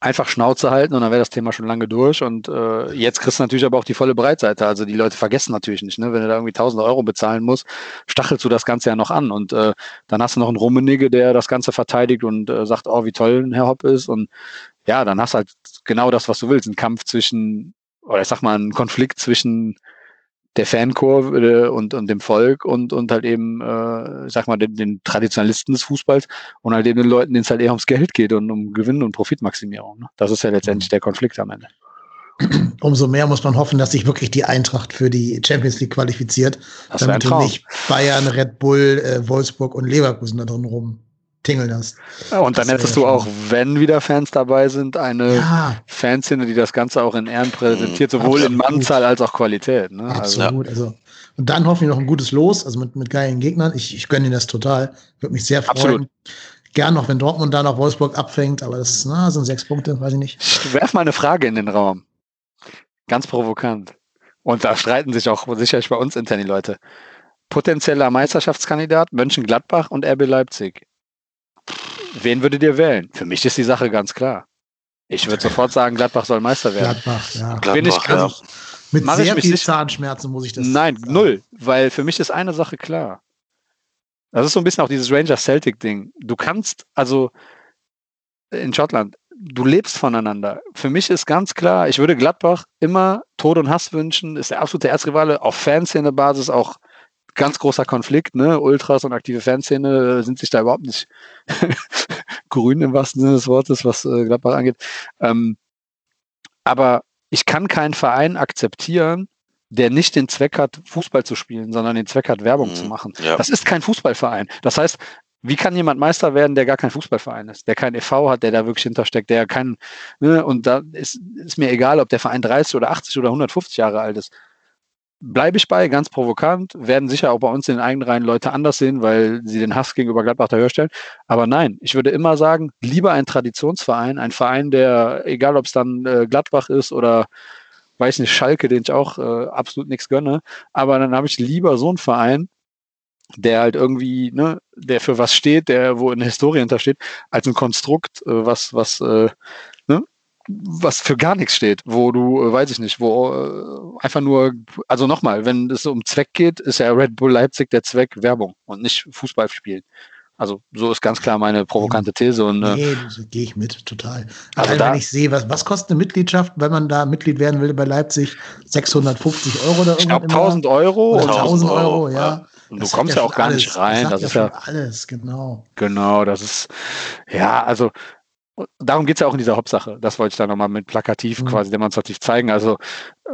einfach Schnauze halten und dann wäre das Thema schon lange durch. Und äh, jetzt kriegst du natürlich aber auch die volle Breitseite. Also die Leute vergessen natürlich nicht, ne? wenn du da irgendwie 1000 Euro bezahlen musst, stachelst du das Ganze ja noch an. Und äh, dann hast du noch einen Rummenigge, der das Ganze verteidigt und äh, sagt, oh, wie toll Herr Hopp ist. Und ja, dann hast du halt genau das, was du willst. Ein Kampf zwischen, oder ich sag mal, ein Konflikt zwischen der Fankurve und, und dem Volk und, und halt eben, äh, sag mal, den, den Traditionalisten des Fußballs und halt eben den Leuten, denen es halt eher ums Geld geht und um Gewinn und Profitmaximierung. Ne? Das ist ja letztendlich mhm. der Konflikt am Ende. Umso mehr muss man hoffen, dass sich wirklich die Eintracht für die Champions League qualifiziert, das damit nicht Bayern, Red Bull, äh, Wolfsburg und Leverkusen da drin rum tingeln hast. Ja, und dann hättest du auch, wenn wieder Fans dabei sind, eine ja. Fanszene, die das Ganze auch in Ehren präsentiert, sowohl Absolut. in Mannzahl als auch Qualität. Ne? Also Absolut. Also, also, und dann hoffen wir noch ein gutes Los, also mit, mit geilen Gegnern. Ich, ich gönne ihnen das total. Würde mich sehr freuen. Absolut. Gern noch, wenn Dortmund da noch Wolfsburg abfängt, aber das na, sind sechs Punkte, weiß ich nicht. Ich werf mal eine Frage in den Raum. Ganz provokant. Und da streiten sich auch sicherlich bei uns intern die Leute. Potenzieller Meisterschaftskandidat Mönchengladbach und RB Leipzig wen würdet ihr wählen? Für mich ist die Sache ganz klar. Ich würde sofort sagen, Gladbach soll Meister werden. Gladbach, ja. Gladbach, Bin ich ganz, ja. Mit sehr viel Zahnschmerzen muss ich das Nein, sagen. null. Weil für mich ist eine Sache klar. Das ist so ein bisschen auch dieses Ranger-Celtic-Ding. Du kannst, also in Schottland, du lebst voneinander. Für mich ist ganz klar, ich würde Gladbach immer Tod und Hass wünschen, ist der absolute Erzrivale, auf Fanszene-Basis auch ganz großer Konflikt, ne? Ultras und aktive Fanszene sind sich da überhaupt nicht (laughs) grün im wahrsten Sinne des Wortes, was äh, Gladbach angeht. Ähm, aber ich kann keinen Verein akzeptieren, der nicht den Zweck hat, Fußball zu spielen, sondern den Zweck hat, Werbung mhm, zu machen. Ja. Das ist kein Fußballverein. Das heißt, wie kann jemand Meister werden, der gar kein Fußballverein ist, der kein e.V. hat, der da wirklich hintersteckt, der kein, ne, und da ist, ist mir egal, ob der Verein 30 oder 80 oder 150 Jahre alt ist bleibe ich bei, ganz provokant, werden sicher auch bei uns in den eigenen Reihen Leute anders sehen, weil sie den Hass gegenüber Gladbach da höher stellen. Aber nein, ich würde immer sagen, lieber ein Traditionsverein, ein Verein, der, egal ob es dann äh, Gladbach ist oder weiß nicht, Schalke, den ich auch äh, absolut nichts gönne, aber dann habe ich lieber so einen Verein, der halt irgendwie, ne, der für was steht, der wo in der Historie hintersteht, als ein Konstrukt, äh, was, was äh, was für gar nichts steht, wo du, äh, weiß ich nicht, wo äh, einfach nur, also nochmal, wenn es um Zweck geht, ist ja Red Bull Leipzig der Zweck Werbung und nicht Fußball spielen. Also so ist ganz klar meine provokante These. Und, äh, nee, gehe ich mit, total. Also Allein, da, wenn ich sehe, was, was kostet eine Mitgliedschaft, wenn man da Mitglied werden will bei Leipzig? 650 Euro oder Ich glaube 1000 Euro. Oder 1000 Euro, Euro, ja. Und du kommst ja, auch gar alles. nicht rein. Das, das ist ja alles, genau. Genau, das ist, ja, also darum geht es ja auch in dieser Hauptsache. Das wollte ich da nochmal mit plakativ mhm. quasi demonstrativ zeigen. Also äh,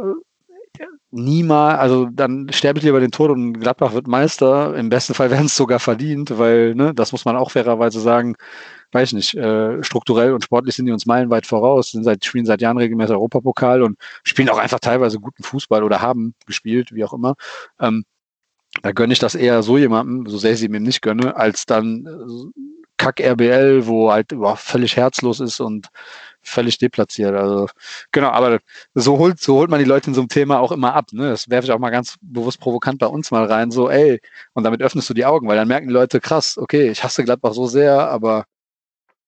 niemals, also dann sterbe ich lieber den Tod und Gladbach wird Meister. Im besten Fall werden es sogar verdient, weil, ne, das muss man auch fairerweise sagen, weiß nicht, äh, strukturell und sportlich sind die uns meilenweit voraus, sind seit, spielen seit Jahren regelmäßig Europapokal und spielen auch einfach teilweise guten Fußball oder haben gespielt, wie auch immer. Ähm, da gönne ich das eher so jemandem, so sehr ich sie mir nicht gönne, als dann äh, Kack RBL, wo halt boah, völlig herzlos ist und völlig deplatziert. Also genau, aber so holt, so holt man die Leute in so einem Thema auch immer ab. Ne? Das werfe ich auch mal ganz bewusst provokant bei uns mal rein. So, ey, und damit öffnest du die Augen, weil dann merken die Leute, krass, okay, ich hasse Gladbach so sehr, aber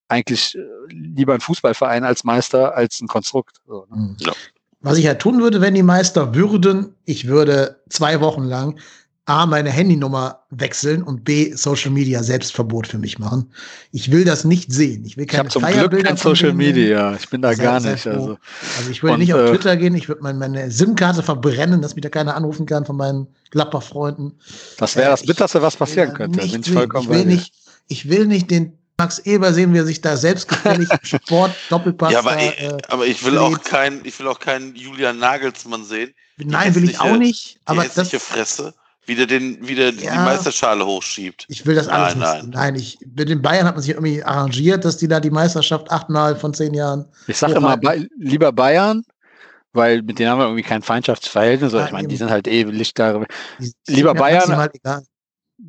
eigentlich äh, lieber ein Fußballverein als Meister als ein Konstrukt. So, ne? Mhm. ja. Was ich ja tun würde, wenn die Meister würden, ich würde zwei Wochen lang A, meine Handynummer wechseln und B, Social Media Selbstverbot für mich machen. Ich will das nicht sehen. Ich will keine ich zum Glück kein Social Media. Ich bin da sehr, gar nicht. Also, also ich würde und, nicht auf äh, Twitter gehen. Ich würde meine, meine SIM-Karte verbrennen, dass mich da keiner anrufen kann von meinen Gladbach-Freunden. Das wäre das Bitterste, was passieren könnte. Bin ich, vollkommen ich will nicht, ich will nicht den Max Eber sehen, wie er sich da selbstgefällig (laughs) Sport Doppelpass. Ja, aber, ich, äh, aber ich will auch keinen, ich will auch keinen Julian Nagelsmann sehen. Nein, will ich auch nicht. Aber das Fresse wieder den wieder ja, die Meisterschale hochschiebt. Ich will das alles nein, nicht. Nein, ich mit den Bayern hat man sich irgendwie arrangiert, dass die da die Meisterschaft achtmal von zehn Jahren. Ich sage immer lieber Bayern, weil mit denen haben wir irgendwie kein Feindschaftsverhältnis. Ja, ich meine, die sind halt eh Lichtjahre. Lieber Bayern. Halt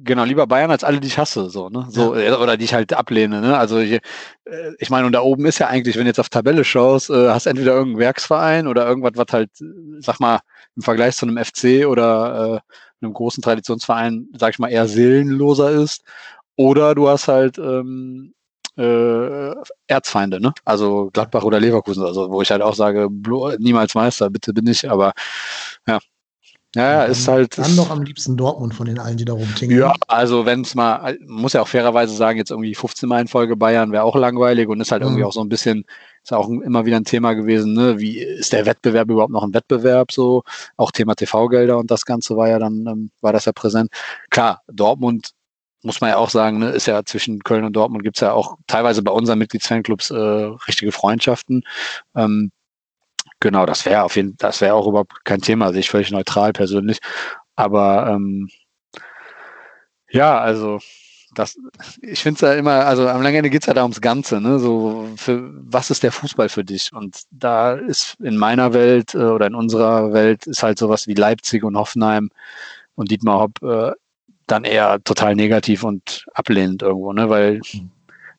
genau, lieber Bayern als alle, die ich hasse, so, ne? So, ja. Äh, oder die ich halt ablehne, ne? Also ich, äh, ich meine, und da oben ist ja eigentlich, wenn du jetzt auf Tabelle schaust, äh, hast entweder irgendeinen Werksverein oder irgendwas, was halt, sag mal, im Vergleich zu einem FC oder äh, einem großen Traditionsverein, sag ich mal, eher seelenloser ist. Oder du hast halt ähm, äh, Erzfeinde, ne? Also Gladbach oder Leverkusen, also wo ich halt auch sage, niemals Meister, bitte bin ich, aber ja. Ja, ist halt. Dann noch am liebsten Dortmund von den allen, die da rumtingeln. Ja, also wenn es mal, muss ja auch fairerweise sagen, jetzt irgendwie 15 Mal in Folge Bayern wäre auch langweilig und ist halt mhm. irgendwie auch so ein bisschen ist auch immer wieder ein Thema gewesen, ne? Wie ist der Wettbewerb überhaupt noch ein Wettbewerb? So, auch Thema TV-Gelder und das Ganze war ja dann, ähm, war das ja präsent. Klar, Dortmund muss man ja auch sagen, ne, ist ja zwischen Köln und Dortmund gibt's ja auch teilweise bei unseren Mitgliedsfanclubs äh, richtige Freundschaften. Ähm, genau, das wäre auf jeden das wäre auch überhaupt kein Thema, sehe ich völlig neutral persönlich. Aber ähm, ja, also das, ich finde es ja immer, also am langen Ende geht es ja da ums Ganze, ne? So, für, was ist der Fußball für dich? Und da ist in meiner Welt äh, oder in unserer Welt ist halt sowas wie Leipzig und Hoffenheim und Dietmar Hopp äh, dann eher total negativ und ablehnend irgendwo, ne? Weil,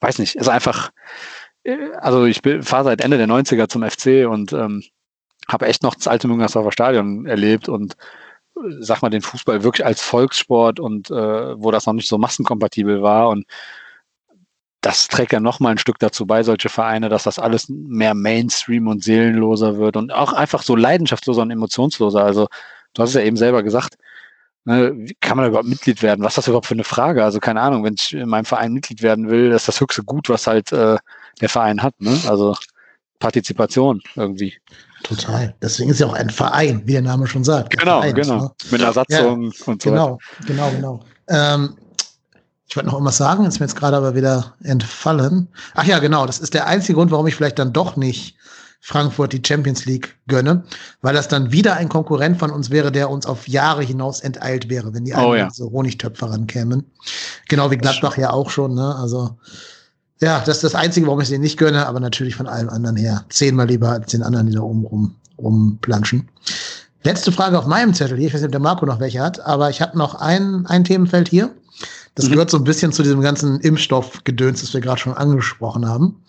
weiß nicht, ist einfach, äh, also ich fahre seit Ende der 90er zum FC und ähm, habe echt noch das alte Müngersdorfer Stadion erlebt und sag mal, den Fußball wirklich als Volkssport und äh, wo das noch nicht so massenkompatibel war und das trägt ja noch mal ein Stück dazu bei, solche Vereine, dass das alles mehr Mainstream und seelenloser wird und auch einfach so leidenschaftsloser und emotionsloser. Also du hast es ja eben selber gesagt, ne, kann man überhaupt Mitglied werden? Was ist das überhaupt für eine Frage? Also keine Ahnung, wenn ich in meinem Verein Mitglied werden will, das ist das höchste Gut, was halt äh, der Verein hat. Ne? Also Partizipation irgendwie. Total. Deswegen ist ja auch ein Verein, wie der Name schon sagt. Genau, Verein, genau. Ne? Mit einer Satzung ja, und so. Genau, genau, genau. Ähm, ich wollte noch irgendwas sagen, ist mir jetzt gerade aber wieder entfallen. Ach ja, genau, das ist der einzige Grund, warum ich vielleicht dann doch nicht Frankfurt die Champions League gönne, weil das dann wieder ein Konkurrent von uns wäre, der uns auf Jahre hinaus enteilt wäre, wenn die oh, ja. so Honigtöpfe rankämen. Genau wie Gladbach ja auch schon, ne? Also ja, das ist das Einzige, warum ich sie nicht gönne, aber natürlich von allem anderen her. Zehnmal lieber als den anderen, die da oben rum, rumplanschen. Letzte Frage auf meinem Zettel hier. Ich weiß nicht, ob der Marco noch welche hat, aber ich habe noch ein, ein Themenfeld hier. Das mhm. gehört so ein bisschen zu diesem ganzen Impfstoffgedöns, das wir gerade schon angesprochen haben.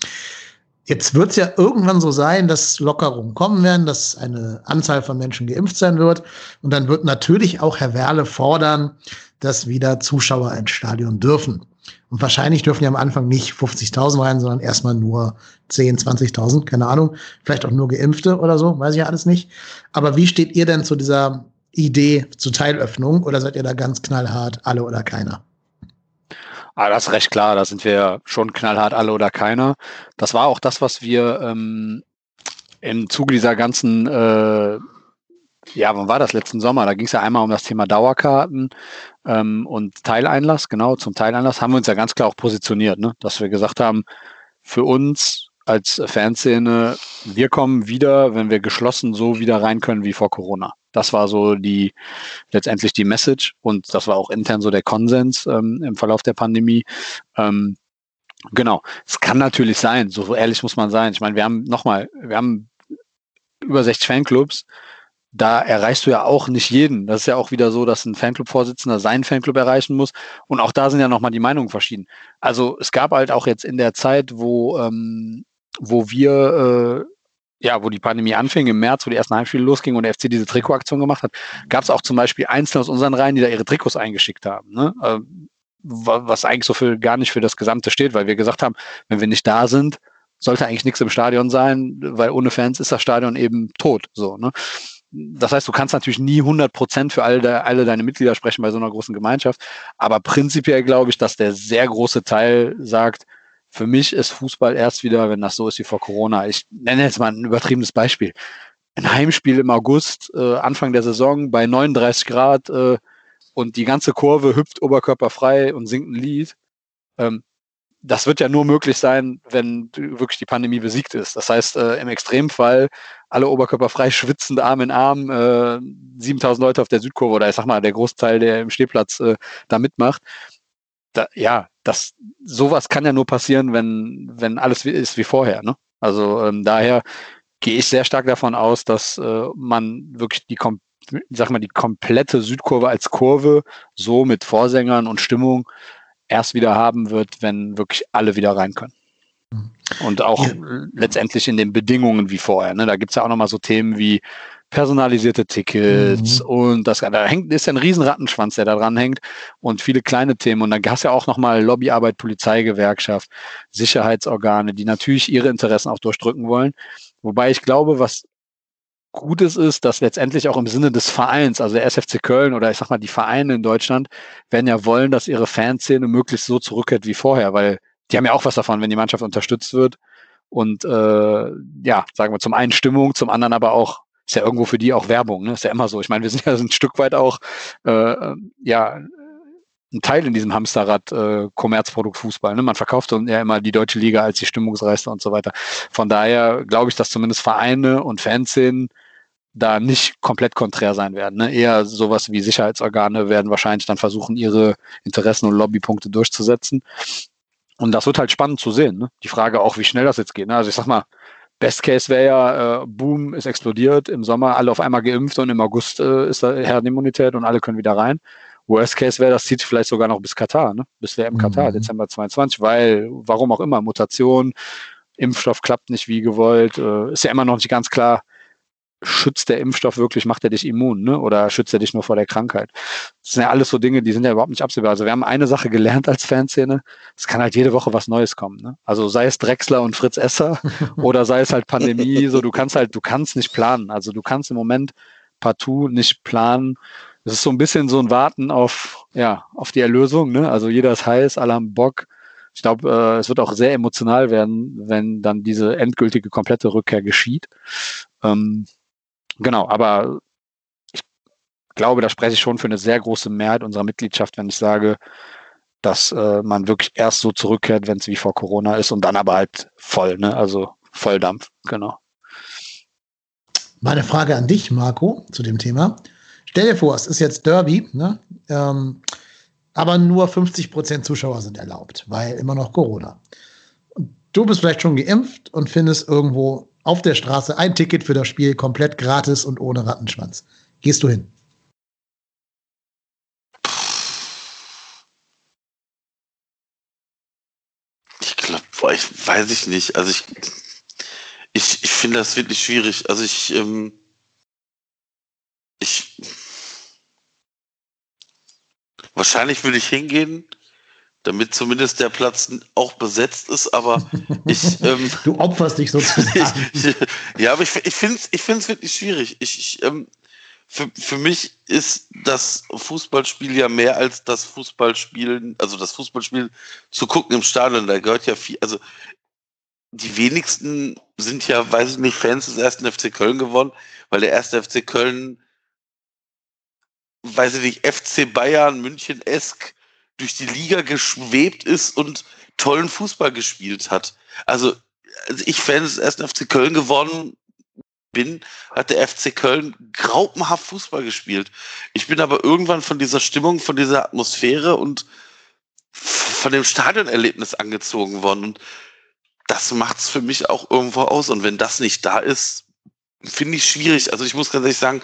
Jetzt wird es ja irgendwann so sein, dass Lockerungen kommen werden, dass eine Anzahl von Menschen geimpft sein wird. Und dann wird natürlich auch Herr Werle fordern, dass wieder Zuschauer ins Stadion dürfen. Und wahrscheinlich dürfen ja am Anfang nicht 50.000 rein, sondern erstmal nur 10, 20.000, keine Ahnung. Vielleicht auch nur Geimpfte oder so, weiß ich ja alles nicht. Aber wie steht ihr denn zu dieser Idee zur Teilöffnung oder seid ihr da ganz knallhart, alle oder keiner? Ah, das ist recht klar, da sind wir schon knallhart alle oder keiner. Das war auch das, was wir ähm, im Zuge dieser ganzen äh, ja, wann war das letzten Sommer? Da ging es ja einmal um das Thema Dauerkarten ähm, und Teileinlass. Genau, zum Teileinlass haben wir uns ja ganz klar auch positioniert, ne? dass wir gesagt haben, für uns als Fanszene, wir kommen wieder, wenn wir geschlossen so wieder rein können wie vor Corona. Das war so die letztendlich die Message und das war auch intern so der Konsens ähm, im Verlauf der Pandemie. Ähm, genau, es kann natürlich sein, so ehrlich muss man sein. Ich meine, wir haben nochmal, wir haben über 60 Fanclubs da erreichst du ja auch nicht jeden. Das ist ja auch wieder so, dass ein Fanclub-Vorsitzender seinen Fanclub erreichen muss. Und auch da sind ja nochmal die Meinungen verschieden. Also es gab halt auch jetzt in der Zeit, wo, ähm, wo wir, äh, ja, wo die Pandemie anfing, im März, wo die ersten Heimspiele losgingen und der FC diese Trikotaktion gemacht hat, gab es auch zum Beispiel Einzelne aus unseren Reihen, die da ihre Trikots eingeschickt haben. Ne? Äh, was eigentlich so für gar nicht für das Gesamte steht, weil wir gesagt haben, wenn wir nicht da sind, sollte eigentlich nichts im Stadion sein, weil ohne Fans ist das Stadion eben tot. So, ne? Das heißt, du kannst natürlich nie 100 Prozent für alle, de, alle deine Mitglieder sprechen bei so einer großen Gemeinschaft. Aber prinzipiell glaube ich, dass der sehr große Teil sagt, für mich ist Fußball erst wieder, wenn das so ist wie vor Corona. Ich nenne jetzt mal ein übertriebenes Beispiel. Ein Heimspiel im August, äh, Anfang der Saison bei 39 Grad äh, und die ganze Kurve hüpft oberkörperfrei und singt ein Lied. Ähm, das wird ja nur möglich sein, wenn wirklich die Pandemie besiegt ist. Das heißt, äh, im Extremfall alle oberkörperfrei schwitzend Arm in Arm, äh, 7000 Leute auf der Südkurve oder ich sag mal der Großteil, der im Stehplatz äh, da mitmacht. Da, ja, das sowas kann ja nur passieren, wenn wenn alles wie, ist wie vorher. Ne? Also ähm, daher gehe ich sehr stark davon aus, dass äh, man wirklich die sag mal die komplette Südkurve als Kurve so mit Vorsängern und Stimmung erst wieder haben wird, wenn wirklich alle wieder rein können. Mhm. Und auch ja. letztendlich in den Bedingungen wie vorher. Ne? Da gibt's ja auch nochmal so Themen wie personalisierte Tickets mhm. und das da hängt ist ja ein Riesenrattenschwanz, der da dran hängt und viele kleine Themen und dann hast du ja auch nochmal Lobbyarbeit, Polizeigewerkschaft, Sicherheitsorgane, die natürlich ihre Interessen auch durchdrücken wollen. Wobei ich glaube, was Gutes ist, dass letztendlich auch im Sinne des Vereins, also der SFC Köln oder ich sag mal die Vereine in Deutschland, werden ja wollen, dass ihre Fanszene möglichst so zurückkehrt wie vorher, weil die haben ja auch was davon, wenn die Mannschaft unterstützt wird. Und äh, ja, sagen wir zum einen Stimmung, zum anderen aber auch, ist ja irgendwo für die auch Werbung, ne? Ist ja immer so. Ich meine, wir sind ja (laughs) ein Stück weit auch äh, ja ein Teil in diesem Hamsterrad äh, Kommerzprodukt Fußball. Ne? Man verkauft ja immer die deutsche Liga als die Stimmungsreichste und so weiter. Von daher glaube ich, dass zumindest Vereine und Fanszenen da nicht komplett konträr sein werden. Ne? Eher sowas wie Sicherheitsorgane werden wahrscheinlich dann versuchen, ihre Interessen und Lobbypunkte durchzusetzen. Und das wird halt spannend zu sehen. Ne? Die Frage auch, wie schnell das jetzt geht. Ne? Also ich sag mal, Best Case wäre ja, äh, Boom ist explodiert, im Sommer alle auf einmal geimpft und im August äh, ist da Herdenimmunität und alle können wieder rein. Worst Case wäre, das zieht vielleicht sogar noch bis Katar, ne? bis WM Katar, mhm. Dezember 22, weil, warum auch immer, Mutation, Impfstoff klappt nicht wie gewollt, äh, ist ja immer noch nicht ganz klar, schützt der Impfstoff wirklich, macht er dich immun, ne? Oder schützt er dich nur vor der Krankheit? Das sind ja alles so Dinge, die sind ja überhaupt nicht absehbar. Also wir haben eine Sache gelernt als Fanszene, es kann halt jede Woche was Neues kommen. Ne? Also sei es Drexler und Fritz Esser (laughs) oder sei es halt Pandemie, so du kannst halt, du kannst nicht planen. Also du kannst im Moment partout nicht planen, es ist so ein bisschen so ein Warten auf, ja, auf die Erlösung. Ne? Also jeder ist heiß, alle haben Bock. Ich glaube, äh, es wird auch sehr emotional werden, wenn dann diese endgültige, komplette Rückkehr geschieht. Ähm, genau, aber ich glaube, da spreche ich schon für eine sehr große Mehrheit unserer Mitgliedschaft, wenn ich sage, dass äh, man wirklich erst so zurückkehrt, wenn es wie vor Corona ist und dann aber halt voll, ne? Also Volldampf, genau. Meine Frage an dich, Marco, zu dem Thema. Stell dir vor, es ist jetzt Derby, ne? Ähm, aber nur 50 Prozent Zuschauer sind erlaubt, weil immer noch Corona. Du bist vielleicht schon geimpft und findest irgendwo auf der Straße ein Ticket für das Spiel komplett gratis und ohne Rattenschwanz. Gehst du hin? Ich glaube, ich weiß ich nicht. Also ich, ich, ich finde das wirklich schwierig. Also ich, ähm, ich wahrscheinlich würde ich hingehen, damit zumindest der Platz auch besetzt ist, aber (laughs) ich. Ähm, du opferst dich sozusagen. (laughs) ja, aber ich, ich finde es ich find's wirklich schwierig. Ich, ich, ähm, für, für mich ist das Fußballspiel ja mehr als das Fußballspielen, also das Fußballspiel zu gucken im Stadion. Da gehört ja viel, also die wenigsten sind ja, weiß ich nicht, Fans des ersten FC Köln geworden, weil der erste FC Köln weiß ich nicht, FC Bayern, München-esk durch die Liga geschwebt ist und tollen Fußball gespielt hat. Also, also ich Fan des ersten FC Köln geworden bin, hat der FC Köln graupenhaft Fußball gespielt. Ich bin aber irgendwann von dieser Stimmung, von dieser Atmosphäre und von dem Stadionerlebnis angezogen worden. Und das macht's für mich auch irgendwo aus. Und wenn das nicht da ist, finde ich schwierig. Also ich muss ganz ehrlich sagen,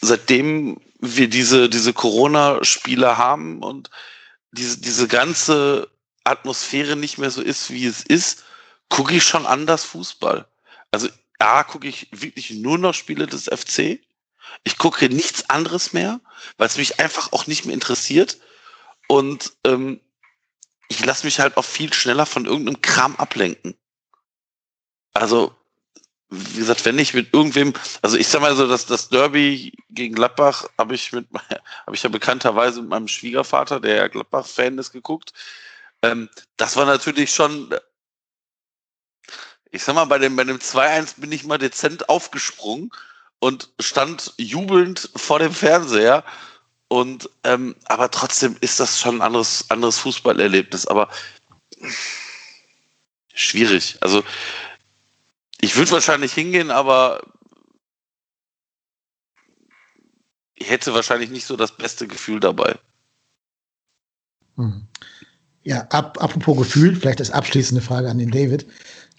seitdem wir diese, diese Corona-Spiele haben und diese, diese ganze Atmosphäre nicht mehr so ist, wie es ist, gucke ich schon anders Fußball. Also A, gucke ich wirklich nur noch Spiele des FC. Ich gucke nichts anderes mehr, weil es mich einfach auch nicht mehr interessiert. Und ähm, ich lasse mich halt auch viel schneller von irgendeinem Kram ablenken. Also, wie gesagt, wenn ich mit irgendwem, also ich sag mal so, dass das Derby gegen Gladbach habe ich mit, (laughs) habe ich ja bekannterweise mit meinem Schwiegervater, der ja Gladbach-Fan ist, geguckt. Ähm, das war natürlich schon, ich sag mal, bei dem, bei dem 2-1 bin ich mal dezent aufgesprungen und stand jubelnd vor dem Fernseher. Und ähm, aber trotzdem ist das schon ein anderes, anderes Fußballerlebnis. Aber schwierig. Also ich würde wahrscheinlich hingehen, aber ich hätte wahrscheinlich nicht so das beste Gefühl dabei. Hm. Ja, ab, apropos Gefühl, vielleicht als abschließende Frage an den David.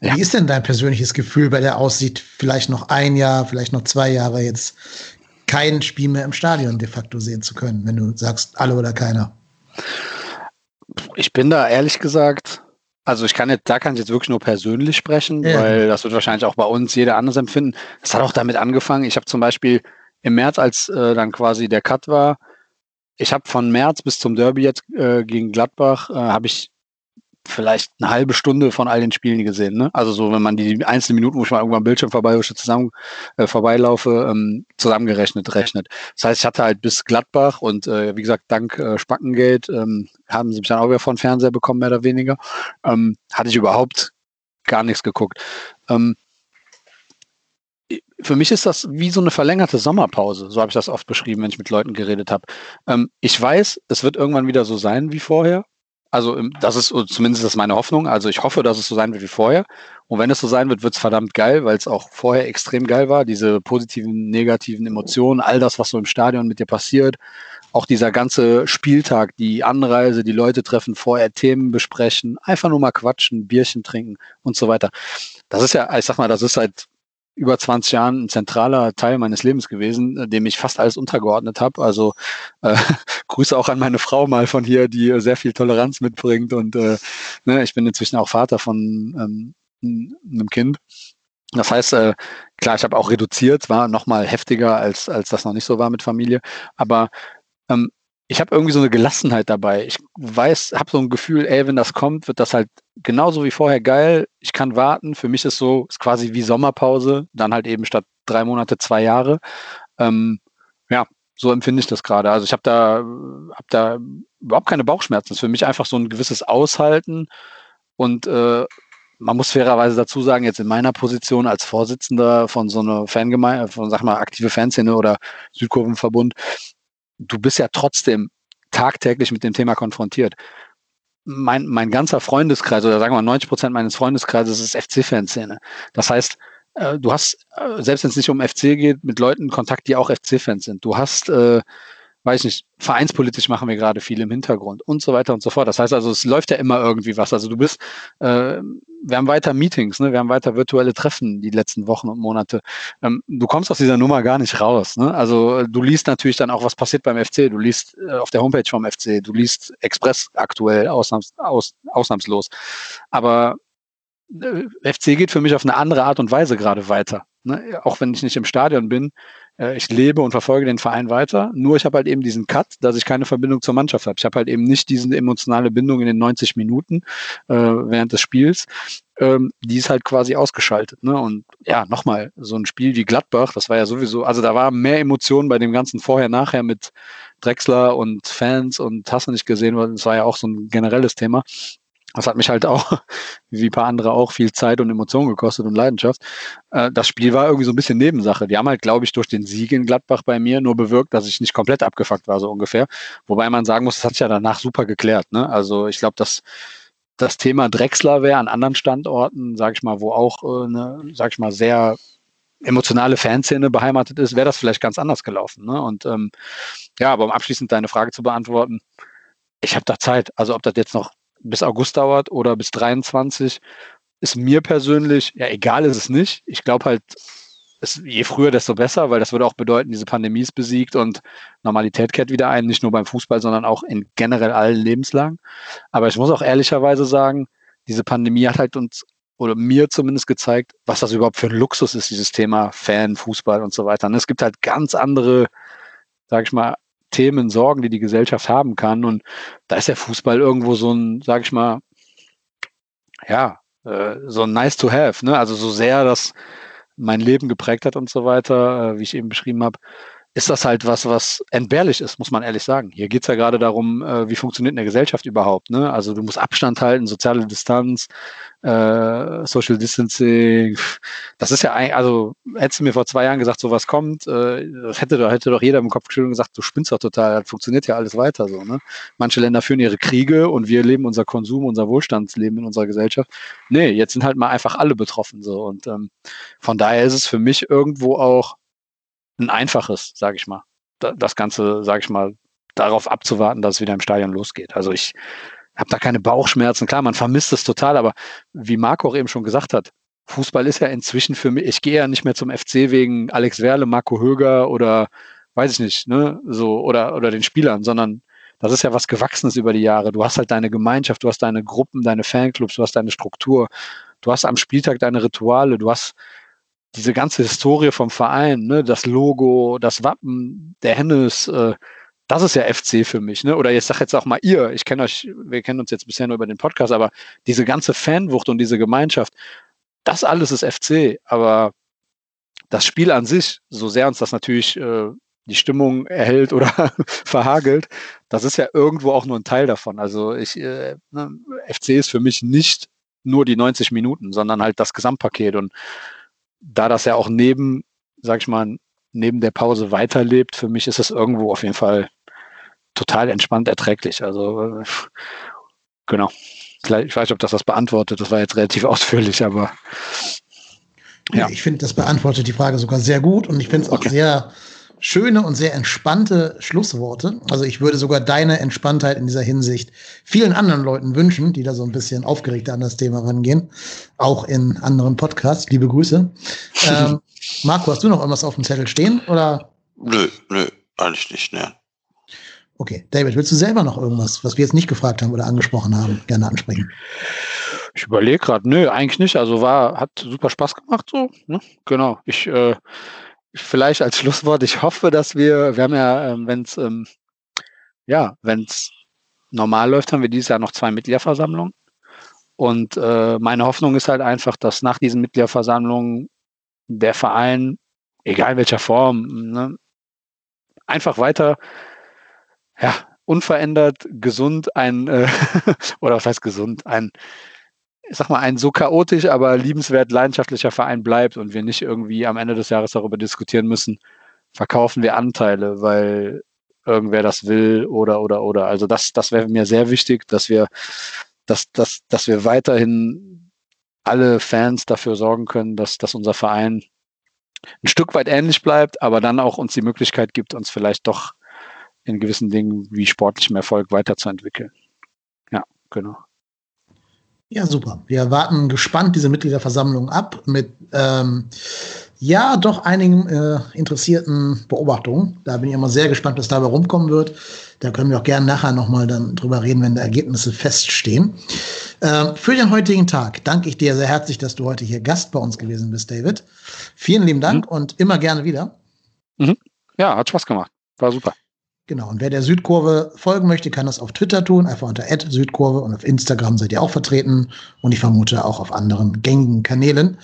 Ja. Wie ist denn dein persönliches Gefühl bei der Aussicht, vielleicht noch ein Jahr, vielleicht noch zwei Jahre jetzt kein Spiel mehr im Stadion de facto sehen zu können, wenn du sagst, alle oder keiner? Ich bin da ehrlich gesagt also ich kann jetzt, da kann ich jetzt wirklich nur persönlich sprechen, ja. weil das wird wahrscheinlich auch bei uns jeder anders empfinden. Es hat auch damit angefangen. Ich habe zum Beispiel im März, als äh, dann quasi der Cut war, ich habe von März bis zum Derby jetzt äh, gegen Gladbach, äh, habe ich vielleicht eine halbe Stunde von all den Spielen gesehen. Ne? Also so, wenn man die einzelnen Minuten, wo ich mal irgendwann am Bildschirm vorbei zusammen äh, vorbeilaufe, ähm, zusammengerechnet rechnet. Das heißt, ich hatte halt bis Gladbach und äh, wie gesagt, dank äh, Spackengeld ähm, haben sie mich dann auch wieder von Fernseher bekommen, mehr oder weniger. Ähm, hatte ich überhaupt gar nichts geguckt. Ähm, für mich ist das wie so eine verlängerte Sommerpause. So habe ich das oft beschrieben, wenn ich mit Leuten geredet habe. Ähm, ich weiß, es wird irgendwann wieder so sein wie vorher. Also das ist zumindest das meine Hoffnung. Also ich hoffe, dass es so sein wird wie vorher. Und wenn es so sein wird, wird es verdammt geil, weil es auch vorher extrem geil war. Diese positiven, negativen Emotionen, all das, was so im Stadion mit dir passiert, auch dieser ganze Spieltag, die Anreise, die Leute treffen, vorher Themen besprechen, einfach nur mal quatschen, Bierchen trinken und so weiter. Das ist ja, ich sag mal, das ist seit über 20 Jahren ein zentraler Teil meines Lebens gewesen, äh, dem ich fast alles untergeordnet habe. Also äh, (laughs) Grüße auch an meine Frau mal von hier, die äh, sehr viel Toleranz mitbringt. Und äh, ne, ich bin inzwischen auch Vater von ähm, einem Kind. Das heißt, äh, klar, ich habe auch reduziert, war noch mal heftiger, als, als das noch nicht so war mit Familie. Aber ähm, ich habe irgendwie so eine Gelassenheit dabei. Ich weiß, habe so ein Gefühl, ey, wenn das kommt, wird das halt genauso wie vorher geil. Ich kann warten. Für mich ist so, ist quasi wie Sommerpause, dann halt eben statt drei Monate zwei Jahre. Ähm, ja, so empfinde ich das gerade. Also ich habe da, hab da überhaupt keine Bauchschmerzen. Das ist für mich einfach so ein gewisses Aushalten und äh, man muss fairerweise dazu sagen, jetzt in meiner Position als Vorsitzender von so einer Fangemeinde, von sag mal aktive Fanszene oder Südkurvenverbund, du bist ja trotzdem tagtäglich mit dem Thema konfrontiert. Mein, mein ganzer Freundeskreis oder sagen wir mal 90 Prozent meines Freundeskreises ist FC-Fanszene. Das heißt, äh, du hast, äh, selbst wenn es nicht um FC geht, mit Leuten Kontakt, die auch FC-Fans sind. Du hast äh, weiß nicht, vereinspolitisch machen wir gerade viel im Hintergrund und so weiter und so fort. Das heißt also, es läuft ja immer irgendwie was. Also du bist, äh, wir haben weiter Meetings, ne? wir haben weiter virtuelle Treffen die letzten Wochen und Monate. Ähm, du kommst aus dieser Nummer gar nicht raus. Ne? Also du liest natürlich dann auch, was passiert beim FC. Du liest äh, auf der Homepage vom FC, du liest Express aktuell ausnahms, aus, ausnahmslos. Aber äh, FC geht für mich auf eine andere Art und Weise gerade weiter. Ne? Auch wenn ich nicht im Stadion bin, äh, ich lebe und verfolge den Verein weiter. Nur ich habe halt eben diesen Cut, dass ich keine Verbindung zur Mannschaft habe. Ich habe halt eben nicht diese emotionale Bindung in den 90 Minuten äh, während des Spiels. Ähm, die ist halt quasi ausgeschaltet. Ne? Und ja, nochmal, so ein Spiel wie Gladbach, das war ja sowieso, also da war mehr Emotionen bei dem ganzen Vorher-Nachher mit Drexler und Fans und hast du nicht gesehen, weil das war ja auch so ein generelles Thema. Das hat mich halt auch, (laughs) wie ein paar andere auch, viel Zeit und Emotionen gekostet und Leidenschaft. Äh, das Spiel war irgendwie so ein bisschen Nebensache. Die haben halt, glaube ich, durch den Sieg in Gladbach bei mir nur bewirkt, dass ich nicht komplett abgefuckt war, so ungefähr. Wobei man sagen muss, das hat sich ja danach super geklärt. Ne? Also ich glaube, dass das Thema Drechsler wäre an anderen Standorten, sage ich mal, wo auch äh, eine, sag ich mal, sehr emotionale Fanszene beheimatet ist, wäre das vielleicht ganz anders gelaufen. Ne? Und ähm, ja, aber um abschließend deine Frage zu beantworten, ich habe da Zeit. Also ob das jetzt noch bis August dauert oder bis 23, ist mir persönlich, ja, egal ist es nicht. Ich glaube halt, es, je früher, desto besser, weil das würde auch bedeuten, diese Pandemie ist besiegt und Normalität kehrt wieder ein, nicht nur beim Fußball, sondern auch in generell allen Lebenslagen. Aber ich muss auch ehrlicherweise sagen, diese Pandemie hat halt uns oder mir zumindest gezeigt, was das überhaupt für ein Luxus ist, dieses Thema Fan, Fußball und so weiter. Und es gibt halt ganz andere, sag ich mal, Themen, Sorgen, die die Gesellschaft haben kann. Und da ist der Fußball irgendwo so ein, sag ich mal, ja, äh, so ein nice to have. Ne? Also so sehr das mein Leben geprägt hat und so weiter, äh, wie ich eben beschrieben habe, ist das halt was, was entbehrlich ist, muss man ehrlich sagen. Hier geht's ja gerade darum, äh, wie funktioniert eine Gesellschaft überhaupt. Ne? Also du musst Abstand halten, soziale Distanz, äh, Social Distancing. Das ist ja ein, also hättest du mir vor zwei Jahren gesagt, sowas kommt, äh, das hätte, da hätte doch jeder im Kopf geschüttelt und gesagt, du spinnst doch total, das funktioniert ja alles weiter so. Ne? Manche Länder führen ihre Kriege und wir leben unser Konsum, unser Wohlstandsleben in unserer Gesellschaft. Nee, jetzt sind halt mal einfach alle betroffen so. Und ähm, von daher ist es für mich irgendwo auch ein einfaches, sage ich mal. Das Ganze, sage ich mal, darauf abzuwarten, dass es wieder im Stadion losgeht. Also ich habe da keine Bauchschmerzen. Klar, man vermisst es total, aber wie Marco auch eben schon gesagt hat, Fußball ist ja inzwischen für mich, ich gehe ja nicht mehr zum FC wegen Alex Werle, Marco Höger oder weiß ich nicht, ne, so, oder, oder den Spielern, sondern das ist ja was Gewachsenes über die Jahre. Du hast halt deine Gemeinschaft, du hast deine Gruppen, deine Fanclubs, du hast deine Struktur, du hast am Spieltag deine Rituale, du hast diese ganze Historie vom Verein, ne, das Logo, das Wappen, der Hennes, äh, das ist ja FC für mich, ne? Oder jetzt sag jetzt auch mal ihr, ich kenne euch, wir kennen uns jetzt bisher nur über den Podcast, aber diese ganze Fanwucht und diese Gemeinschaft, das alles ist FC, aber das Spiel an sich, so sehr uns das natürlich äh, die Stimmung erhält oder (laughs) verhagelt, das ist ja irgendwo auch nur ein Teil davon. Also ich, äh, ne, FC ist für mich nicht nur die 90 Minuten, sondern halt das Gesamtpaket und da das ja auch neben, sag ich mal, neben der Pause weiterlebt, für mich ist es irgendwo auf jeden Fall total entspannt erträglich. Also genau. Ich weiß nicht, ob das das beantwortet. Das war jetzt relativ (laughs) ausführlich, aber ja. Ich finde, das beantwortet die Frage sogar sehr gut und ich finde es auch okay. sehr schöne und sehr entspannte Schlussworte. Also ich würde sogar deine Entspanntheit in dieser Hinsicht vielen anderen Leuten wünschen, die da so ein bisschen aufgeregter an das Thema rangehen. Auch in anderen Podcasts. Liebe Grüße. (laughs) ähm, Marco, hast du noch irgendwas auf dem Zettel stehen? Oder? Nö, nö, eigentlich nicht, ne. Okay, David, willst du selber noch irgendwas, was wir jetzt nicht gefragt haben oder angesprochen haben, gerne ansprechen? Ich überlege gerade, nö, eigentlich nicht. Also war, hat super Spaß gemacht so. Ne? Genau. Ich äh, vielleicht als Schlusswort, ich hoffe, dass wir, wir haben ja, ähm, wenn es ähm, ja, wenn es normal läuft, haben wir dieses Jahr noch zwei Mitgliederversammlungen. Und äh, meine Hoffnung ist halt einfach, dass nach diesen Mitgliederversammlungen der Verein, egal in welcher Form, ne, einfach weiter, ja, unverändert, gesund, ein, äh, (laughs) oder was heißt gesund, ein ich sag mal, ein so chaotisch, aber liebenswert leidenschaftlicher Verein bleibt und wir nicht irgendwie am Ende des Jahres darüber diskutieren müssen, verkaufen wir Anteile, weil irgendwer das will oder oder oder. Also das, das wäre mir sehr wichtig, dass wir, dass, dass, dass wir weiterhin alle Fans dafür sorgen können, dass, dass unser Verein ein Stück weit ähnlich bleibt, aber dann auch uns die Möglichkeit gibt, uns vielleicht doch in gewissen Dingen wie sportlichem Erfolg weiterzuentwickeln. Ja, genau. Ja, super. Wir warten gespannt diese Mitgliederversammlung ab mit ähm, ja doch einigen äh, interessierten Beobachtungen. Da bin ich immer sehr gespannt, was dabei rumkommen wird. Da können wir auch gerne nachher nochmal dann drüber reden, wenn die Ergebnisse feststehen. Ähm, für den heutigen Tag danke ich dir sehr herzlich, dass du heute hier Gast bei uns gewesen bist, David. Vielen lieben Dank mhm. und immer gerne wieder. Mhm. Ja, hat Spaß gemacht. War super. Genau, und wer der Südkurve folgen möchte, kann das auf Twitter tun, einfach unter Südkurve und auf Instagram seid ihr auch vertreten und ich vermute auch auf anderen gängigen Kanälen.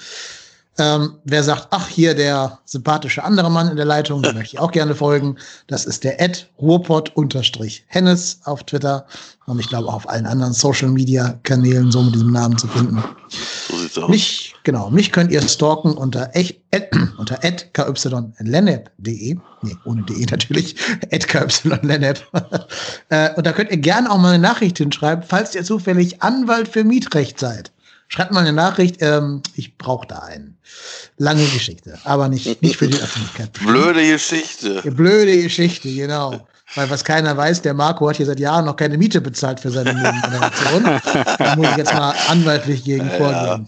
Ähm, wer sagt, ach, hier der sympathische andere Mann in der Leitung, dem möchte ich auch gerne folgen. Das ist der Ed Ruhrpott-Hennes auf Twitter. Und ich glaube auch auf allen anderen Social Media Kanälen so mit diesem Namen zu finden. So sieht's aus. Mich, genau, mich könnt ihr stalken unter, ed, (clears throat) unter kylennep.de. Nee, ohne de natürlich. (laughs) kylennep. (laughs) äh, und da könnt ihr gerne auch mal eine Nachricht hinschreiben, falls ihr zufällig Anwalt für Mietrecht seid. Schreibt mal eine Nachricht, ähm, ich brauche da einen. Lange Geschichte, aber nicht, nicht für die Öffentlichkeit. Blöde Geschichte. Blöde Geschichte, genau. Weil was keiner weiß, der Marco hat hier seit Jahren noch keine Miete bezahlt für seine Nebengeneration. da muss ich jetzt mal anwaltlich gegen vorgehen.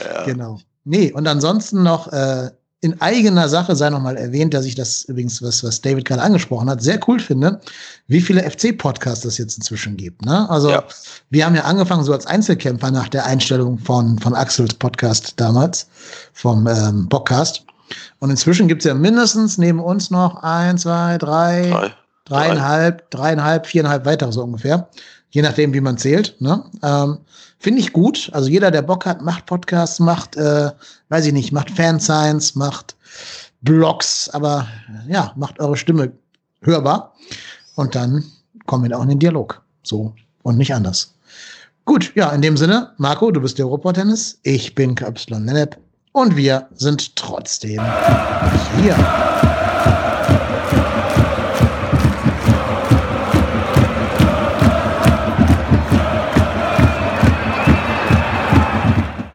Ja. Ja. Genau. Nee, und ansonsten noch äh, in eigener Sache sei nochmal erwähnt, dass ich das übrigens, was, was David gerade angesprochen hat, sehr cool finde, wie viele FC-Podcasts es jetzt inzwischen gibt. Ne? Also ja. wir haben ja angefangen so als Einzelkämpfer nach der Einstellung von, von Axels Podcast damals, vom ähm, Podcast. Und inzwischen gibt es ja mindestens neben uns noch ein, zwei, drei, drei. dreieinhalb, dreieinhalb, viereinhalb weitere so ungefähr. Je nachdem, wie man zählt. Ne? Ähm, Finde ich gut. Also jeder, der Bock hat, macht Podcasts, macht, äh, weiß ich nicht, macht Fanscience, macht Blogs, aber ja, macht eure Stimme hörbar. Und dann kommen wir auch in den Dialog. So und nicht anders. Gut, ja, in dem Sinne, Marco, du bist der Robot-Tennis, ich bin Kapslon Lennep und wir sind trotzdem hier.